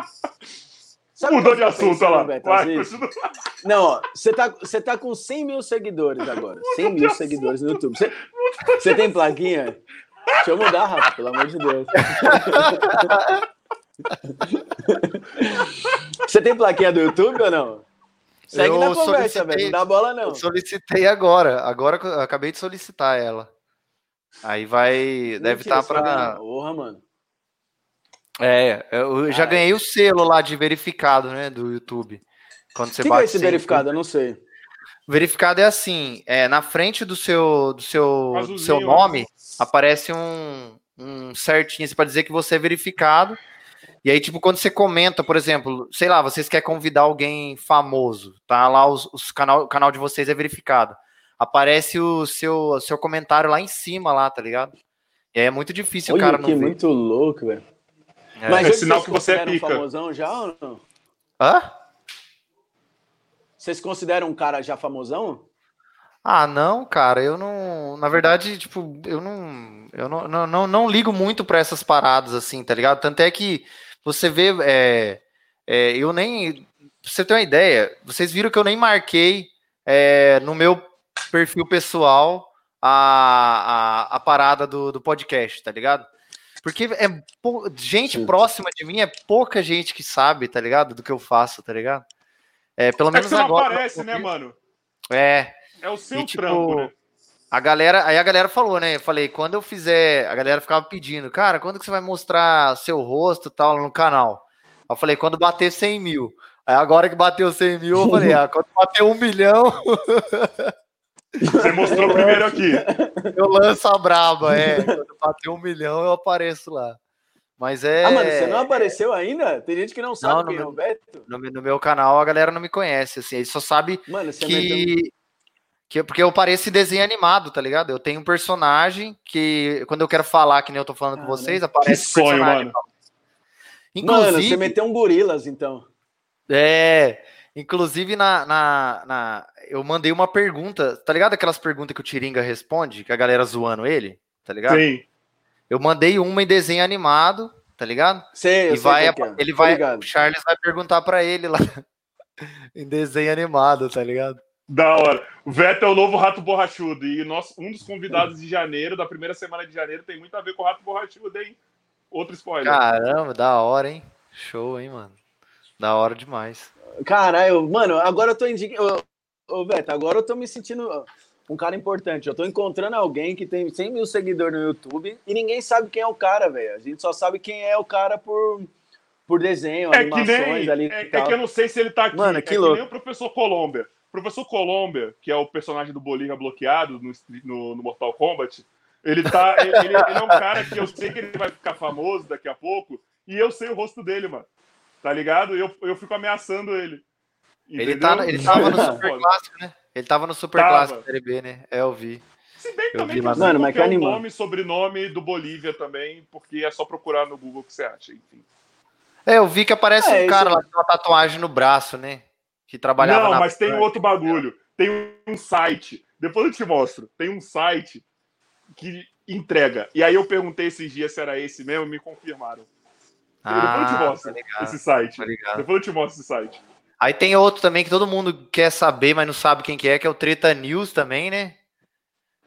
Sabe Mudou de assunto, olha lá. Vai, não, ó, você tá, você tá com 100 mil seguidores agora. 100 mil seguidores no YouTube. Você, você tem plaquinha? Deixa eu mudar, Rafa, pelo amor de Deus. Você tem plaquinha do YouTube ou não? Segue eu na conversa, velho. Não dá bola, não. Eu solicitei agora. Agora eu acabei de solicitar ela. Aí vai. Deve estar tá pra. Porra, mano. É, eu já ah, ganhei o selo lá de verificado, né, do YouTube. Quando você que bate que é esse verificado? Eu não sei. Verificado é assim, é, na frente do seu do seu, do seu nome aparece um, um certinho, você pode dizer que você é verificado. E aí, tipo, quando você comenta, por exemplo, sei lá, vocês querem convidar alguém famoso, tá lá os, os canal, o canal de vocês é verificado. Aparece o seu, o seu comentário lá em cima, lá, tá ligado? E aí é muito difícil Olha, o cara não que ver. muito louco, velho. É. Mas é sinal que você é pica. famosão já ou não? Hã? Vocês consideram um cara já famosão? Ah, não, cara, eu não. Na verdade, tipo, eu não. Eu não, não, não, não ligo muito para essas paradas, assim, tá ligado? Tanto é que você vê. É, é, eu nem. Pra você ter uma ideia, vocês viram que eu nem marquei é, no meu perfil pessoal a, a, a parada do, do podcast, tá ligado? Porque é gente Sim. próxima de mim, é pouca gente que sabe, tá ligado? Do que eu faço, tá ligado? É, pelo é menos que você agora. Não aparece, né, mano? É. É o seu e, tipo, trampo, né? A galera, aí a galera falou, né? Eu falei, quando eu fizer, a galera ficava pedindo, cara, quando que você vai mostrar seu rosto e tal no canal? Eu falei, quando bater 100 mil. Aí agora que bateu 100 mil, eu falei, ah, quando bater um milhão. Você mostrou primeiro aqui. Eu lanço a braba, é. Quando bater um milhão, eu apareço lá. Mas é. Ah, mano, você não apareceu ainda? Tem gente que não sabe não, quem meu, é o Beto. No, no, meu canal, a galera não me conhece, assim. Ele só sabe mano, que. Que, porque eu pareço desenho animado, tá ligado? Eu tenho um personagem que, quando eu quero falar, que nem eu tô falando ah, com vocês, aparece que sonho, mano. Inclusive, mano, você meteu um gorilas, então. É. Inclusive, na, na, na, eu mandei uma pergunta, tá ligado? Aquelas perguntas que o Tiringa responde, que a galera zoando ele, tá ligado? Sim. Eu mandei uma em desenho animado, tá ligado? Sei, e vai, é. ele vai, o Charles vai perguntar para ele lá em desenho animado, tá ligado? Da hora. O Veto é o novo Rato Borrachudo. E nós, um dos convidados de janeiro, da primeira semana de janeiro, tem muito a ver com o Rato Borrachudo, hein? Outro spoiler. Caramba, da hora, hein? Show, hein, mano? Da hora demais. Caralho, mano, agora eu tô indignado. Ô, Beto, agora eu tô me sentindo um cara importante. Eu tô encontrando alguém que tem 100 mil seguidores no YouTube e ninguém sabe quem é o cara, velho. A gente só sabe quem é o cara por, por desenho, é animações que nem, ali. É, é, que eu não sei se ele tá aqui. Mano, que é louco. que nem o professor Colômbia. O professor Colômbia, que é o personagem do Bolívar bloqueado no, no, no Mortal Kombat, ele tá. ele, ele, ele é um cara que eu sei que ele vai ficar famoso daqui a pouco, e eu sei o rosto dele, mano. Tá ligado? E eu, eu fico ameaçando ele. Ele, tá, ele tava no Super Clássico, né? Ele tava no Super tava. Clássico Série B, né? É, eu vi. Se bem que também vi, mano, mas que é o nome e sobrenome do Bolívia também, porque é só procurar no Google que você acha, enfim. É, eu vi que aparece é, um cara lá com uma tatuagem no braço, né? Que trabalhava Não, mas tem outro bagulho. Tem um site. Depois eu te mostro. Tem um site que entrega. E aí eu perguntei esses dias se era esse mesmo, me confirmaram. Ah, depois eu te ah, mostro tá esse site. Depois eu te mostro esse site. Aí tem outro também que todo mundo quer saber, mas não sabe quem que é, que é o Treta News também, né?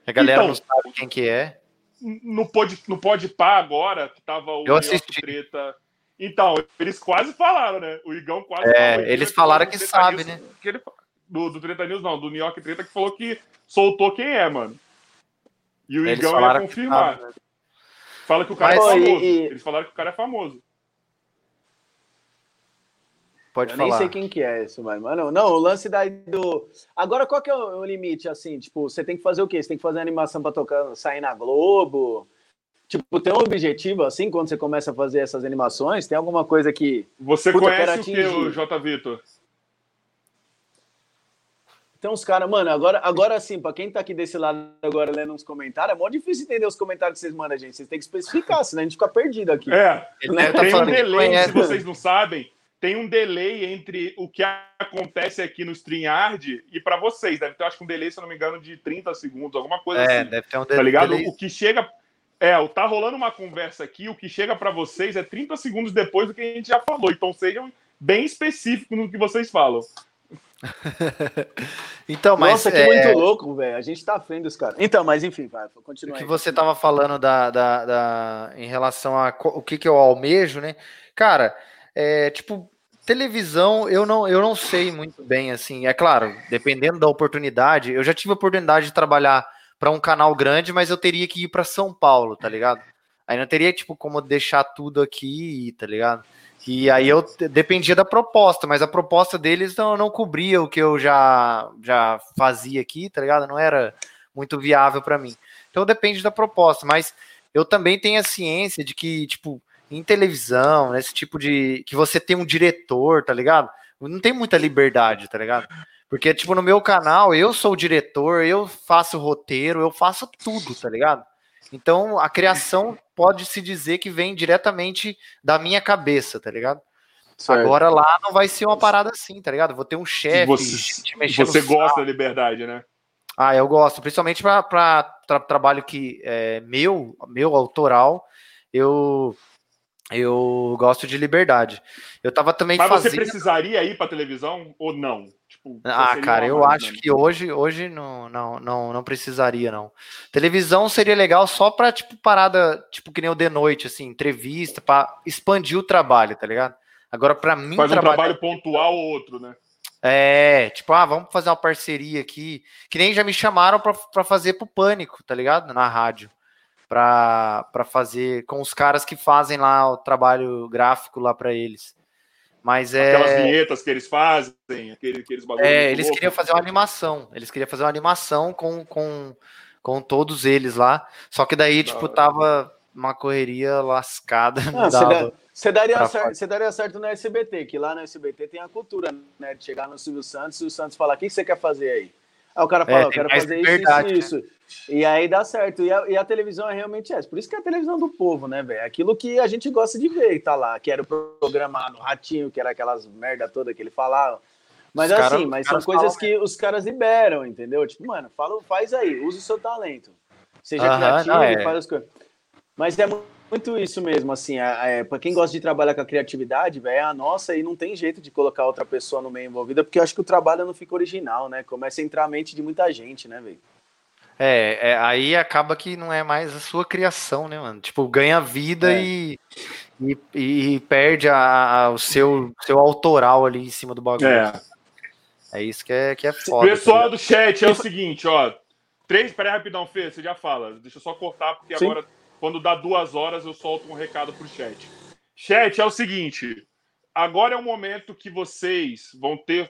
A galera então, não sabe quem que é. No Pod, no Pod Pá agora, que tava o Eu assisti. Treta. Então, eles quase falaram, né? O Igão quase É, falou, eles falaram que sabe, News, né? Que ele, do, do Treta News, não, do New York Treta, que falou que soltou quem é, mano. E o eles Igão ia confirmar. Sabe, né? Fala que o cara Mas, é famoso. E, e... Eles falaram que o cara é famoso. Pode eu falar. nem sei quem que é isso, mas não, não, o lance daí do. Agora, qual que é o limite, assim? Tipo, você tem que fazer o quê? Você tem que fazer animação para tocar, sair na Globo? Tipo, tem um objetivo, assim, quando você começa a fazer essas animações? Tem alguma coisa que. Você Puta, conhece o que, o J. Vitor? Tem uns caras, mano, agora, agora sim, pra quem tá aqui desse lado agora lendo uns comentários, é mó difícil entender os comentários que vocês mandam, gente. Vocês têm que especificar, senão a gente fica perdido aqui. É, né? tem tá um delay, se vocês não sabem tem um delay entre o que acontece aqui no StreamYard e para vocês. Deve ter, acho que um delay, se eu não me engano, de 30 segundos, alguma coisa é, assim. deve ter um delay. Tá ligado? O que chega. É, o tá rolando uma conversa aqui, o que chega para vocês é 30 segundos depois do que a gente já falou. Então sejam bem específicos no que vocês falam. então, mas. Nossa, que é... muito louco, velho. A gente tá frente dos caras. Então, mas enfim, vai, continua. O que aí, você tava falando da, da, da, em relação a o que, que eu almejo, né? Cara, é, tipo, Televisão, eu não, eu não sei muito bem, assim. É claro, dependendo da oportunidade. Eu já tive a oportunidade de trabalhar para um canal grande, mas eu teria que ir para São Paulo, tá ligado? Aí não teria, tipo, como deixar tudo aqui, tá ligado? E aí eu dependia da proposta, mas a proposta deles não, não cobria o que eu já, já fazia aqui, tá ligado? Não era muito viável para mim. Então depende da proposta, mas eu também tenho a ciência de que, tipo, em televisão, nesse tipo de. que você tem um diretor, tá ligado? Não tem muita liberdade, tá ligado? Porque, tipo, no meu canal, eu sou o diretor, eu faço roteiro, eu faço tudo, tá ligado? Então, a criação pode-se dizer que vem diretamente da minha cabeça, tá ligado? Certo. Agora lá não vai ser uma parada assim, tá ligado? Vou ter um chefe. Você, você gosta da liberdade, né? Ah, eu gosto, principalmente para tra trabalho que é meu, meu autoral, eu eu gosto de liberdade. Eu tava também Mas fazendo... você precisaria ir para televisão ou não? Tipo, ah, cara, eu acho que hoje, hoje não, não, não, não precisaria, não. Televisão seria legal só pra, tipo, parada, tipo, que nem o de noite, assim, entrevista, para expandir o trabalho, tá ligado? Agora, para mim. Faz um trabalho pontual ou outro, né? É, tipo, ah, vamos fazer uma parceria aqui. Que nem já me chamaram para fazer pro Pânico, tá ligado? Na rádio. Pra fazer com os caras que fazem lá o trabalho gráfico lá para eles. Mas é. Aquelas vinhetas que eles fazem, aquele, aqueles bagulhos. É, eles louco. queriam fazer uma animação. Eles queriam fazer uma animação com, com, com todos eles lá. Só que daí, tipo, tava uma correria lascada. Ah, você, você, daria certo, você daria certo no SBT, que lá no SBT tem a cultura, né? De chegar no Silvio Santos e o Santos falar: o que você quer fazer aí? Aí o cara é, fala: é, eu quero fazer isso, isso, né? isso. E aí dá certo. E a, e a, televisão é realmente essa. Por isso que é a televisão do povo, né, velho? Aquilo que a gente gosta de ver e tá lá. Que era o programa no Ratinho, que era aquelas merda toda que ele falava. Mas os assim, cara, mas são coisas que os caras liberam, entendeu? Tipo, mano, fala, faz aí, use o seu talento. Seja uh -huh, criativo, é. faz as coisas. Mas é muito isso mesmo, assim, é, é para quem gosta de trabalhar com a criatividade, velho, é a nossa e não tem jeito de colocar outra pessoa no meio envolvida, porque eu acho que o trabalho não fica original, né? Começa a entrar a mente de muita gente, né, velho? É, é, aí acaba que não é mais a sua criação, né, mano? Tipo, ganha vida é. e, e, e, perde a, a, o seu, seu autoral ali em cima do bagulho. É, é isso que é, que é foda. Pessoal tá do chat, é o seguinte, ó. Três, peraí, rapidão, Fê, você já fala. Deixa eu só cortar, porque Sim. agora, quando dá duas horas, eu solto um recado pro chat. Chat, é o seguinte. Agora é o momento que vocês vão ter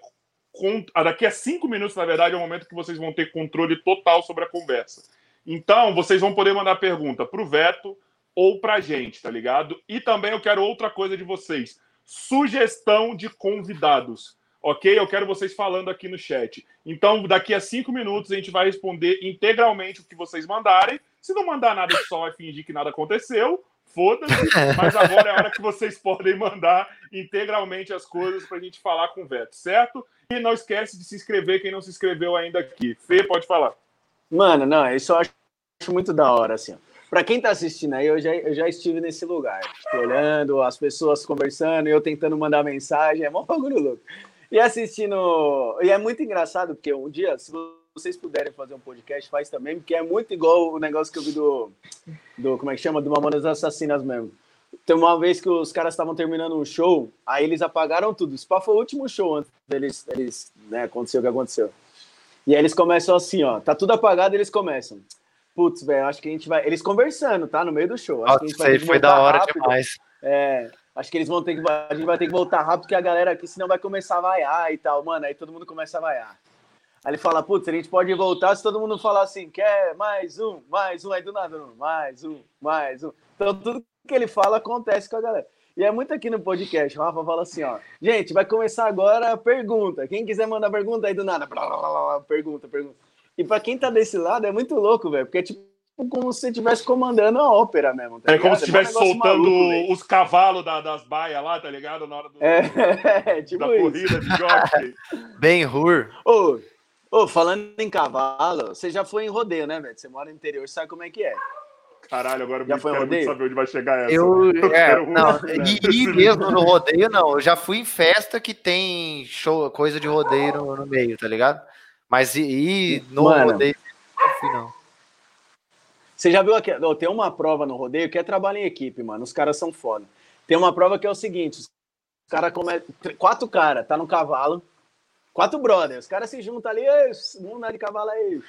ah, daqui a cinco minutos, na verdade, é o momento que vocês vão ter controle total sobre a conversa. Então, vocês vão poder mandar pergunta para o Veto ou para a gente, tá ligado? E também eu quero outra coisa de vocês: sugestão de convidados, ok? Eu quero vocês falando aqui no chat. Então, daqui a cinco minutos, a gente vai responder integralmente o que vocês mandarem. Se não mandar nada, só vai fingir que nada aconteceu foda-se, mas agora é a hora que vocês podem mandar integralmente as coisas para a gente falar com o Veto, certo? E não esquece de se inscrever quem não se inscreveu ainda aqui. Fê, pode falar. Mano, não, isso eu acho muito da hora, assim. Para quem tá assistindo aí, eu já, eu já estive nesse lugar, tipo, olhando as pessoas conversando eu tentando mandar mensagem, é mó bagulho louco. E assistindo. E é muito engraçado, porque um dia, se vocês puderem fazer um podcast, faz também, porque é muito igual o negócio que eu vi do. do como é que chama? Do Mamonas Assassinas mesmo. Tem uma vez que os caras estavam terminando um show, aí eles apagaram tudo. Spa foi o último show antes deles, eles, né, aconteceu o que aconteceu. E aí eles começam assim, ó, tá tudo apagado e eles começam. Putz, velho, acho que a gente vai. Eles conversando, tá? No meio do show. Acho Nossa, que a gente vai foi da hora rápido. demais. É, acho que eles vão ter que. A gente vai ter que voltar rápido, porque a galera aqui, senão vai começar a vaiar e tal. Mano, aí todo mundo começa a vaiar. Aí ele fala, putz, a gente pode voltar se todo mundo falar assim, quer mais um, mais um, aí do nada, mais um, mais um. Então tudo que ele fala acontece com a galera. E é muito aqui no podcast. O Rafa fala assim, ó. Gente, vai começar agora a pergunta. Quem quiser mandar pergunta aí do nada, blá, blá, blá, pergunta, pergunta. E para quem tá desse lado é muito louco, velho, porque é tipo como se você estivesse comandando a ópera mesmo. Tá é como se estivesse é soltando maluco, os cavalos da, das baias lá, tá ligado? Na hora do, é, é, tipo da isso. corrida de jockey. Bem Hur. Ô, ô, falando em cavalo, você já foi em rodeio, né, velho? Você mora no interior, sabe como é que é. Caralho, agora eu quero muito saber onde vai chegar essa. Eu, eu é, não, e, e, mesmo no rodeio, não. Eu já fui em festa que tem show, coisa de rodeio no, no meio, tá ligado? Mas e, no Mano, rodeio, não fui, não. Você já viu aqui? Tem uma prova no rodeio que é trabalho em equipe, mano. Os caras são foda. Tem uma prova que é o seguinte: os cara come... quatro caras, tá no cavalo, quatro brothers. Os caras se juntam ali, andar de cavalo aí.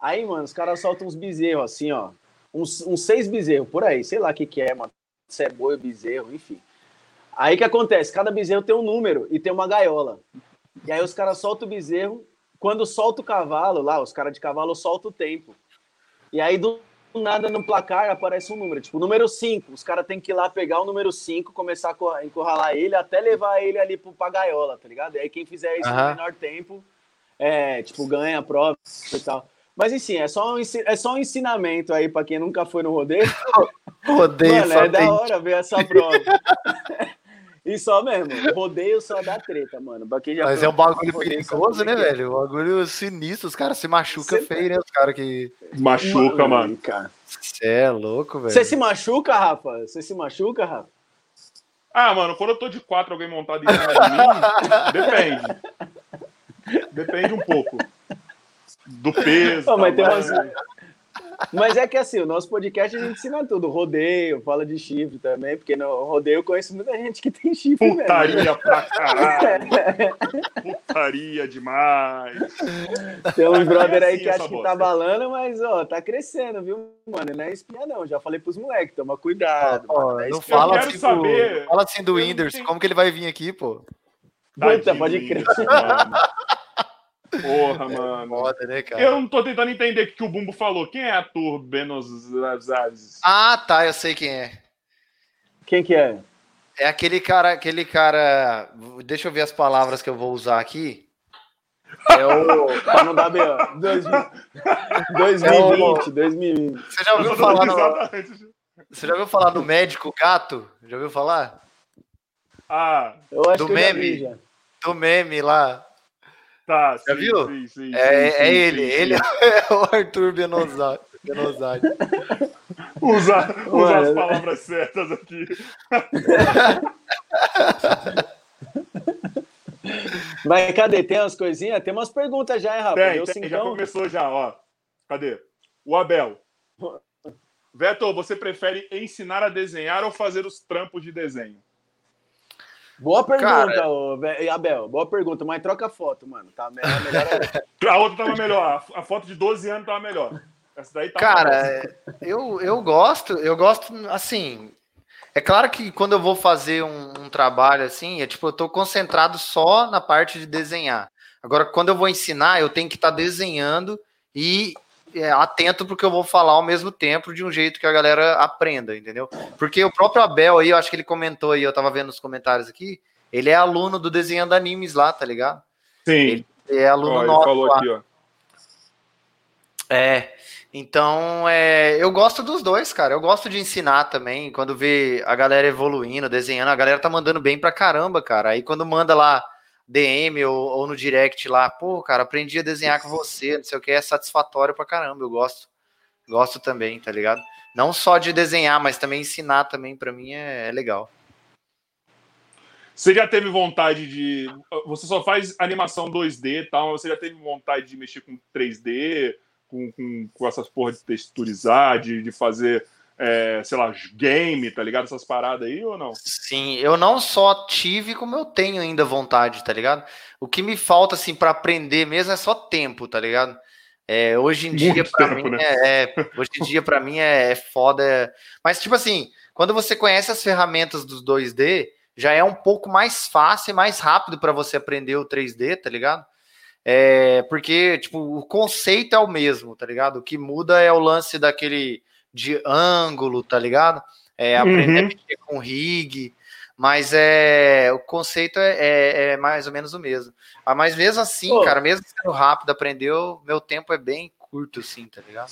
Aí, mano, os caras soltam uns bezerros assim, ó uns, uns seis bezerros, por aí, sei lá o que, que é, mano. Se é boi, bezerro, enfim. Aí que acontece? Cada bezerro tem um número e tem uma gaiola. E aí os caras soltam o bezerro. Quando solta o cavalo lá, os caras de cavalo soltam o tempo. E aí do nada no placar aparece um número, tipo, número 5. Os caras têm que ir lá pegar o número 5, começar a encurralar ele até levar ele ali pro, pra gaiola, tá ligado? E aí quem fizer isso uhum. no menor tempo, é, tipo, ganha a prova e tal. Mas enfim, é só um, é só um ensinamento aí para quem nunca foi no rodeio. rodeio Mano, é da hora ver essa prova. E só mesmo, rodeio só dá treta, mano. já Mas é um bagulho perigoso, né, velho? Um bagulho sinistro. Os caras se machucam Cê... feio, né? Os caras que. Machuca, mano. Você é louco, velho. Você se machuca, Rafa? Você se machuca, Rafa? Ah, mano, quando eu tô de quatro, alguém montado em cima de mim, depende. Depende um pouco. Do peso. Oh, mas tem umas, mas é que assim, o nosso podcast a gente ensina tudo. Rodeio, fala de chifre também, porque no rodeio eu conheço muita gente que tem chifre. Putaria mesmo. pra caralho. Putaria demais. Tem uns brother aí assim, que acha que tá balando, mas ó, tá crescendo, viu, mano? Não é espinha, não. Já falei pros moleques, toma cuidado. Ó, não, é não fala assim, saber. Do, fala assim do Whindersson, como que ele vai vir aqui, pô? Puta, pode crer. Mano. Porra, mano. Foda, né, cara? Eu não tô tentando entender o que o Bumbo falou. Quem é ator Benozazes? Ah, tá, eu sei quem é. Quem que é? É aquele cara, aquele cara. Deixa eu ver as palavras que eu vou usar aqui. É o. Pra não dar B.O. 2020, 2020. Você já ouviu falar no... Você já ouviu falar do médico gato? Já ouviu falar? Ah, eu acho do que meme. Eu do meme lá. Tá, Já sim, viu? Sim, sim, é, sim, é ele, ele é o Arthur Benozade. Usa, usa as palavras certas aqui. Mas cadê? Tem umas coisinhas? Tem umas perguntas já, hein, Rafa? Tem, tem já começou já, ó. Cadê? O Abel. Veto, você prefere ensinar a desenhar ou fazer os trampos de desenho? Boa pergunta, Cara... Abel. Boa pergunta, mas troca a foto, mano. Tá melhor, a outra tava melhor. A foto de 12 anos tava melhor. Essa daí tá Cara, eu, eu gosto, eu gosto, assim. É claro que quando eu vou fazer um, um, trabalho assim, é tipo, eu tô concentrado só na parte de desenhar. Agora, quando eu vou ensinar, eu tenho que estar tá desenhando e é, atento porque eu vou falar ao mesmo tempo de um jeito que a galera aprenda, entendeu? Porque o próprio Abel aí, eu acho que ele comentou aí, eu tava vendo nos comentários aqui, ele é aluno do desenhando animes lá, tá ligado? Sim. Ele é aluno ó, nosso. Falou lá. aqui, ó. É. Então, é, eu gosto dos dois, cara. Eu gosto de ensinar também. Quando vê a galera evoluindo, desenhando, a galera tá mandando bem pra caramba, cara. Aí quando manda lá DM ou, ou, no direct lá, pô, cara, aprendi a desenhar com você, não sei o que, é satisfatório pra caramba, eu gosto. Gosto também, tá ligado? Não só de desenhar, mas também ensinar também, para mim é, é, legal. Você já teve vontade de. Você só faz animação 2D e tal, mas você já teve vontade de mexer com 3D, com, com, com essas porra de texturizar, de, de fazer é, sei lá, game, tá ligado? Essas paradas aí ou não? Sim, eu não só tive, como eu tenho ainda vontade, tá ligado? O que me falta, assim, para aprender mesmo é só tempo, tá ligado? É, hoje em dia, para mim, né? é, é, hoje em dia, para mim, é, é foda. É... Mas, tipo assim, quando você conhece as ferramentas dos 2D, já é um pouco mais fácil e mais rápido para você aprender o 3D, tá ligado? É, porque, tipo, o conceito é o mesmo, tá ligado? O que muda é o lance daquele de ângulo, tá ligado? É, aprender uhum. a mexer com rig, mas é, o conceito é, é, é, mais ou menos o mesmo. Ah, mas mesmo assim, Pô. cara, mesmo sendo rápido, aprendeu, meu tempo é bem curto, assim, tá ligado?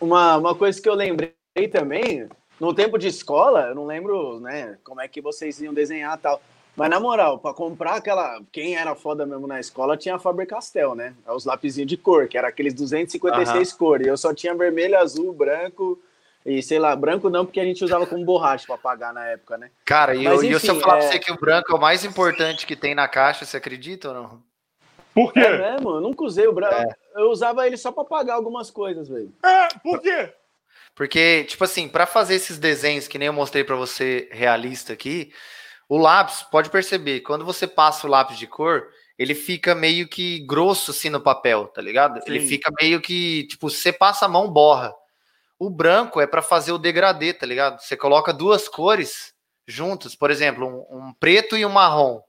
Uma, uma coisa que eu lembrei também, no tempo de escola, eu não lembro, né, como é que vocês iam desenhar tal. Mas na moral, para comprar aquela. Quem era foda mesmo na escola tinha a Faber Castell, né? É os lapisinhos de cor, que era aqueles 256 uhum. cores. Eu só tinha vermelho, azul, branco e sei lá, branco não, porque a gente usava como borracha para apagar na época, né? Cara, e, Mas, eu, enfim, se eu falar é... pra você que o branco é o mais importante que tem na caixa, você acredita ou não? Por quê? É mesmo? Eu nunca usei o branco. É. Eu usava ele só para apagar algumas coisas, velho. É, por quê? Porque, tipo assim, para fazer esses desenhos que nem eu mostrei para você realista aqui, o lápis, pode perceber, quando você passa o lápis de cor, ele fica meio que grosso assim no papel, tá ligado? Sim. Ele fica meio que, tipo, você passa a mão, borra. o branco é para fazer o degradê, tá ligado? Você coloca duas cores juntas, por exemplo, um, um, preto e um marrom.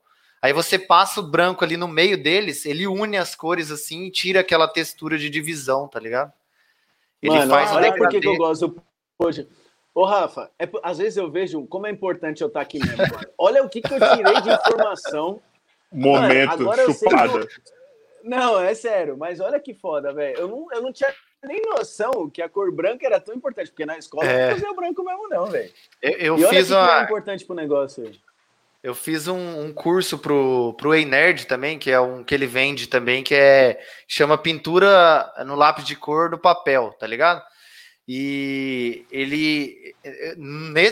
Aí você passa o branco ali no meio deles, ele une as cores assim e tira aquela textura de divisão, tá ligado? Ele Mano, faz olha por que eu gosto hoje. Ô, Rafa, é, às vezes eu vejo como é importante eu estar aqui mesmo. Olha o que, que eu tirei de informação. Momento, Mano, chupada. Não, é sério, mas olha que foda, velho. Eu não, eu não tinha nem noção que a cor branca era tão importante, porque na escola é... não fazia o branco mesmo, não, velho. Eu, eu e fiz uma... é importante pro negócio. Eu fiz um, um, curso pro, pro Ei Nerd também, que é um que ele vende também, que é chama pintura no lápis de cor no papel, tá ligado? E ele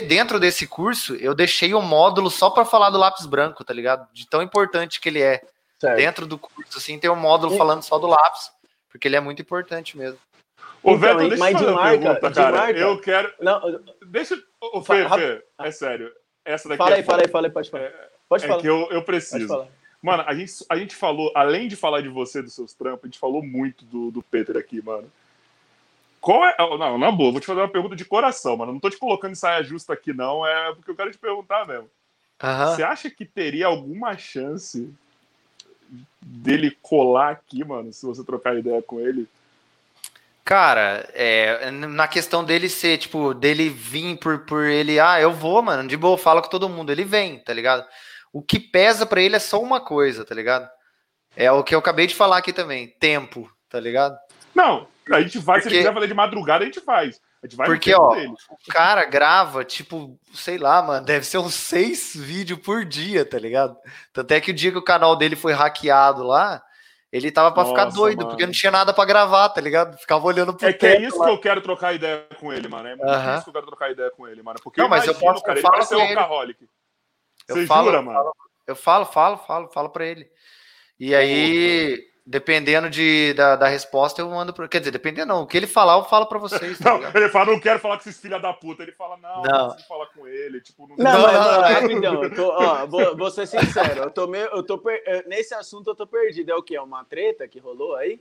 dentro desse curso eu deixei um módulo só para falar do lápis branco, tá ligado? De tão importante que ele é. Certo. Dentro do curso assim tem um módulo e... falando só do lápis, porque ele é muito importante mesmo. Ô, então, Veto, deixa mas eu de marca, pergunta, de cara. Marca. Eu quero. Não, deixa. Ô, Fê, Fê, é sério. Essa daqui fala é aí, fala aí, fala aí, pode falar. É, pode é falar. que eu, eu preciso. Mano, a gente, a gente falou, além de falar de você, dos seus trampos, a gente falou muito do, do Peter aqui, mano. Qual é. Não, na boa, vou te fazer uma pergunta de coração, mano. Não tô te colocando em saia justa aqui, não. É porque eu quero te perguntar mesmo. Você acha que teria alguma chance dele colar aqui, mano, se você trocar ideia com ele? Cara, é, na questão dele ser, tipo, dele vir por, por ele, ah, eu vou, mano, de boa, fala com todo mundo, ele vem, tá ligado? O que pesa para ele é só uma coisa, tá ligado? É o que eu acabei de falar aqui também, tempo, tá ligado? Não, a gente vai, Porque... se ele quiser fazer de madrugada, a gente faz. A gente vai Porque, ó, dele. o cara grava, tipo, sei lá, mano, deve ser uns seis vídeos por dia, tá ligado? Tanto é que o dia que o canal dele foi hackeado lá, ele tava pra Nossa, ficar doido, mano. porque não tinha nada pra gravar, tá ligado? Ficava olhando pro É que é isso lá. que eu quero trocar ideia com ele, mano. É muito isso que eu quero trocar ideia com ele, mano. Porque não, mas imagino, eu, posso, cara, eu falo ele workaholic. Eu Você falo, jura, mano? Eu falo, falo, falo, falo pra ele. E aí, dependendo de, da, da resposta, eu mando para. Quer dizer, dependendo não. O que ele falar, eu falo para vocês. Tá não, ele fala, não quero falar com esses filha da puta. Ele fala, não, não, não falar com ele. Tipo, não, não, não, não, rapidão. Eu tô, ó, vou, vou ser sincero. Eu tô meio, eu tô per... Nesse assunto eu tô perdido. É o quê? É uma treta que rolou aí?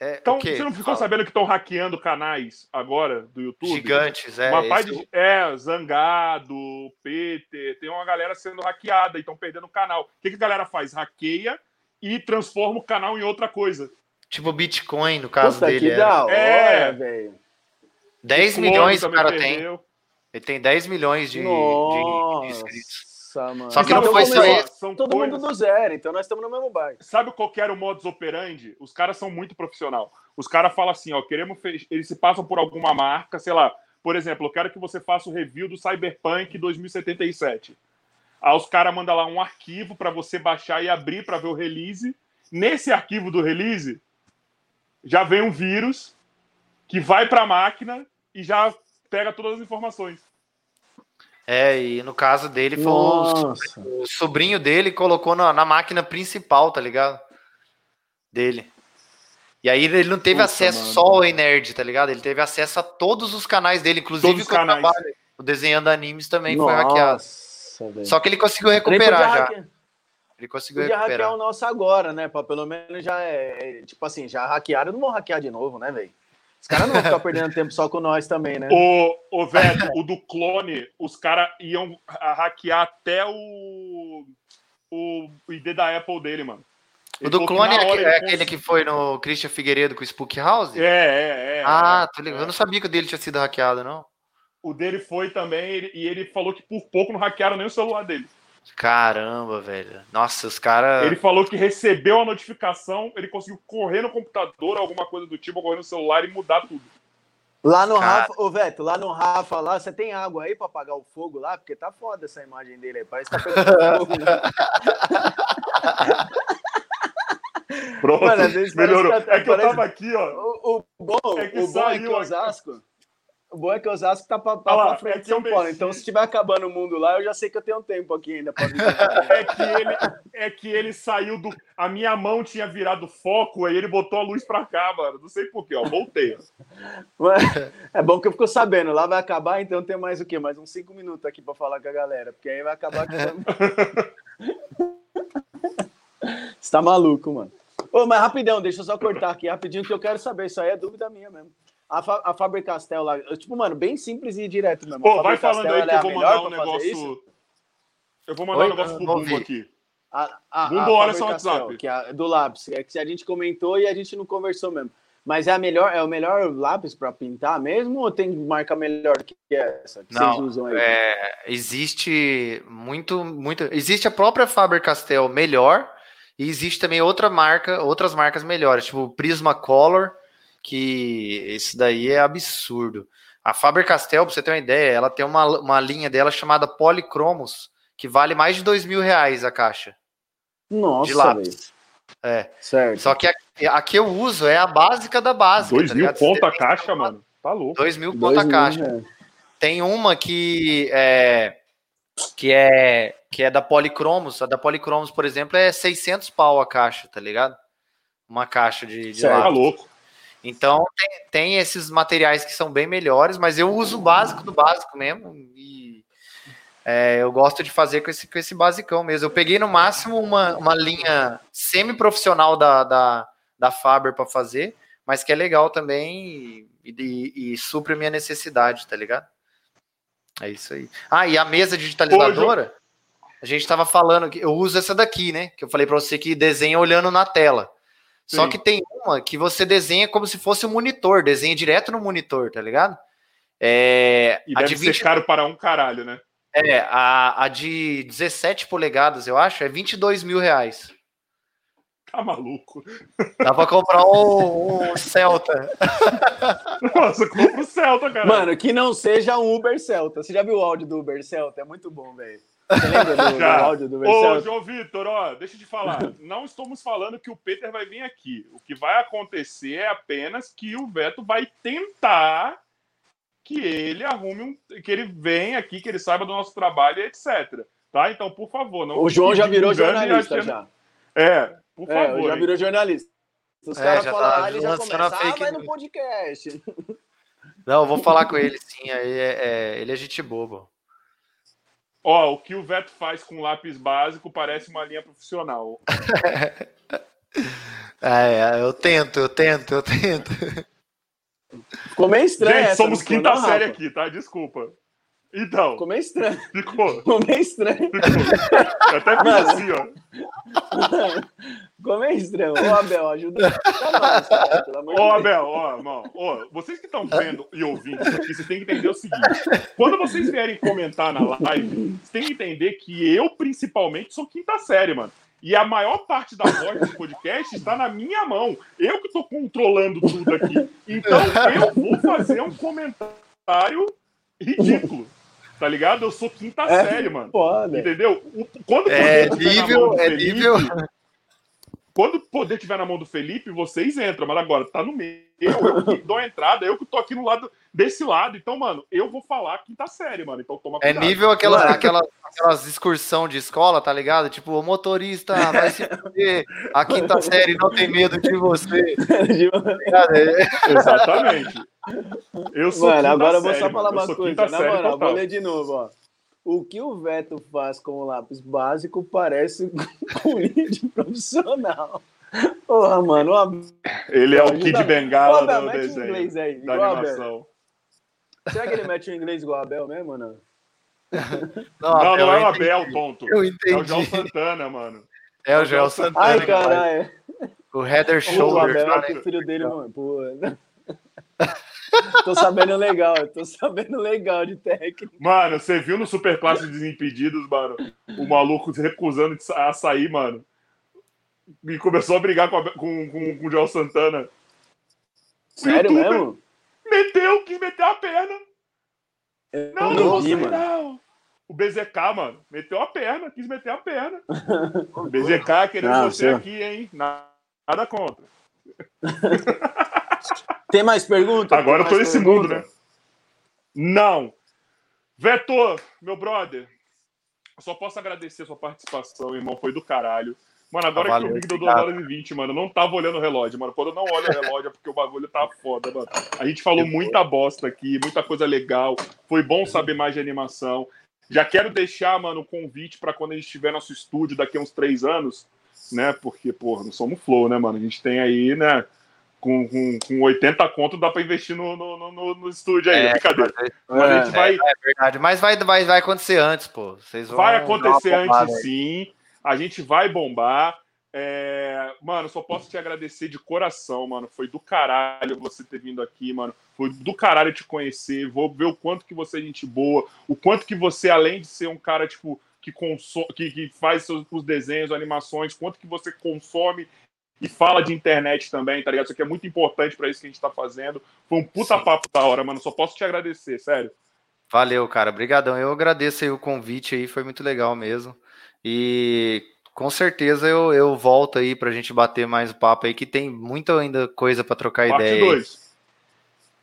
É, então, você não ficou Fala. sabendo que estão hackeando canais agora do YouTube? Gigantes, é. Uma parte de, é, Zangado, Peter, tem uma galera sendo hackeada e estão perdendo o canal. O que, que a galera faz? Hackeia e transforma o canal em outra coisa. Tipo Bitcoin, no caso Puta, dele. Que da hora, é, velho. 10 milhões o cara perdeu. tem. Ele tem 10 milhões de, de, de inscritos. Mano. Só que não foi só isso. São todo coisas... mundo do zero, então nós estamos no mesmo bairro. Sabe qual que era o modus operandi? Os caras são muito profissional. Os caras falam assim, ó, queremos fe... eles se passam por alguma marca, sei lá, por exemplo, eu quero que você faça o review do Cyberpunk 2077. Aí os caras mandam lá um arquivo para você baixar e abrir para ver o release. Nesse arquivo do release, já vem um vírus que vai para a máquina e já pega todas as informações. É, e no caso dele foi o, o, sobrinho dele colocou na, na, máquina principal, tá ligado? Dele. E aí ele não teve acesso mano. só ao Nerd, tá ligado? Ele teve acesso a todos os canais dele, inclusive o canais. o desenhando animes também Nossa. foi hackeado. Nossa, Só que ele conseguiu recuperar já. Ele conseguiu podia recuperar. hackear o nosso agora, né? Pra pelo menos já é, é. Tipo assim, já hackearam, não vão hackear de novo, né, velho? Os caras não vão ficar perdendo tempo só com nós também, né? O, o velho, o do clone, os caras iam hackear até o, o ID da Apple dele, mano. Ele o do clone é, é aquele que foi no Christian Figueiredo com o Spook House? É, é, é. Ah, tô ligado. É. Eu não sabia que o dele tinha sido hackeado, não. O dele foi também, e ele falou que por pouco não hackearam nem o celular dele. Caramba, velho. Nossa, os caras. Ele falou que recebeu a notificação, ele conseguiu correr no computador, alguma coisa do tipo, correr no celular e mudar tudo. Lá no Cara... Rafa, ô Veto, lá no Rafa, lá, você tem água aí pra apagar o fogo lá? Porque tá foda essa imagem dele aí, parece que tá pegando fogo, né? Pronto, Mano, melhorou. Tá, é que parece... eu tava aqui, ó. O, o bom, é que, o bom é que o Osasco... O bom é que o Osasco tá pra, pra, lá, frente é de São Paulo. Então, se estiver acabando o mundo lá, eu já sei que eu tenho tempo aqui ainda. Pra é, que ele, é que ele saiu do. A minha mão tinha virado foco, aí ele botou a luz pra cá, mano. Não sei porquê, ó. Voltei. É bom que eu fico sabendo. Lá vai acabar, então tem mais o quê? Mais uns cinco minutos aqui pra falar com a galera. Porque aí vai acabar. Você tá maluco, mano. Ô, mas rapidão, deixa eu só cortar aqui rapidinho, que eu quero saber. Isso aí é dúvida minha mesmo. A, a Faber-Castell lá, tipo, mano, bem simples e direto mesmo. Pô, vai falando aí que eu vou mandar um negócio... Eu vou mandar Oi? um negócio pro Bumbo aqui. A, a, Bumbo, olha só o WhatsApp. Que é do lápis, é que a gente comentou e a gente não conversou mesmo. Mas é, a melhor, é o melhor lápis para pintar mesmo ou tem marca melhor que essa que Não, vocês usam aí? É, existe muito, muito. Existe a própria Faber Castell melhor e existe também outra marca, outras marcas melhores, tipo o Prismacolor, que esse daí é absurdo. A Faber Castell, para você ter uma ideia, ela tem uma, uma linha dela chamada Polychromos, que vale mais de dois mil reais a caixa. Nossa, de lápis. É. Certo. Só que a, a, que eu uso é a básica da básica. Dois tá mil ponto a caixa, mano. Tá louco. Dois mil ponto a caixa. É. Tem uma que é que é que é da Policromos. A da Policromos, por exemplo, é 600 pau a caixa, tá ligado? Uma caixa de, de Tá louco. Então tem, tem, esses materiais que são bem melhores, mas eu uso o básico do básico mesmo. E é, eu gosto de fazer com esse, com esse basicão mesmo. Eu peguei no máximo uma, uma linha semi-profissional da, da, da Faber para fazer, mas que é legal também e, e, e, supre a minha necessidade, tá ligado? É isso aí. Ah, e a mesa digitalizadora, a gente estava falando que eu uso essa daqui, né? Que eu falei para você que desenha olhando na tela. Sim. Só que tem uma que você desenha como se fosse um monitor, desenha direto no monitor, tá ligado? É, e deve 20... ser caro para um caralho, né? É, a, a de 17 polegadas, eu acho, é 22 mil reais. Tá maluco? Dá pra comprar um, um Celta. Nossa, compra o Celta, cara. Mano, que não seja um Uber Celta. Você já viu o áudio do Uber Celta? É muito bom, velho. Você lembra do, do, áudio do Uber Ô? João Vitor, ó, deixa eu te falar. Não estamos falando que o Peter vai vir aqui. O que vai acontecer é apenas que o Veto vai tentar que ele arrume um, que ele venha aqui, que ele saiba do nosso trabalho, etc. Tá? Então, por favor, não. O João já virou jornalista já. É, por é, favor. já virou jornalista. Os é, caras falam, tá ele já começa, ah, vai no podcast. Não, eu vou falar com ele sim, aí é, é, ele é gente bobo. Ó, o que o Veto faz com lápis básico parece uma linha profissional. é, eu tento, eu tento, eu tento. Ficou meio estranho. Gente, somos quinta série aqui, tá? Desculpa. Então. Ficou meio estranho. Ficou. Ficou meio estranho. Ficou. Até fiz assim, ó. Ficou meio estranho. Ô, Abel, ajuda. Ô, Abel, ó, irmão. Ó, vocês que estão vendo e ouvindo isso aqui, vocês têm que entender o seguinte. Quando vocês vierem comentar na live, vocês têm que entender que eu, principalmente, sou quinta série, mano. E a maior parte da voz do podcast está na minha mão. Eu que estou controlando tudo aqui. Então eu vou fazer um comentário ridículo. Tá ligado? Eu sou quinta é, série, mano. Foda. Entendeu? Quando é nível, é nível. Quando o poder estiver na mão do Felipe, vocês entram. Mas agora tá no meio, eu que dou a entrada, eu que tô aqui no lado desse lado. Então, mano, eu vou falar quinta série, mano. Então toma é cuidado. É nível aquelas, aquelas, aquelas excursão de escola, tá ligado? Tipo, o motorista vai se fuder, a quinta série não tem medo de você. Exatamente. Eu sou Mano, agora eu vou só falar uma coisa. Na moral, vou ler de novo, ó. O que o Veto faz com o lápis básico parece com de profissional. Porra, mano. Ó, ele é o Kid Bengala Ô, do desenho, inglês aí, da animação. Será que ele mete o inglês igual a Abel mesmo ou não? Não, não, não é o Abel, ponto. Eu entendi. É o João Santana, mano. É o João Santana. Ai, caralho. O Heather Shoulder. O Abel é filho dele, mano. Pô. Tô sabendo legal, tô sabendo legal de técnica. Mano, você viu no Superclasse Desimpedidos, mano, o maluco recusando a sair, mano. E começou a brigar com, a, com, com, com o Joel Santana. Sério mesmo? Meteu, quis meter a perna. Eu não, não, vi, mano. não. O BZK, mano, meteu a perna, quis meter a perna. O BZK querendo não, você aqui, hein? Nada contra. Tem mais perguntas? Agora eu tô nesse mundo, né? Não. Vetor, meu brother, só posso agradecer a sua participação, irmão. Foi do caralho. Mano, agora ah, que eu vi que deu 2 horas e 20, mano, eu não tava olhando o relógio, mano. Quando eu não olho o relógio é porque o bagulho tá foda, mano. A gente falou muita bosta aqui, muita coisa legal. Foi bom saber mais de animação. Já quero deixar, mano, o convite para quando a gente tiver nosso estúdio daqui a uns três anos, né? Porque, porra, não somos flow, né, mano? A gente tem aí, né? Com, com, com 80 conto dá para investir no, no, no, no, estúdio aí, é, brincadeira. Mas a gente é, vai... é verdade, mas vai, vai, vai acontecer antes, pô. Vocês vão vai acontecer antes, sim. A gente vai bombar. É... Mano, só posso te agradecer de coração, mano. Foi do caralho você ter vindo aqui, mano. Foi do caralho te conhecer. Vou ver o quanto que você é gente boa, o quanto que você, além de ser um cara, tipo, que, consome, que, que faz seus, os desenhos, animações, quanto que você consome e fala de internet também, tá ligado? Isso aqui é muito importante para isso que a gente tá fazendo. Foi um puta Sim. papo da hora, mano. Só posso te agradecer, sério. Valeu, cara. Obrigadão. Eu agradeço aí o convite aí, foi muito legal mesmo. E com certeza eu, eu volto aí pra gente bater mais o papo aí, que tem muita ainda coisa para trocar parte ideia. Parte 2.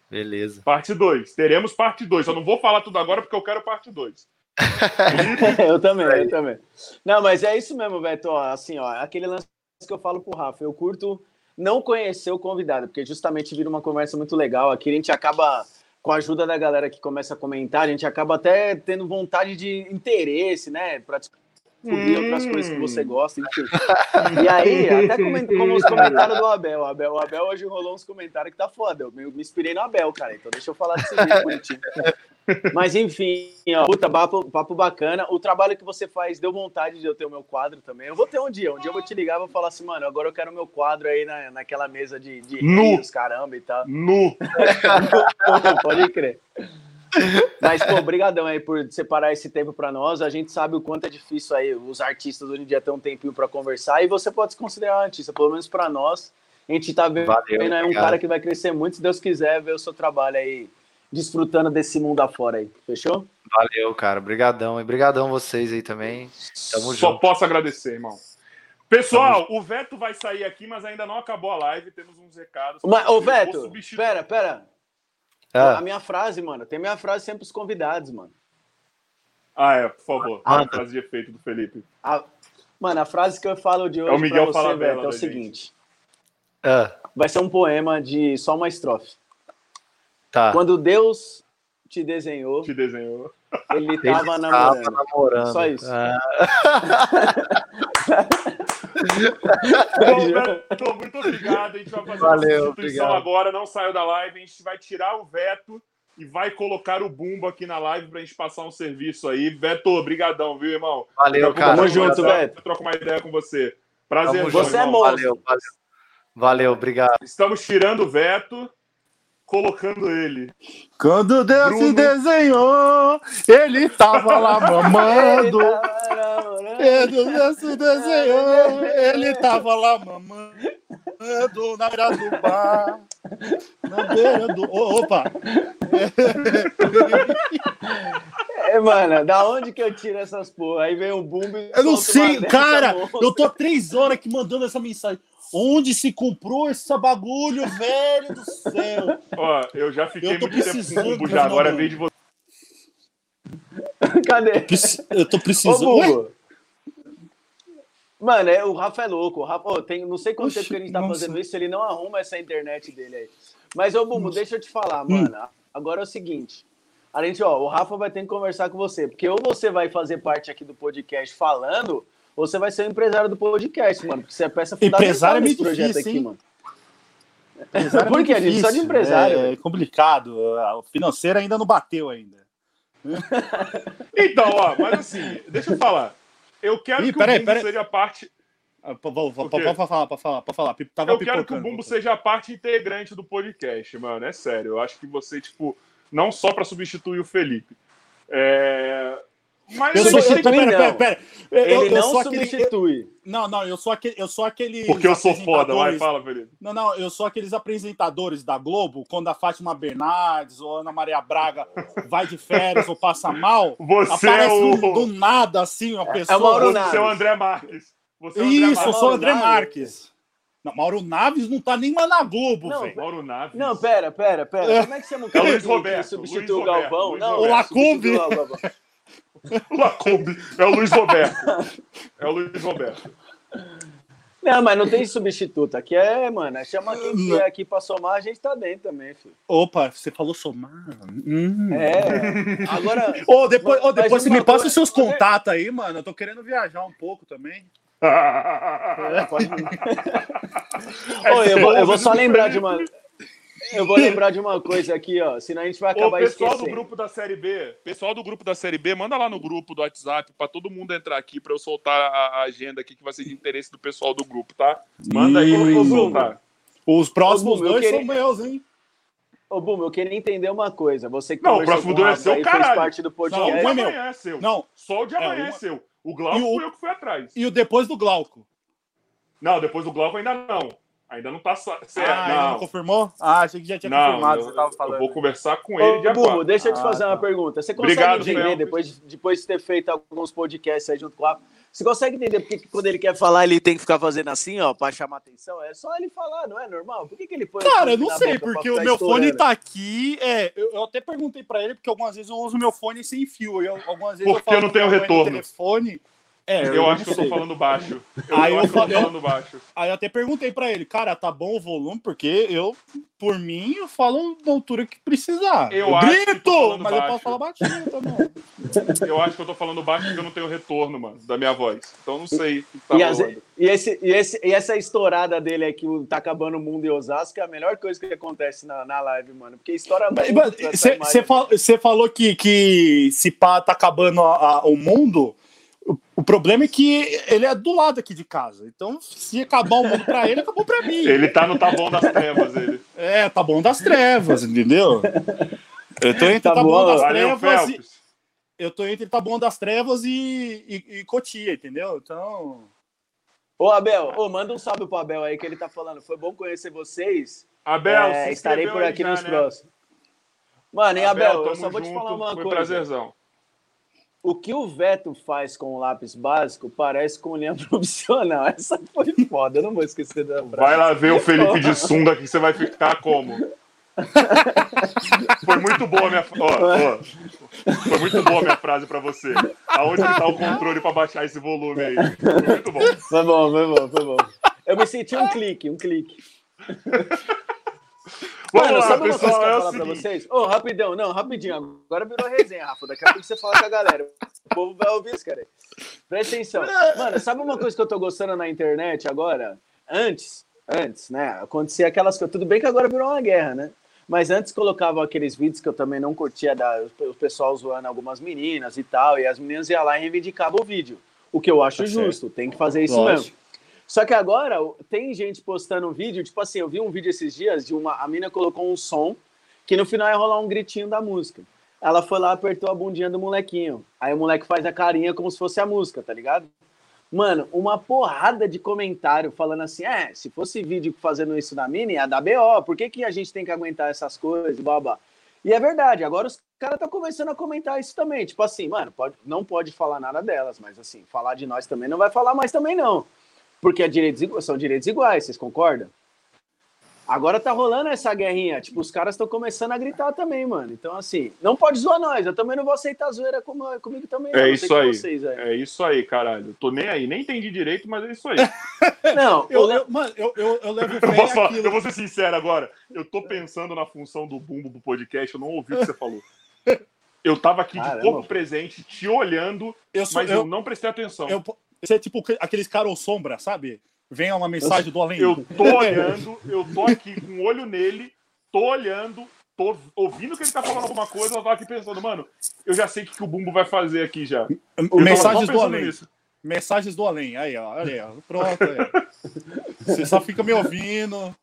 Beleza. Parte 2. Teremos parte 2. Eu não vou falar tudo agora porque eu quero parte 2. eu também, eu também. Não, mas é isso mesmo, Beto. Assim, ó, aquele lance que eu falo pro Rafa. Eu curto não conhecer o convidado, porque justamente vira uma conversa muito legal. Aqui a gente acaba, com a ajuda da galera que começa a comentar, a gente acaba até tendo vontade de interesse, né? Pra descobrir hum. outras coisas que você gosta, enfim. E aí, até como os comentários do Abel. O Abel, o Abel hoje rolou uns comentários que tá foda. Eu me, me inspirei no Abel, cara. Então deixa eu falar desse vídeo bonitinho. Mas enfim, ó, puta, papo, papo bacana. O trabalho que você faz deu vontade de eu ter o meu quadro também. Eu vou ter um dia, um dia eu vou te ligar e vou falar assim, mano, agora eu quero o meu quadro aí na, naquela mesa de, de caramba e tal. Nu! Pode crer. Mas, pô, obrigadão aí por separar esse tempo para nós. A gente sabe o quanto é difícil aí os artistas hoje em dia ter um tempinho para conversar e você pode se considerar um artista, pelo menos para nós. A gente tá vendo, Valeu, aí um cara que vai crescer muito, se Deus quiser, ver o seu trabalho aí desfrutando desse mundo afora aí. Fechou? Valeu, cara. Obrigadão. E brigadão vocês aí também. Tamo Só junto. posso agradecer, irmão. Pessoal, o Veto vai sair aqui, mas ainda não acabou a live. Temos uns recados. Mas, ô, Veto, pera, pera. Ah. A minha frase, mano. Tem minha frase sempre os convidados, mano. Ah, é, por favor. Ah, a frase de efeito do Felipe. A... Mano, a frase que eu falo de hoje é o Miguel pra você, Veto, é o seguinte. Ah. Vai ser um poema de só uma estrofe. Tá. Quando Deus te desenhou. Te desenhou. Ele estava namorando. namorando. Só isso. Ah. Bom, Beto, muito obrigado. A gente vai fazer Valeu, uma substituição obrigado. agora. Não saiu da live. A gente vai tirar o veto e vai colocar o bumbo aqui na live pra gente passar um serviço aí. Veto, obrigadão, viu, irmão? Valeu, cara. Tamo junto, Veto. Eu troco uma ideia com você. Prazer, Você é monstro. Valeu, valeu. Valeu, obrigado. Estamos tirando o veto colocando ele. Quando Deus Bruno... se desenhou, ele tava lá mamando. Quando Deus se desenhou, ele tava lá mamando na beira do bar. Na beira do. Opa! É, mano, da onde que eu tiro essas porra? Aí vem o boom. Eu não sei, cara. Eu tô três horas aqui mandando essa mensagem. Onde se comprou esse bagulho, velho do céu? Ó, eu já fiquei eu muito tempo com o já, agora vem de você. Cadê? Eu tô precisando. Ô, Mano, é, o Rafa é louco. O Rafa, oh, tem, não sei quanto Oxi, tempo que a gente tá nossa. fazendo isso, ele não arruma essa internet dele aí. Mas, ô Bumbo, deixa eu te falar, hum. mano. Agora é o seguinte. A gente, ó, o Rafa vai ter que conversar com você, porque ou você vai fazer parte aqui do podcast falando, ou você vai ser o empresário do podcast, mano. Porque você é peça fundamental empresário é muito projeto difícil, aqui, hein? mano. É Por que? A gente só de empresário. É, complicado. O financeiro ainda não bateu ainda. então, ó, mas assim, deixa eu falar. Eu quero Ih, que peraí, o Bumbo seja parte. Ah, pode falar, pode falar, pode falar. Tava eu quero que o Bumbo seja parte integrante do podcast, mano. É sério. Eu acho que você, tipo, não só para substituir o Felipe. É... Mas eu sou substitui, pera, pera, pera, Ele eu, eu não substitui. Aquele, não, não, eu sou aquele. Eu sou aquele Porque eu sou foda, vai, fala, Felipe. Não, não, eu sou aqueles apresentadores da Globo, quando a Fátima Bernardes ou Ana Maria Braga vai de férias ou passa mal, Você é aparece é o... do, do, nada, assim, uma pessoa. É o Mauro Você é o André Marques. Você é o André Isso, Marques. eu sou o André Marques. Não, Mauro Naves não tá nem mais na Globo, velho. Mauro Naves. Não, pera, pera, pera. É. Como é que chama o cara é Luiz Roberto, substitui o Galvão? Luiz não, o Lacombe. Lacombe. É o Luiz Roberto. É o Luiz Roberto. Não, mas não tem substituto. Aqui é, mano, chama quem quiser aqui pra somar, a gente tá dentro também, filho. Opa, você falou somar? Hum. É. Agora. Ô, depois, oh, depois você me passa os seus contatos aí, mano. Eu tô querendo viajar um pouco também. É, pode... Oi, eu, vou, eu vou só lembrar de uma. Eu vou lembrar de uma coisa aqui, ó. Senão a gente vai acabar Ô, pessoal esquecendo. do grupo da Série B, pessoal do grupo da Série B, manda lá no grupo do WhatsApp para todo mundo entrar aqui para eu soltar a, agenda aqui que vai ser de interesse do pessoal do grupo, tá? Manda aí Isso. soltar. Os próximos Ô, eu dois queria- são meus, hein? Ô, Bum, eu queria entender uma coisa. Você que Não, o próximo o dois é seu, aí, fez caralho. parte do Só o podcast. de é amanhã é seu. Não, Só o de É, amanhã é, uma- seu. O Glauco E o- foi eu que fui atrás. e o depois do Glauco. Não, depois do Glauco ainda não. Ainda não tá certo. Ah, ainda não não. confirmou? Ah, achei que já tinha Não, confirmado. eu, você tava eu falando. vou conversar com ele de Ô, agora. Deixa eu te Ah, fazer uma tá. pergunta. Você consegue Obrigado, entender, Felps. depois, de- depois de ter feito alguns podcasts aí junto com a você consegue entender por que quando ele quer falar, ele tem que ficar fazendo assim, ó, pra chamar atenção? É só ele falar, não é normal? Por que, que ele põe Cara, eu não sei, porque o meu fone tá aqui. É, eu, eu até perguntei pra ele, porque algumas vezes eu uso meu fone sem fio. Eu, algumas vezes Porque falo eu não tenho retorno. telefone. É, Eu não acho que eu tô falando baixo. Eu, Aí eu eu acho que eu tô falei- falando baixo. Aí eu até perguntei pra ele, cara, tá bom o volume? Porque eu, por mim, eu falo na altura que precisar. Eu acho que grito, mas eu baixo. posso falar baixinho também. Eu acho que eu tô falando baixo porque eu não tenho retorno, mano, da minha voz. Então eu não sei o que tá E, as- e esse, e, esse, e essa estourada dele aí que o- tá acabando o mundo em Osasco é a melhor coisa que acontece na, na live, mano. Porque estoura. Você falou que, que se pá tá acabando a- a- o mundo. O, problema é que ele é do lado aqui de casa. Então, se acabar o mundo pra ele, acabou pra mim. Ele tá no tá bom das trevas, ele. É, tá bom das trevas, entendeu? Eu tô entre Tá tá, bom, das Valeu, trevas e, eu tô entre tá bom das trevas e, e, e Cotia, entendeu? Então, Ô, Abel, ô, manda um salve pro Abel aí que ele tá falando. Foi bom conhecer vocês. Abel, É, se estarei por aqui já, nos né? próximos. Mano, e Abel, eu tamo só vou te falar uma foi coisa. prazerzão. O que o Veto faz com o lápis básico parece com linha profissional. Essa foi foda, eu não vou esquecer da frase. Vai lá ver o Felipe de sunga que você vai ficar como. Foi muito boa a minha, ó, ó. Foi muito boa a minha frase pra você. Aonde que tá o controle pra baixar esse volume aí? Foi muito bom. Foi bom, foi bom, foi bom. Eu me senti um clique, um clique. Vamos Mano, lá, sabe uma coisa que eu pessoal. quero É falar pra vocês? Ô, rapidão, não, rapidinho. Agora virou resenha, Rafa. Daqui a pouco você fala com a galera. O povo vai ouvir isso, cara. Presta atenção. Mano, sabe uma coisa que eu tô gostando na internet agora? Antes, antes, né? Acontecia aquelas coisas. Tudo bem que agora virou uma guerra, né? Mas antes colocavam aqueles vídeos que eu também não curtia, da, o pessoal zoando algumas meninas e tal, e as meninas iam lá e reivindicavam o vídeo. O que eu acho Tá justo, tem que fazer isso Lógico. mesmo. Só que agora tem gente postando um vídeo, tipo assim, eu vi um vídeo esses dias de uma. A mina colocou um som que no final ia rolar um gritinho da música. Ela foi lá, apertou a bundinha do molequinho. Aí o moleque faz a carinha como se fosse a música, tá ligado? Mano, uma porrada de comentário falando assim: é, se fosse vídeo fazendo isso na mina, ia dar BO, por que, que a gente tem que aguentar essas coisas, babá? E é verdade, agora os caras estão começando a comentar isso também. Tipo assim, mano, pode, não pode falar nada delas, mas assim, falar de nós também não vai falar mais também, não. Porque é direitos, são direitos iguais, vocês concordam? Agora tá rolando essa guerrinha. Tipo, os caras estão começando a gritar também, mano. Então, assim, não pode zoar nós. Eu também não vou aceitar zoeira como, comigo também. É Não isso com aí. Vocês, aí. É isso aí, caralho. Tô nem aí, nem entendi direito, mas é isso aí. Não, eu, eu- mano, eu, eu, eu levo Eu, posso falar- aquilo. eu vou ser sincero agora. Eu tô pensando na função do bumbo do podcast, eu não ouvi o que você falou. Eu tava aqui de Caramba. corpo presente, te olhando, Eu sou, mas eu, eu, não prestei atenção. eu, você é tipo aqueles caras sombra, sabe? Vem uma mensagem do além. Eu tô olhando, eu tô aqui com o olho nele, tô olhando, tô ouvindo que ele tá falando alguma coisa, eu tava aqui pensando, mano, eu já sei o que, que o Bumbo vai fazer aqui já. Eu Mensagens do além. nisso. Mensagens do além. Aí, ó. Aí, ó. Pronto. Aí. Você só fica me ouvindo.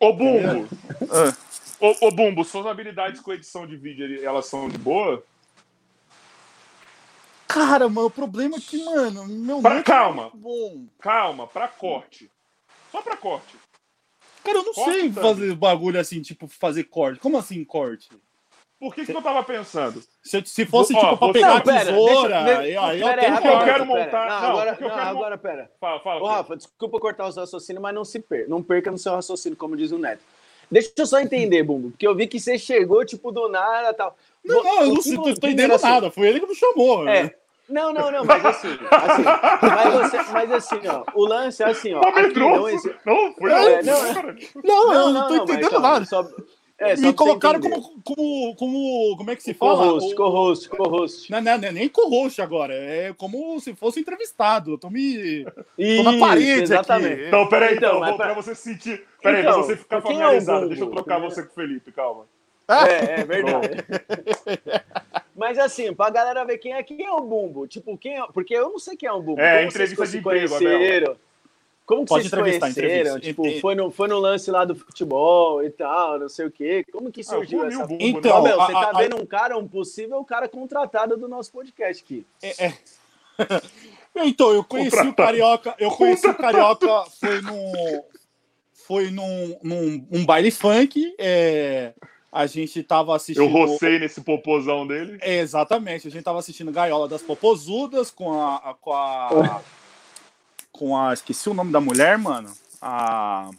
Ô, Bumbo! Ah. Ô, ô, Bumbo, suas habilidades com edição de vídeo, elas são de boa? Cara, mano, o problema é que, mano, meu Pra- note calma. é bom. Calma, pra corte. Só pra corte. Cara, eu não Corta sei tanto. fazer bagulho assim, tipo, fazer corte. Como assim, corte? Por que, que eu tava pensando? Se, se fosse, Ó, tipo, pra você- pegar Não, a pera, tesoura, deixa- aí, aí eu pera tenho porque eu quero montar- Não, não, agora, não, agora, pera. Fala, fala. Ô. Rafa, desculpa cortar o seu raciocínio, mas não se per... não perca no seu raciocínio, como diz o Neto. Deixa eu só entender, Bumbo, porque eu vi que você chegou, tipo, do nada e tal. Não, não, eu não tô entendendo assim, nada. Foi ele que me chamou. né? É. Não, não, não, mas assim, assim mas, você, mas assim, ó, o lance é assim, ó. Aqui não existe- Não, foi É, não, não, cara. Não, eu não, tô mas entendendo calma, nada. Só, É, me colocaram como, como, como. Como é que se fala? Co-host, co-host, co-host. Não, não, não, nem co-host agora. É como se fosse entrevistado. Eu tô me. Isso, tô na parede exatamente. aqui. Então, peraí, então, então pra... pra você sentir. Peraí, então, pra você ficar familiarizado. É deixa eu trocar você com o Felipe, calma. É, é verdade. Mas assim, pra galera ver quem é, quem é o Bumbo. Tipo, quem é, Porque eu não sei quem é o Bumbo. É, Como entrevista de emprego, Abel. Como que Pode vocês conheceram? Tipo, foi no, foi no lance lá do futebol e tal, não sei o quê. Como que ah, surgiu ah, essa... Bumbo, então, Abel, você tá a, vendo um cara, um possível cara contratado do nosso podcast aqui. É, é. então, eu conheci o Carioca, eu conheci o Carioca, foi num, foi num, num um baile funk, é, a gente tava assistindo... Eu rocei nesse popozão dele. É, exatamente, a gente tava assistindo Gaiola das Popozudas com a... Com a com a. Esqueci o nome da mulher, mano. A.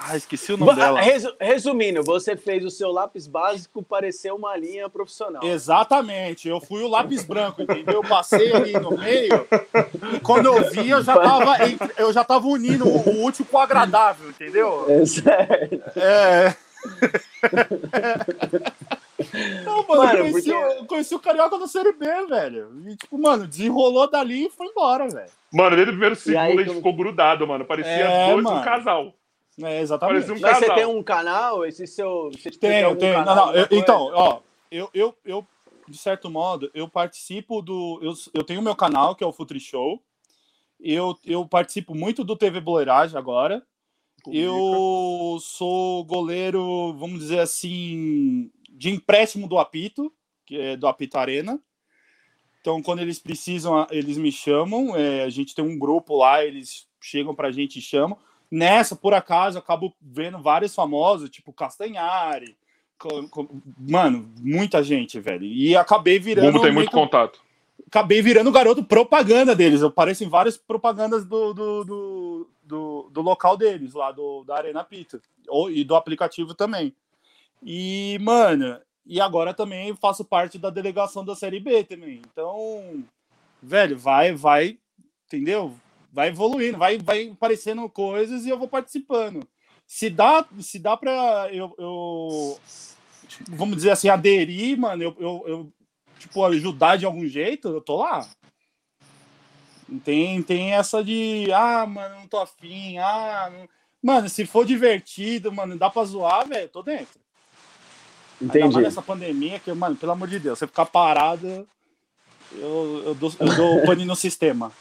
Ah, esqueci o nome dela. Resumindo, você fez o seu lápis básico parecer uma linha profissional. Exatamente. Eu fui o lápis branco, entendeu? Eu passei ali no meio e quando eu vi, eu já tava, eu já tava unindo o útil com o agradável, entendeu? É certo. É. Não, mano, mano eu, conheci, porque... eu conheci o Carioca da Série B, velho. E, tipo, mano, desenrolou dali e foi embora, velho. Mano, desde o primeiro segundo aí, a gente como... ficou grudado, mano. Parecia é, dois, mano. um casal. É, exatamente. Parecia um Mas casal. você tem um canal? Esse seu. Você tenho, tenho. Não, não, eu, então, ó, eu, eu, eu, de certo modo, eu participo do. Eu, eu tenho meu canal, que é o Futri Show. Eu, eu participo muito do TV Boleiragem agora. Publica. Eu sou goleiro, vamos dizer assim, de empréstimo do apito, que é do apito Arena. Então, quando eles precisam, eles me chamam. É, a gente tem um grupo lá, eles chegam para a gente e chamam. Nessa, por acaso, eu acabo vendo vários famosos, tipo Castanhari. Com, com, mano, muita gente, velho. E acabei virando. Como tem muito contato. Acabei virando garoto propaganda deles. Eu apareço em várias propagandas do, do, do, do, do local deles, lá do, da Arena Pita. E do aplicativo também. E, mano, e agora também faço parte da delegação da Série B também. Então, velho, vai, vai, entendeu? Vai evoluindo, vai, vai aparecendo coisas e eu vou participando. Se dá, se dá pra eu, eu vamos dizer assim, aderir, mano, eu, eu, tipo, ajudar de algum jeito, eu tô lá. Tem, tem essa de, ah, mano, não tô afim, ah, não... mano, se for divertido, mano, dá pra zoar, velho, tô dentro. Entendi. Ainda mais nessa pandemia, que, mano, pelo amor de Deus, você ficar parado, eu, eu, dou, eu dou pane no sistema.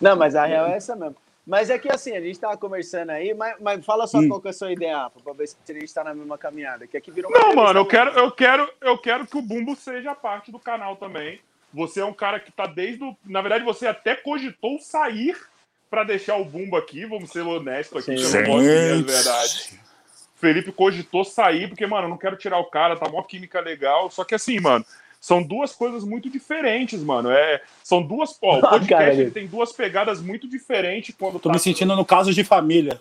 Não, mas a real é essa mesmo. Mas é que assim, a gente tava conversando aí, mas, mas fala só hum. qual que é a sua ideia, para ver se a gente tá na mesma caminhada. Que aqui virou Não, mano, eu quero, eu, quero, eu quero que o Bumbo seja parte do canal também. Você é um cara que tá desde o. Na verdade, você até cogitou sair para deixar o Bumbo aqui, vamos ser honestos aqui, Sim. eu não gosto de verdade. Felipe cogitou sair, porque, mano, eu não quero tirar o cara, tá mó química legal. Só que assim, mano, são duas coisas muito diferentes, mano. É, são duas. Ó, o podcast ele tem duas pegadas muito diferentes quando. Tô tá... me sentindo no caso de família.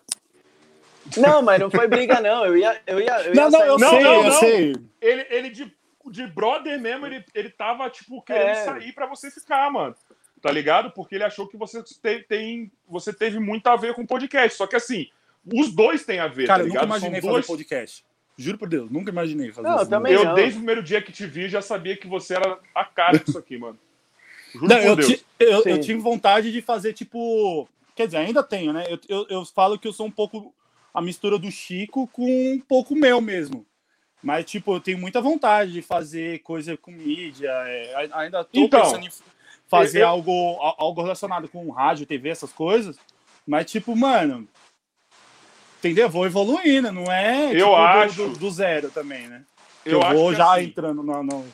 Não, mas não foi briga, não. Eu ia. Eu ia, eu não, não, eu não, sei, não, eu sei. Ele, ele de, de brother mesmo, ele, ele tava, tipo, querendo é. sair para você ficar, mano. Tá ligado? Porque ele achou que você tem, tem, você teve muito a ver com o podcast. Só que assim, os dois têm a ver, Cara, tá eu nunca imaginei São fazer dois... podcast. Juro por Deus, nunca imaginei fazer não, isso. Também eu, não. desde o primeiro dia que te vi, já sabia que você era a cara disso aqui, mano. Juro não, por eu Deus. eu, eu, tive vontade de fazer, tipo. Quer dizer, ainda tenho, né? Eu, eu, eu falo que eu sou um pouco a mistura do Chico com um pouco meu mesmo. Mas, tipo, eu tenho muita vontade de fazer coisa com mídia. É, ainda tô então, pensando em fazer eu... algo, algo relacionado com rádio, TV, essas coisas. Mas, tipo, mano, entendeu? Vou evoluindo, não é eu tipo, acho do, do, do, zero também, né? Eu, eu vou já assim, entrando no, no...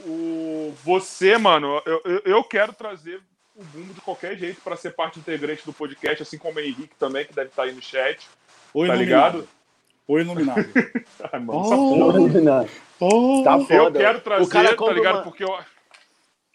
O... Você, mano, eu, eu, eu quero trazer o Bumbo de qualquer jeito para ser parte integrante do podcast, assim como o Henrique também, que deve estar aí no chat. Oi, tá iluminado. ligado? Oi, iluminado. Ai, mano, oh, iluminado. Oh, tá foda. Eu quero trazer, tá ligado? Uma... Porque eu,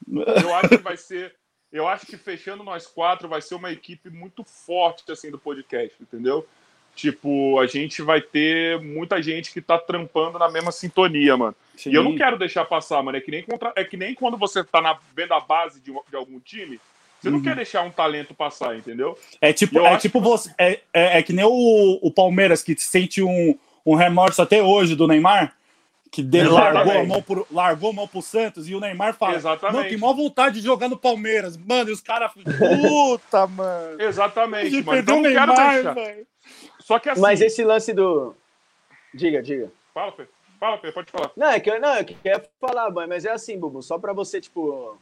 eu acho que vai ser. Eu acho que fechando nós quatro vai ser uma equipe muito forte assim do podcast, entendeu? Tipo, a gente vai ter muita gente que tá trampando na mesma sintonia, mano. Sim. E eu não quero deixar passar, mano. É que nem, contra... é que nem quando você tá na... vendo a base de, de algum time, Você não uhum. quer deixar um talento passar, entendeu? É tipo, é tipo que... você. É, é, é, que nem o, o Palmeiras que sente um, um remorso até hoje do Neymar. Que dele largou a, mão pro, largou a mão pro Santos e o Neymar fala: Exatamente. Não, tem maior vontade de jogar no Palmeiras. Mano, e os caras. Puta, mano. Exatamente, mano. Então, Neymar, velho. Só que assim. Mas esse lance do. Diga, diga. Fala, Pedro. Fala, Pedro, pode falar. Não, é que, não, eu queria falar, mas é assim, Bubu, só pra você, tipo,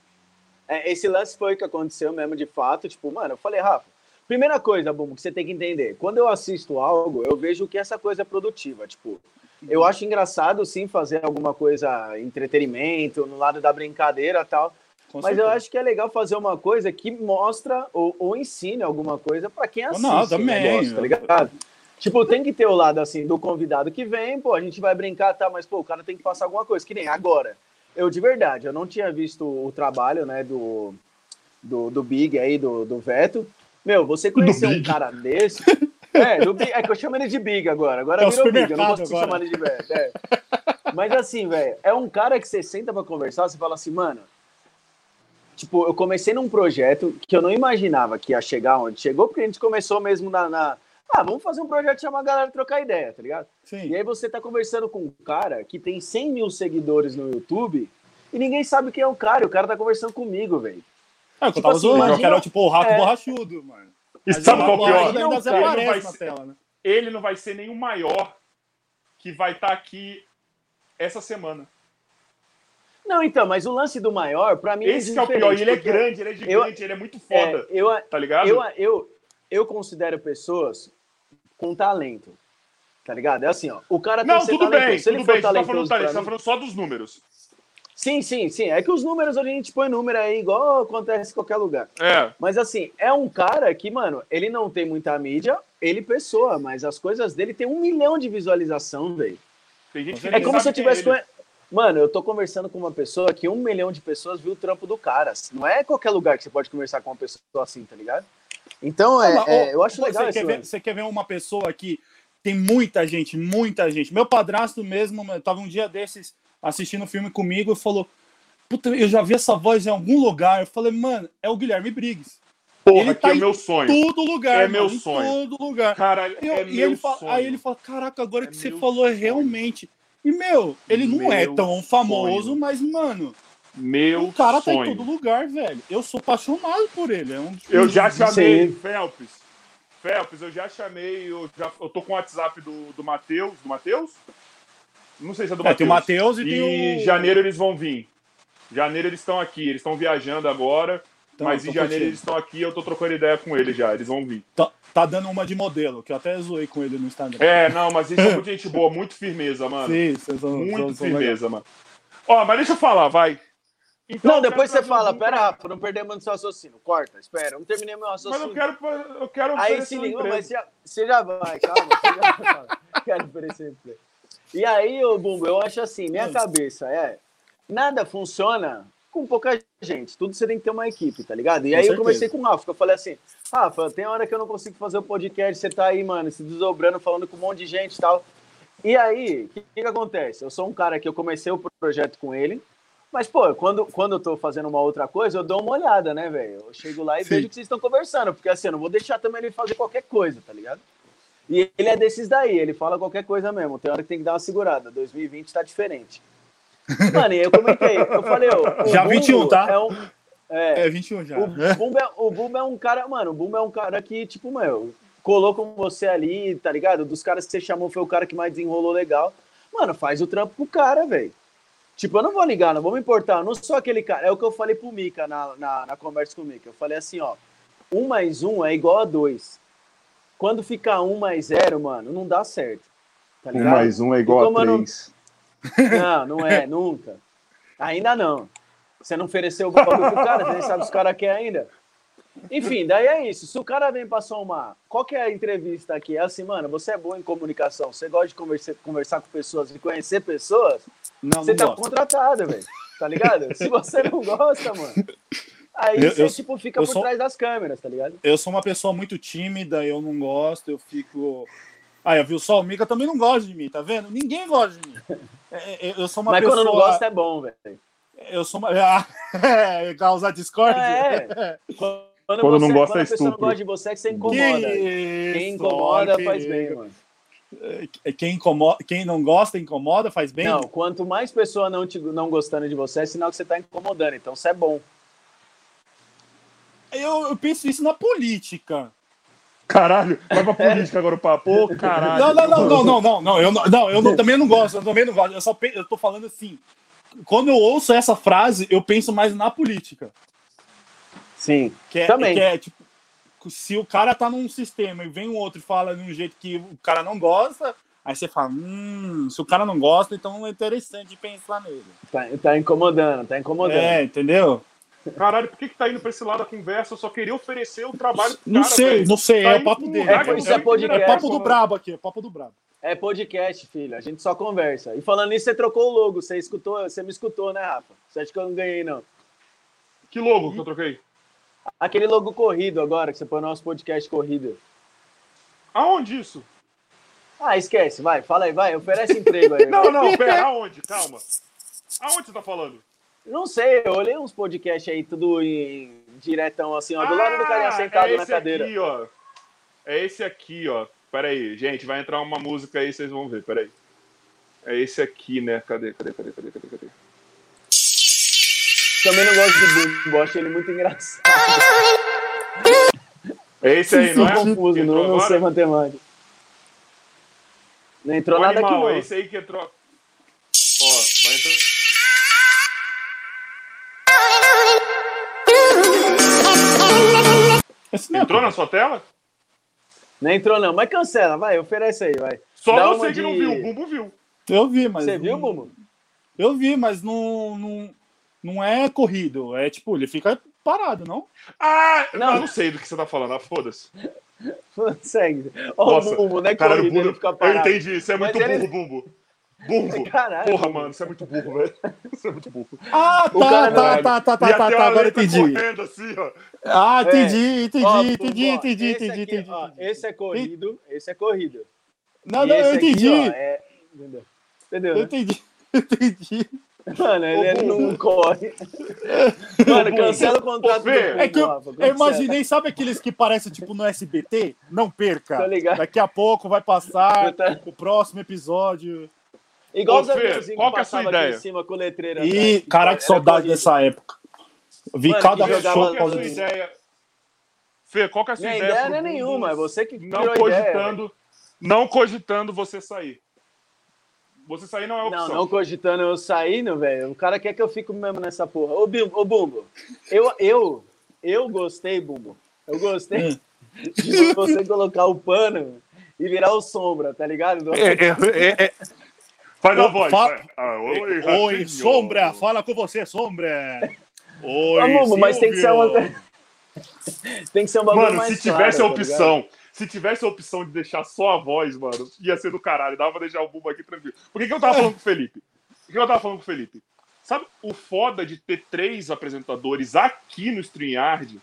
é, esse lance foi o que aconteceu mesmo de fato. Tipo, mano, eu falei, Rafa, primeira coisa, Bumbo, que você tem que entender: quando eu assisto algo, eu vejo que essa coisa é produtiva. Tipo, eu acho engraçado sim fazer alguma coisa, entretenimento, no lado da brincadeira tal. Com mas certeza. eu acho que é legal fazer uma coisa que mostra ou, ou ensine alguma coisa para quem assiste. Não, também. Negócio, tá ligado? Tipo, tem que ter o lado assim do convidado que vem, pô, a gente vai brincar, tá? Mas, pô, o cara tem que passar alguma coisa, que nem agora. Eu, de verdade, eu não tinha visto o trabalho, né, do, do, do Big aí, do, do Veto. Meu, você conhecer um cara desse... É, do Big, é que eu chamo ele de Big agora. Agora é virou Big, eu não posso chamar ele de Veto. É. Mas assim, velho, é um cara que você senta pra conversar, você fala assim, mano... Tipo, eu comecei num projeto que eu não imaginava que ia chegar onde chegou, porque a gente começou mesmo na, na ah, vamos fazer um projeto chamar a galera trocar ideia, tá ligado? Sim. E aí você tá conversando com um cara que tem 100 mil seguidores no YouTube e ninguém sabe quem é o cara. E o cara tá conversando comigo, velho. É, tipo eu tava assim, zoando, imagina... eu quero tipo o rato é... borrachudo, mano. E sabe qual é o pior? Ele não, vai ser, tela, né? ele não vai ser nenhum maior que vai estar tá aqui essa semana. Não, então, mas o lance do maior, pra mim. É Esse é, é o pior, ele é grande, ele é gigante, eu, ele é muito foda. É, eu, tá ligado? Eu, eu, eu considero pessoas com talento. Tá ligado? É assim, ó. O cara tem Não, tudo bem, Se tudo bem. Você tá falando talento, você tá falando só dos números. Sim, sim, sim. É que os números a gente põe número aí, igual acontece em qualquer lugar. É. Mas assim, é um cara que, mano, ele não tem muita mídia, ele pessoa, mas as coisas dele tem um milhão de visualização, velho. É como se eu tivesse. É mano, eu tô conversando com uma pessoa que um milhão de pessoas viu o trampo do cara. Não é qualquer lugar que você pode conversar com uma pessoa assim, tá ligado? Então, é, é, eu acho legal você quer, ver, você quer ver uma pessoa que tem muita gente, muita gente. Meu padrasto mesmo, tava um dia desses assistindo o filme comigo e falou: Puta, eu já vi essa voz em algum lugar. Eu falei, mano, é o Guilherme Briggs. Porra, ele tá é meu sonho. Todo lugar, é meu mano, sonho. todo lugar. Cara, é eu, e ele fala, Aí ele fala: Caraca, agora é que você falou é realmente. E, meu, ele não é meu é tão famoso, sonho. mas, mano, meu O cara sonho. tá em todo lugar, velho. Eu sou apaixonado por ele. É um... Eu já chamei, Felps. Felps, eu já chamei. Eu, já, eu tô com o WhatsApp do, do Matheus. Do Matheus? Não sei se é do é, Matheus. Tem o Matheus e, e tem o... janeiro eles vão vir. Janeiro eles estão aqui. Eles estão viajando agora. Então, mas em janeiro curtindo. eles estão aqui eu tô trocando ideia com eles já. Eles vão vir. Tá, tá, dando uma de modelo, que eu até zoei com ele no Instagram. É, não, mas isso é muito gente boa. Muito firmeza, mano. Sim, vocês são Muito são, firmeza, são mano. Ó, mas deixa eu falar, vai. Então, não, depois você fala, pera, Rafa, não perdemos seu raciocínio. Corta, espera, não terminei meu raciocínio. Mas eu quero. Eu quero Aí se liga, mas você, você já vai, calma, você já vai. quero oferecer emprego. E aí, ô Bumbo, eu acho assim, minha cabeça é. Nada funciona com pouca gente. Tudo você tem que ter uma equipe, tá ligado? E com aí certeza. eu comecei com o Rafa, eu falei assim, Rafa, tem hora que eu não consigo fazer o podcast, você tá aí, mano, se desdobrando, falando com um monte de gente e tal. E aí, o que, que acontece? Eu sou um cara que eu comecei o projeto com ele, mas, pô, quando, quando eu tô fazendo uma outra coisa, eu dou uma olhada, né, velho? Eu chego lá e Sim. vejo que vocês estão conversando, porque assim, eu não vou deixar também ele fazer qualquer coisa, tá ligado? E ele é desses daí, ele fala qualquer coisa mesmo. Tem hora que tem que dar uma segurada. 2020 tá diferente. Mano, e eu comentei, eu falei, ó. Já Bumbo 21, tá? É, um, é, é 21 já. O Bumbo é, o Bumbo é um cara, mano, o Bumbo é um cara que, tipo, meu, colou com você ali, tá ligado? Dos caras que você chamou foi o cara que mais desenrolou legal. Mano, faz o trampo pro cara, velho. Tipo, eu não vou ligar, não vou me importar. Eu não sou aquele cara. É o que eu falei pro Mika na, na, na conversa com o Mika. Eu falei assim, ó. Um mais um é igual a dois. Quando fica um mais zero, mano, não dá certo. Tá um mais um é igual a três. Não... não, não é, nunca. Ainda não. Você não ofereceu o bagulho pro cara, você nem sabe se o cara quer ainda. Enfim, daí é isso. Se o cara vem pra somar, qual que é a entrevista aqui? É assim, mano, você é bom em comunicação, você gosta de conversar, conversar com pessoas e conhecer pessoas, não, você não tá gosto. contratado, velho. Tá ligado? Se você não gosta, mano. Aí eu, você, eu, tipo, fica por sou, trás das câmeras, tá ligado? Eu sou uma pessoa muito tímida, eu não gosto, eu fico. Ah, eu vi só o Mika também não gosta de mim, tá vendo? Ninguém gosta de mim. É, é, eu sou uma Mas pessoa... quando não gosta é bom, velho. Eu sou uma. Ah, é, causar discórdia? É. Quando, quando você, não gosta, quando a pessoa não gosta de você, é que você incomoda. Que Quem incomoda que... faz bem, mano. É, quem, incomoda, quem não gosta, incomoda, faz bem? Não, quanto mais pessoa não, te, não gostando de você, é sinal que você tá incomodando. Então, isso é bom. Eu, eu penso isso na política. Caralho, vai pra política agora o papo. Ô, caralho. Não, não, não, não, não, não, não. Eu, não, não, eu não, também não gosto, eu também não gosto. Eu só eu tô falando assim. Quando eu ouço essa frase, eu penso mais na política. Sim. Que é, também. Que é, tipo, se o cara tá num sistema e vem um outro e fala de um jeito que o cara não gosta, aí você fala, hum, se o cara não gosta, então é interessante pensar nele. Tá, tá incomodando, tá incomodando. É, entendeu? Caralho, por que, que tá indo pra esse lado da conversa? Eu só queria oferecer o trabalho Não cara, sei, velho. não sei, tá é o papo dele. É, isso é podcast. É papo do brabo aqui, é papo do brabo. É podcast, filho. A gente só conversa. E falando nisso, você trocou o logo. Você escutou, você me escutou, né, Rafa? Você acha que eu não ganhei, não? Que logo que eu troquei? Aquele logo corrido agora, que você põe no nosso podcast corrido. Aonde isso? Ah, esquece, vai, fala aí, vai, oferece emprego aí. não, não, pera, aonde? Calma. Aonde você tá falando? Não sei, eu olhei uns podcasts aí, tudo em diretão, assim, ó, do ah, lado do carinha sentado é na cadeira. Aqui, ó. É esse aqui, ó. Pera aí, gente, vai entrar uma música aí, vocês vão ver, pera aí. É esse aqui, né? Cadê, cadê, cadê, cadê, cadê, cadê? Também não gosto de Bumbo, acho ele muito engraçado. É esse aí, não é? confuso, não, não sei matemática. Não entrou o nada animal, aqui, não. É esse aí que entrou. Ó, vai entrar. Entrou na sua tela? Não entrou, não, mas cancela, vai, oferece aí, vai. Só Dá você que de... não viu, o Bumbo viu. Eu vi, mas. Você viu, Bumbo? Eu vi, mas não, não, não é corrido. É tipo, ele fica parado, não? Ah, não, não sei do que você tá falando, ah, foda-se. Segue. Ó, o Bumbo, né? Cara, corrido, ele fica parado. Eu entendi, isso é muito burro, ele... Bumbo. Burro. Caralho. Porra, mano, isso é muito burro, velho. Isso é muito burro. Ah, tá, tá, tá, tá, tá, tá, tá, agora entendi. Assim, ah, entendi, entendi, ó, entendi, ó, entendi, esse entendi, aqui, entendi. Ó, esse é corrido, esse é corrido. Não, não, eu entendi. Aqui, é... Entendeu? Entendeu? Eu né? entendi, entendi. Mano, ele, ele não corre. Mano, cancela o contrato. é que eu, eu, imaginei, sabe aqueles que parecem tipo no SBT? Não perca. Daqui a pouco vai passar o próximo episódio. Igual Ô, os Fê, qual que é a sua ideia? em cima com letreira. E, caraca, que saudade dessa época. Vi Mano, cada show. Qual é a sua ideia? Fê, qual que é a sua Minha ideia? ideia não é nenhuma, é você que não cogitando, ideia, Não cogitando você sair. Você sair não é opção. Não, não cogitando eu saindo, velho. O cara quer que eu fique mesmo nessa porra. Ô, Bumbo, ô Bumbo eu, eu, eu gostei, Bumbo. Eu gostei hum. de você colocar o pano e virar o sombra, tá ligado? É, é, é, Faz a voz. Fala... Ah, oi, oi, Sombra. Fala com você, Sombra. Oi, Vamos, mas tem que ser uma... tem que ser um bagulho Mano, mais se tivesse claro, a tá opção... Tá se tivesse a opção de deixar só a voz, mano, ia ser do caralho. Dava pra deixar o Bumbo aqui tranquilo. Por que, que eu tava falando com o Felipe? Por que eu tava falando com o Felipe? Sabe o foda de ter três apresentadores aqui no StreamYard?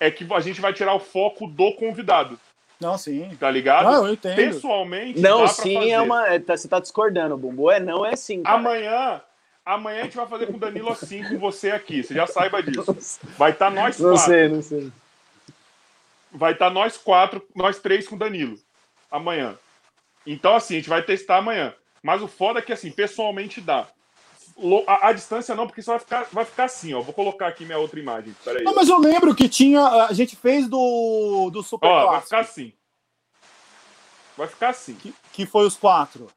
É que a gente vai tirar o foco do convidado. Não, sim. Tá ligado? Não, eu entendo. Pessoalmente. Não, sim é uma. É, tá, você tá discordando, Bumbo. É não, é sim. Cara. Amanhã. Amanhã a gente vai fazer com o Danilo assim com você aqui. Você já saiba disso. Vai estar tá nós quatro. Não sei, não sei. Vai estar tá nós quatro, nós três com o Danilo. Amanhã. Então, assim, a gente vai testar amanhã. Mas o foda é que, assim, pessoalmente dá. A, a, distância não, porque só vai ficar, vai ficar assim, ó. Vou colocar aqui minha outra imagem. Peraí. Não, mas eu lembro que tinha. A gente fez do, do Super ó, Vai ficar assim. Vai ficar assim. Que, que foi os quatro.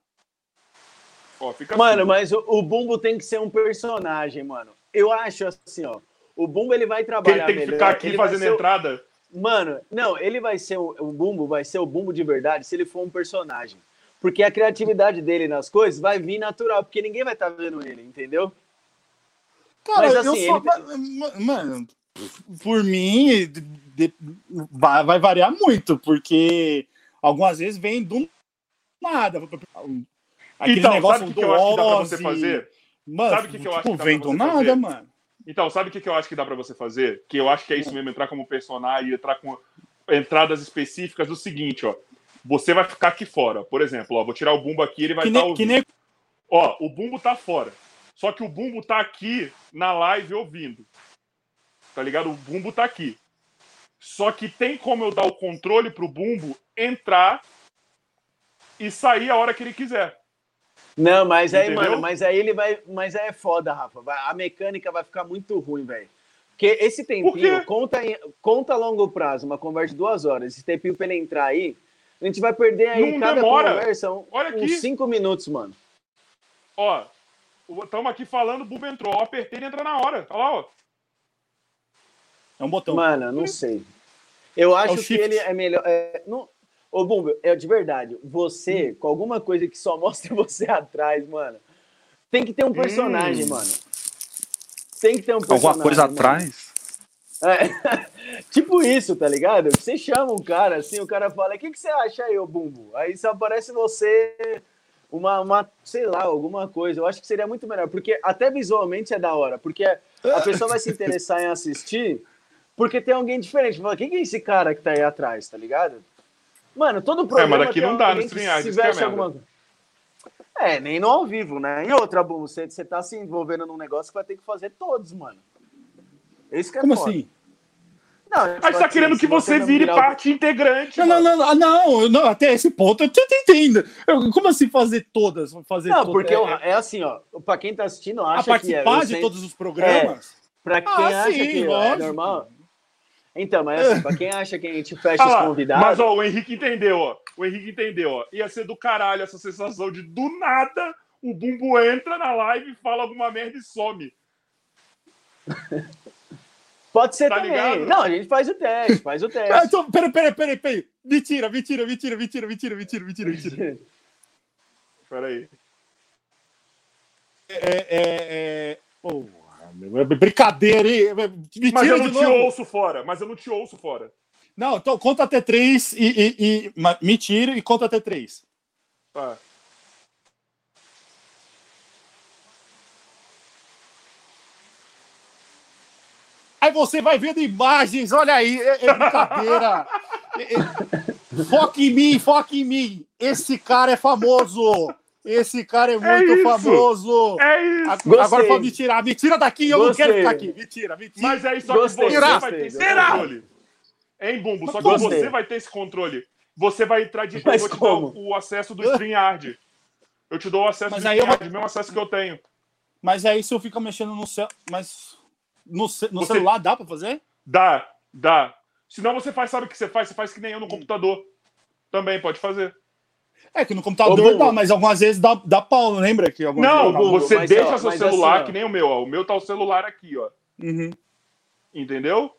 Ó, fica mano, assim. mas o, o, Bumbo tem que ser um personagem, mano. Eu acho assim, ó. O Bumbo ele vai trabalhar. Ele tem que melhor. ficar aqui ele fazendo entrada. O... Mano, não, ele vai ser o, o Bumbo, vai ser o Bumbo de verdade se ele for um personagem. Porque a criatividade dele nas coisas vai vir natural, porque ninguém vai estar tá vendo ele, entendeu? Cara, Mas, assim, eu só. Ele... Mano, por mim, de, vai, vai variar muito, porque algumas vezes vem do nada. Aquele então, negócio sabe o que, que eu acho que dá pra você fazer? Mano, sabe o que, que eu acho tipo, que dá vem do nada, fazer? mano. Então, sabe o que, que eu acho que dá para você fazer? Que eu acho que é isso mesmo, entrar como personagem, entrar com entradas específicas do seguinte, ó você vai ficar aqui fora. Por exemplo, ó, vou tirar o bumbo aqui, ele vai estar tá ouvindo. Nem... Ó, o bumbo tá fora. Só que o bumbo tá aqui na live ouvindo. Tá ligado? O bumbo tá aqui. Só que tem como eu dar o controle pro Bumbo entrar e sair a hora que ele quiser. Não, mas aí, Entendeu? mano, mas aí ele vai. Mas aí é foda, Rafa. A mecânica vai ficar muito ruim, velho. Porque esse tempinho, conta, em, conta a longo prazo, uma conversa de duas horas. Esse tempinho pra ele entrar aí, a gente vai perder aí Não cada demora. conversa um, Olha aqui. uns cinco minutos, mano. Ó, estamos aqui falando, o Buba entrou. Ó, apertei e entra na hora. Olha lá, ó. É um botão. Mano, não sei. Eu acho é que ele é melhor. É, não, Ô, Bumbo, é de verdade, você, hum. com alguma coisa que só mostra você atrás, mano, tem que ter um personagem, hum. mano. Tem que ter um personagem. Alguma coisa mano. atrás? É. tipo isso, tá ligado? Você chama um cara assim, o cara fala: O que, que você acha aí, ô Bumbo? Aí só aparece você, uma, uma, sei lá, alguma coisa. Eu acho que seria muito melhor, porque até visualmente é da hora, porque a pessoa vai se interessar em assistir porque tem alguém diferente. Fala: Quem que é esse cara que tá aí atrás, tá ligado? Mano, todo programa. É, mas aqui não dá no StreamYard, se veste é alguma É, nem no ao vivo, né? E outra, Bum, você, você tá se envolvendo num negócio que vai ter que fazer todos, mano. Esse que é Como foda. assim? Não, tipo, Aí você tá assim, querendo que você, você vire parte o... integrante. Não, não, não, não, não, até esse ponto eu te entendo. como assim fazer todas? Fazer não, porque é, é, assim, ó, pra quem tá assistindo, acha a participar que é, de sempre... todos os programas? É, pra quem ah, acha sim, que é normal, então, mas assim, pra quem acha que a gente fecha ah, os convidados. Mas ó, o Henrique entendeu, ó. O Henrique entendeu, ó. Ia ser do caralho essa sensação de do nada o Bumbo entra na live, fala alguma merda e some. Pode ser tá também. Ligado? Não, a gente faz o teste, faz o teste. Ah, então, peraí, peraí, peraí, peraí. Mentira, mentira, mentira, mentira, mentira, mentira, mentira, mentira. Peraí. É, é, é... Oh. É brincadeira, hein? É me mas eu não te novo. ouço fora, mas eu não te ouço fora. Não, então conta até três e, e, e me tira e conta até três. Tá. Aí você vai vendo imagens, olha aí, é, é brincadeira. é, é, foca em mim, foca em mim. Esse cara é famoso. Esse cara é, é muito é famoso. É isso. Gostei. Agora pode me tirar. Me tira daqui, eu Gostei. não quero ficar aqui. Me tira, me tira. Mas aí só Gostei. que você Gostei. vai ter esse Gostei. controle. Hein, Bumbo? Só que você vai ter esse controle. Você vai entrar de Mas eu vou como? te dar o acesso do StreamYard. Eu te dou o acesso Mas do StreamYard, o mesmo acesso que eu tenho. Mas aí se eu ficar mexendo no céu. Mas no, no você... celular dá pra fazer? Dá, dá. Senão você faz, sabe o que você faz? Você faz que nem eu no computador. Também pode fazer. É que no computador Ô, dá, mas algumas vezes dá, dá pau, lembra? Que não, você mas, deixa ó, seu celular, assim, que nem o meu, ó. O meu tá o celular aqui, ó. Uhum. Entendeu?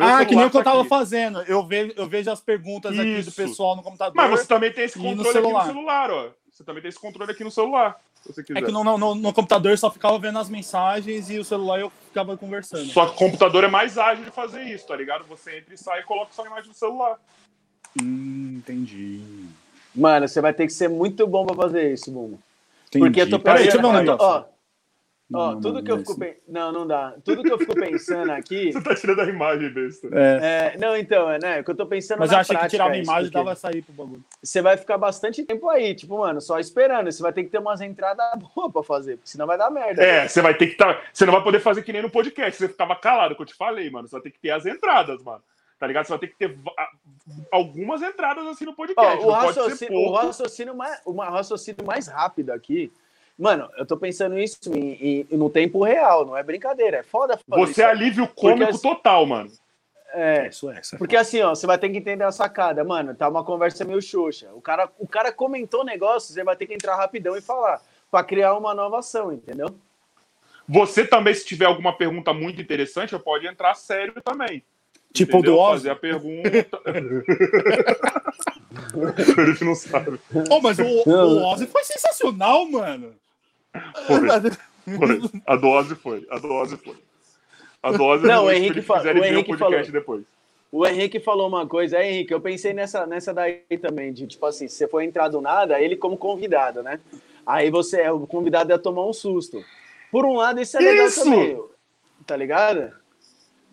ah, que nem o que eu tava tá fazendo. Eu vejo, eu vejo as perguntas Isso. aqui do pessoal no computador. Mas você também tem esse controle no aqui no celular, ó. Você também tem esse controle aqui no celular. Se você quiser. É que no, no, no computador eu só ficava vendo as mensagens e o celular eu ficava conversando. Só que o computador é mais ágil de fazer isso, tá ligado? Você entra e sai e coloca sua imagem no celular. Hum, entendi. Mano, você vai ter que ser muito bom pra fazer isso, Bumo. Porque eu tô pensando. Peraí, deixa eu ver um negócio. Ó, ó, tudo não, que eu fico pensando. Não, não dá. Tudo que eu fico pensando aqui. Você tá tirando a imagem, besta. É. é não, então, é, né? O que eu tô pensando Mas eu achei que tirar uma é imagem dava sair pro bagulho. Você vai ficar bastante tempo aí, tipo, mano, só esperando. Você vai ter que ter umas entradas boas pra fazer, porque senão vai dar merda. É, você vai ter que estar. Tá... Você não vai poder fazer que nem no podcast. Você ficava calado, que eu te falei, mano. Você vai ter que ter as entradas, mano tá ligado? Você vai ter que ter algumas entradas assim no podcast. Oh, o, raciocínio, o, raciocínio mais, o raciocínio mais rápido aqui. Mano, eu tô pensando isso em, em, no tempo real, não é brincadeira. É foda. Você isso, alívio cômico porque, total, mano. É, isso é, isso é porque assim, ó, você vai ter que entender a sacada, mano. Tá uma conversa meio xoxa. O cara, o cara comentou negócio, você vai ter que entrar rapidão e falar para criar uma nova ação, entendeu? Você também, se tiver alguma pergunta muito interessante, pode entrar sério também. Tipo o do Ozzy. Fazer a pergunta. Ele não sabe. Oh, mas o, o Ozzy foi sensacional, mano. Foi. foi. A dose foi. A dose foi. A dose não, o Henrique, fa o Henrique falou. Depois. O Henrique falou uma coisa, é, Henrique, eu pensei nessa, nessa daí também, de tipo assim, se você for entrar do nada, ele como convidado, né? Aí você, o convidado ia tomar um susto. Por um lado, isso é legal isso! também, tá ligado?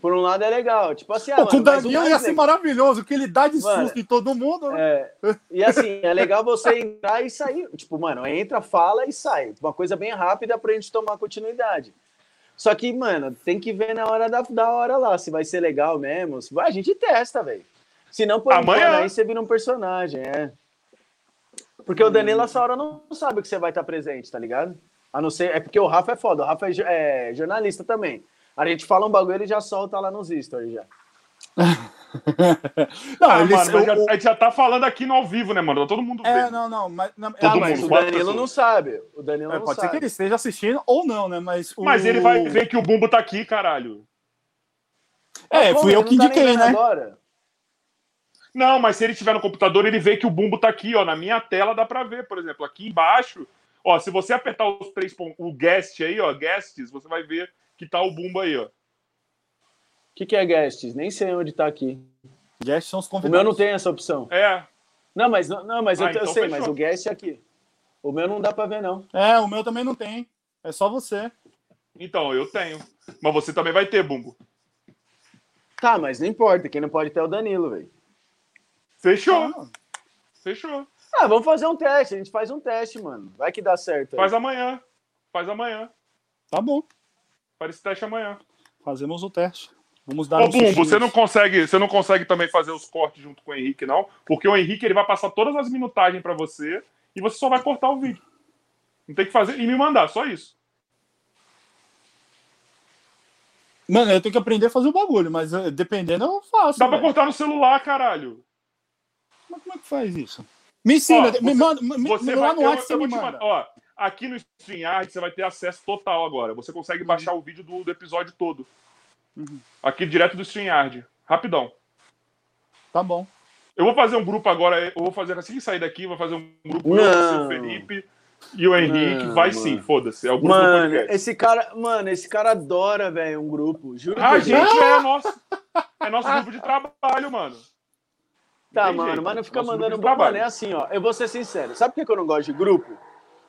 Por um lado é legal. Tipo assim, ah, Pô, mano, o Daniel ia ser maravilhoso, que ele dá de mano, susto em todo mundo. Né? É, e assim, é legal você entrar e sair. Tipo, mano, entra, fala e sai. Uma coisa bem rápida pra gente tomar continuidade. Só que, mano, tem que ver na hora da, da hora lá, se vai ser legal mesmo. Se vai, a gente testa, velho. Se não, por Amanhã. aí você vira um personagem, é. Porque o Danilo, essa hora, não sabe que você vai estar presente, tá ligado? A não ser. É porque o Rafa é foda, o Rafa é, é jornalista também. A gente fala um bagulho, ele já solta lá nos stories já. Não, Ah, eles, mano, mas já- o- o- a gente já tá falando aqui no ao vivo, né, mano? Tá todo mundo É, vendo. não, não, mas, não, Todo Ah, mundo, mas o quatro Danilo pessoas. não sabe. O Danilo é, não pode ser sabe. que ele esteja assistindo ou não, né? Mas, o- Mas ele vai ver que o Bumbo tá aqui, caralho. É, Pô, fui eu que tá indiquei, vendo né? Agora. Não, mas se ele tiver no computador, ele vê que o Bumbo tá aqui, ó. Na minha tela dá pra ver, por exemplo, aqui embaixo. Ó, se você apertar os três pontos, o guest aí, ó, guests, você vai ver que tá o Bumbo aí, ó. O que, que é guests? Nem sei onde tá aqui. Guests são os O convidados. meu não tem essa opção. É, Não, mas, não, mas eu, Ah, eu então sei, fechou. mas o guest é aqui. O meu não dá pra ver, não. É, o meu também não tem. É só você. então, eu tenho. Mas você também vai ter, Bumbo. Tá, mas não importa. Quem não pode ter é o Danilo, velho. Fechou, Ah, fechou. Ah, vamos fazer um teste. A gente faz um teste, mano. Vai que dá certo. aí. Faz amanhã. Faz amanhã. tá bom. Faz esse teste amanhã. Fazemos o teste. Vamos dar Ô, uns Bumbo, você não consegue, você não consegue também fazer os cortes junto com o Henrique, não? Porque o Henrique ele vai passar todas as minutagens pra você e você só vai cortar o vídeo. Não tem que fazer e me mandar, só isso. Mano, eu tenho que aprender a fazer o bagulho, mas eh, dependendo eu faço. Dá pra velho. cortar no celular, caralho. Mas como é que faz isso? Me ensina, Ó, me você- manda. me- lá vai, no WhatsApp você me manda. Ó, aqui no StreamYard você vai ter acesso total agora. Você consegue baixar o vídeo do, do episódio todo. Uhum. Aqui direto do StreamYard. Rapidão. Tá bom. Eu vou fazer um grupo agora, eu vou fazer assim que sair daqui, vou fazer um grupo você, o Felipe e o Henrique. Não, vai mano. sim, foda-se. É o grupo Mano, esse cara, mano, esse cara adora, velho, um grupo. Juro A por gente Deus. é nosso, é nosso grupo de trabalho, mano. Tá, tem mano, jeito. mas não fica Nosso mandando. grupo de trabalho. Mano, é assim, ó. Eu vou ser sincero. Sabe por que eu não gosto de grupo?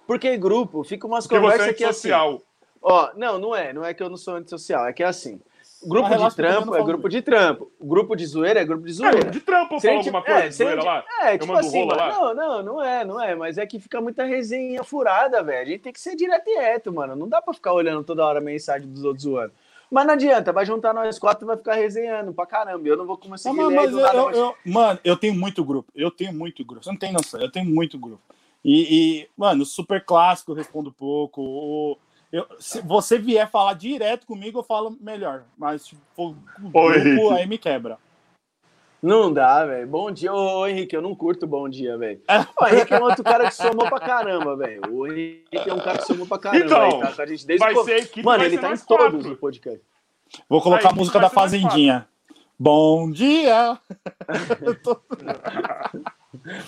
Porque grupo fica umas Porque você conversas é que assim. antissocial. Ó, não, não é. Não é que eu não sou antissocial. É que é assim. Grupo de trampo é grupo de trampo. Grupo de zoeira é grupo de É, zoeira. de trampo eu falo gente- alguma coisa é, de se a zoeira gente- lá. É, tipo assim, mano. Não, não, não é, não é. Mas é que fica muita resenha furada, velho. A gente tem que ser direto e reto, mano. Não dá pra ficar olhando toda hora a mensagem dos outros zoando. Mas não adianta, vai juntar nós quatro e vai ficar resenhando pra caramba. Eu não vou começar a mas, mas eu, mas- eu- mano, eu tenho muito grupo. Eu tenho muito grupo. Você não tem noção. Eu tenho muito grupo. E, e, mano, super clássico eu respondo pouco. O- eu- se você vier falar direto comigo, eu falo melhor. Mas, tipo, grupo aí me quebra. Não dá, velho. Bom dia. Ô, Henrique, eu não curto bom dia, velho. É. O Henrique é um outro cara que somou pra caramba, velho. O Henrique é um cara que somou pra caramba. Então, ele tá com a gente desde Vai o ser equipe, Mano, vai ele ser tá em nós todos quatro. os podcasts. Vou colocar Aí, a música da Fazendinha. Bom dia!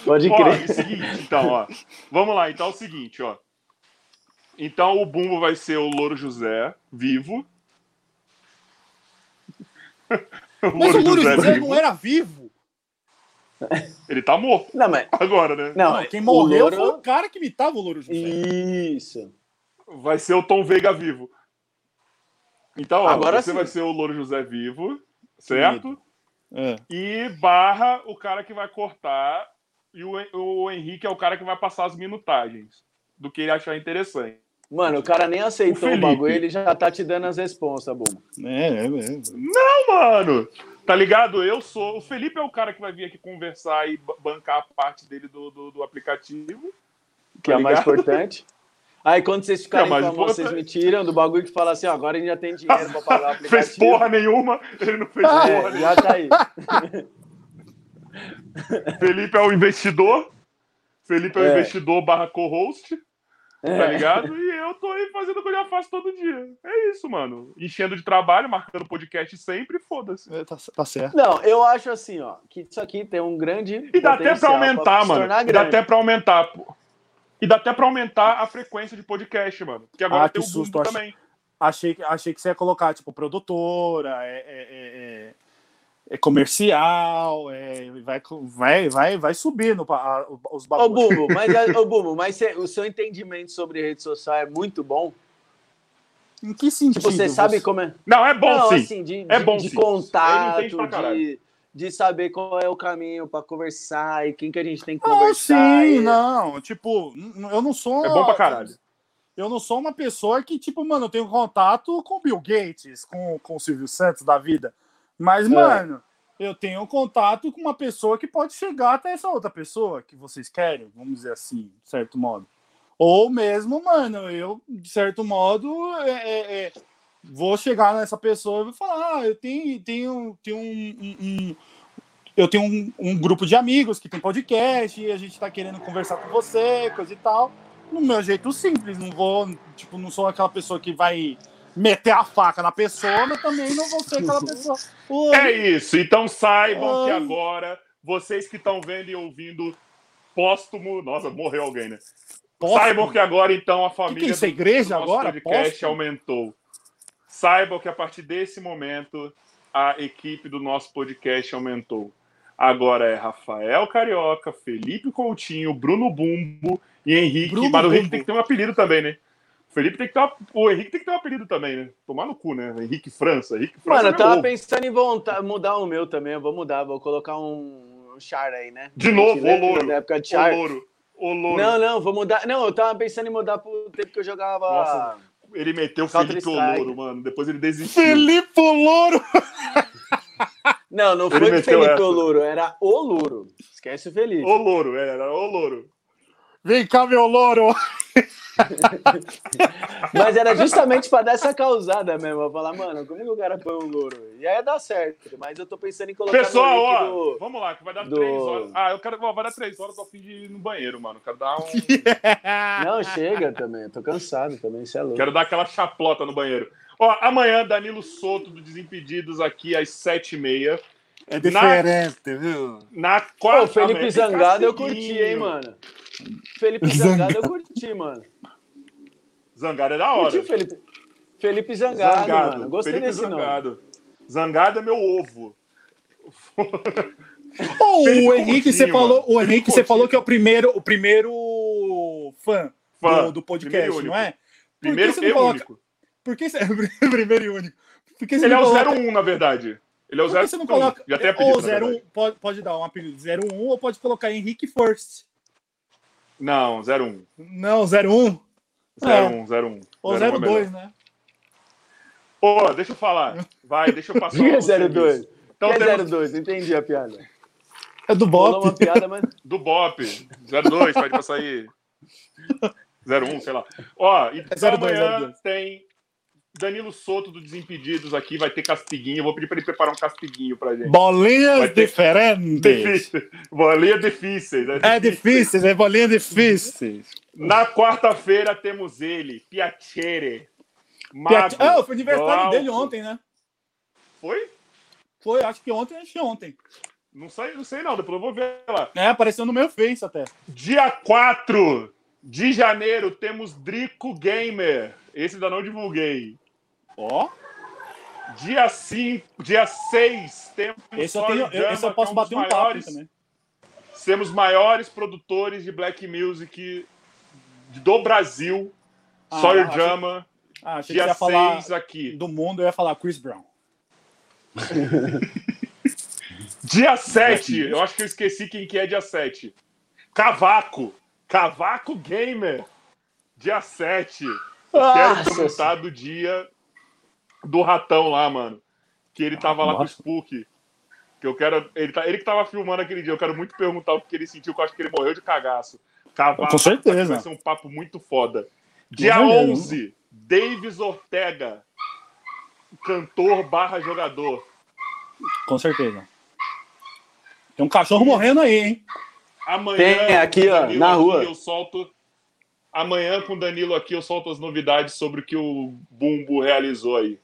Pode Ó, crer. é o seguinte, então, ó. Vamos lá, então é o seguinte, ó. Então o Bumbo vai ser o Louro José, vivo. o Mas o Louro José vivo. não era vivo. Ele tá morto Não, mas. agora, né? Não, Não, quem o morreu Louro- foi o cara que imitava o Louro José. Isso. Vai ser o Tom Veiga vivo. Então, ó, Agora você sim. vai ser o Louro José vivo, certo? É. E barra o cara que vai cortar e o, o Henrique é o cara que vai passar as minutagens do que ele achar interessante. Mano, o cara nem aceitou o, Felipe. bagulho, ele já tá te dando as responsas, Bum. É, é, é. Não, mano! Tá ligado? Eu sou. O Felipe é o cara que vai vir aqui conversar e ba- bancar a parte dele do, do, do aplicativo. Que Tá é o mais importante. Aí quando vocês ficarem é o mais famosos, vocês me tiram do bagulho que fala assim, ó, agora a gente já tem dinheiro pra pagar o aplicativo. Fez porra nenhuma, ele não fez porra É, nenhuma. já tá aí. Felipe é o investidor. Felipe é o É. investidor barra co-host, tá É. ligado? E eu tô aí fazendo o que eu já faço todo dia. É isso, mano. Enchendo de trabalho, marcando podcast sempre, foda-se. É, tá, tá certo. Não, eu acho assim, ó, que isso aqui tem um grande. E dá até pra aumentar, se mano. E dá até pra aumentar. pô. E dá até pra aumentar a frequência de podcast, mano. Porque agora Ah, tem que o susto, também. Achei, que- achei que você ia colocar, tipo, produtora, é, é- é- comercial, é, vai, vai, vai, vai subindo a- os Ô, bagulhos. Bumbo, mas, é- ô, Bumbo, mas cê- o seu entendimento sobre rede social é muito bom. Em que sentido? Tipo, você sabe como é. Não, é bom não, sim. assim, de, É de- bom de sim. Contato, de, de saber qual é o caminho pra conversar e quem que a gente tem que Ah, conversar. sim, e- não. Tipo, eu não sou. É bom pra caralho. eu não sou uma pessoa que, tipo, mano, eu tenho contato com o Bill Gates, com, com o Silvio Santos da vida. Mas, é. mano, eu tenho contato com uma pessoa que pode chegar até essa outra pessoa que vocês querem, vamos dizer assim, de certo modo. Ou mesmo, mano, eu, de certo modo, é, é, é vou chegar nessa pessoa e vou falar: ah, eu tenho, tenho, tenho um, um, um eu tenho um, um, grupo de amigos que tem podcast e a gente tá querendo conversar com você, coisa e tal. No meu jeito simples, não vou, tipo, não sou aquela pessoa que vai meter a faca na pessoa, mas também não vou ser aquela pessoa. Oi. É isso, então saibam Oi. que agora, vocês que estão vendo e ouvindo póstumo. Nossa, morreu alguém, né? Póstumo. Saibam que agora, então, a família. Que que é a igreja do agora? podcast póstumo. aumentou. Saibam que a partir desse momento, a equipe do nosso podcast aumentou. Agora é Rafael Carioca, Felipe Coutinho, Bruno Bumbo e Henrique. Bruno mas o Henrique tem que ter um apelido também, né? O Felipe tem que ter uma... O Henrique tem que ter um apelido também, né? Tomar no cu, né? Henrique França. Henrique França Mano, é eu tava ovo. pensando em voltar, mudar o meu também. Eu vou mudar, vou colocar um, um char aí, né? De novo, o louro. Da época de char. O louro. O louro. Não, não, vou mudar. Não, eu tava pensando em mudar pro tempo que eu jogava. Nossa, ele meteu o Felipe Louro, mano. Depois ele desistiu. Felipe Louro! Não, não foi o Felipe essa. o Louro, era o Louro. Esquece o Felipe. O Louro, é, era o Louro. Vem cá, meu Louro! Mas era justamente para dar essa causada mesmo. Eu falar, mano, como que o cara põe um louro? E aí ia dar certo. Mas eu tô pensando em colocar. Pessoal, ó, do... vamos lá, que vai dar do... três horas. Ah, eu quero. Ó, vai dar três horas, tô fim de ir no banheiro, mano. Quero dar um. Não, chega também. Eu tô cansado também, isso é louco. Quero dar aquela chaplota no banheiro. Ó, amanhã, Danilo Soto do Desimpedidos aqui às sete e meia. É diferente, na... viu? Na quarta. Pô, Felipe Zangado eu curti, hein, mano. Felipe Zangado eu curti, mano. Zangado é da hora. Curti Felipe, Felipe Zangado, Zangado, mano. Gostei Felipe desse Zangado. nome. Zangado é meu ovo. Oh, o Henrique, você falou, o Henrique, você falou que é o primeiro, o primeiro fã, fã do, do, podcast, não é? Primeiro e coloca... único. Por que você... primeiro e único? Porque Ele é o coloca... 01, na verdade. Ele é o 01. Você não coloca... Já tem apelido, ou 01, pode, pode dar um apelido 01 ou pode colocar Henrique First. Não, 01. Não, 01? 01, 01. Ou 02, né? Pô, deixa eu falar. Vai, deixa eu passar. Diga 02. Então, que temos... 02? Entendi a piada. É do Bop. Uma piada, mas... Do Bop. 02, pode passar aí. 01, sei lá. Ó, e é 02, amanhã 02. tem Danilo Soto do Desimpedidos aqui, vai ter castiguinho. Eu vou pedir para ele preparar um castiguinho pra gente. Bolinhas ter... diferentes. Difícil. Bolinhas difíceis. É, é difícil, é bolinhas difíceis. Na quarta-feira temos ele, Piacere. Mago, Ah, foi aniversário dele ontem, né? Foi? Foi, acho que ontem, acho que ontem. Não sei, não sei não, depois eu vou ver lá. É, apareceu no meu Face até. Dia 4 de janeiro temos Drico Gamer. Esse ainda não divulguei. Ó. Dia 5, dia 6 temos esse eu, tenho, Jama, esse eu posso é um bater um maiores, papo também. Temos maiores produtores de black music do Brasil. Ah, Sawyer Jama. Ah, dia 6 aqui. Do mundo eu ia falar Chris Brown. dia 7, eu acho que eu esqueci quem que é dia 7. Cavaco. Cavaco Gamer. Dia 7. Quero comentar do dia do ratão lá, mano. Que ele tava lá Nossa. com o Spook. Que eu quero. Ele, tá, ele que tava filmando aquele dia. Eu quero muito perguntar o que ele sentiu, que eu acho que ele morreu de cagaço. Cavalo, com certeza. Vai ser um papo muito foda. Dia 11, Davis Ortega. Cantor barra jogador. Com certeza. Tem um cachorro morrendo aí, hein? Amanhã. Tem aqui, ó, na rua. Eu solto Amanhã com o Danilo aqui eu solto as novidades sobre o que o Bumbo realizou aí.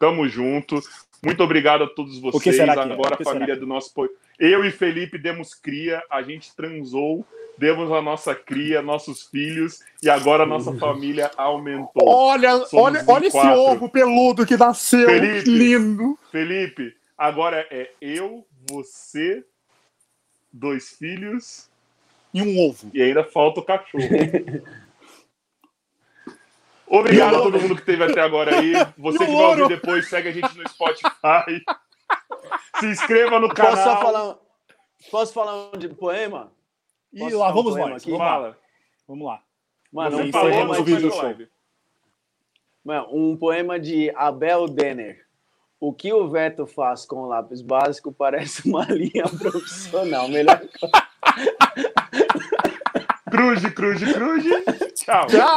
Tamo junto. Muito obrigado a todos vocês. É? Agora a família do nosso. Eu e Felipe demos cria, a gente transou, demos a nossa cria, nossos filhos, e agora a nossa família aumentou. Olha, Somos olha, olha esse ovo peludo que nasceu. Felipe, lindo. Felipe, agora é eu, você, dois filhos. E um ovo. E ainda falta o cachorro. Obrigado a todo mundo que esteve até agora aí. Você que vai ouvir depois, segue a gente no Spotify. Se inscreva no canal. Posso falar, posso falar de poema? E lá, vamos lá. Aqui? Vamos lá. Vamos lá. Mano, um poema o vídeo show. Mano, um poema de Abel Denner. O que o Veto faz com o lápis básico parece uma linha profissional. Melhor coisa. Cruz, cruz, cruz. Tchau. Tchau.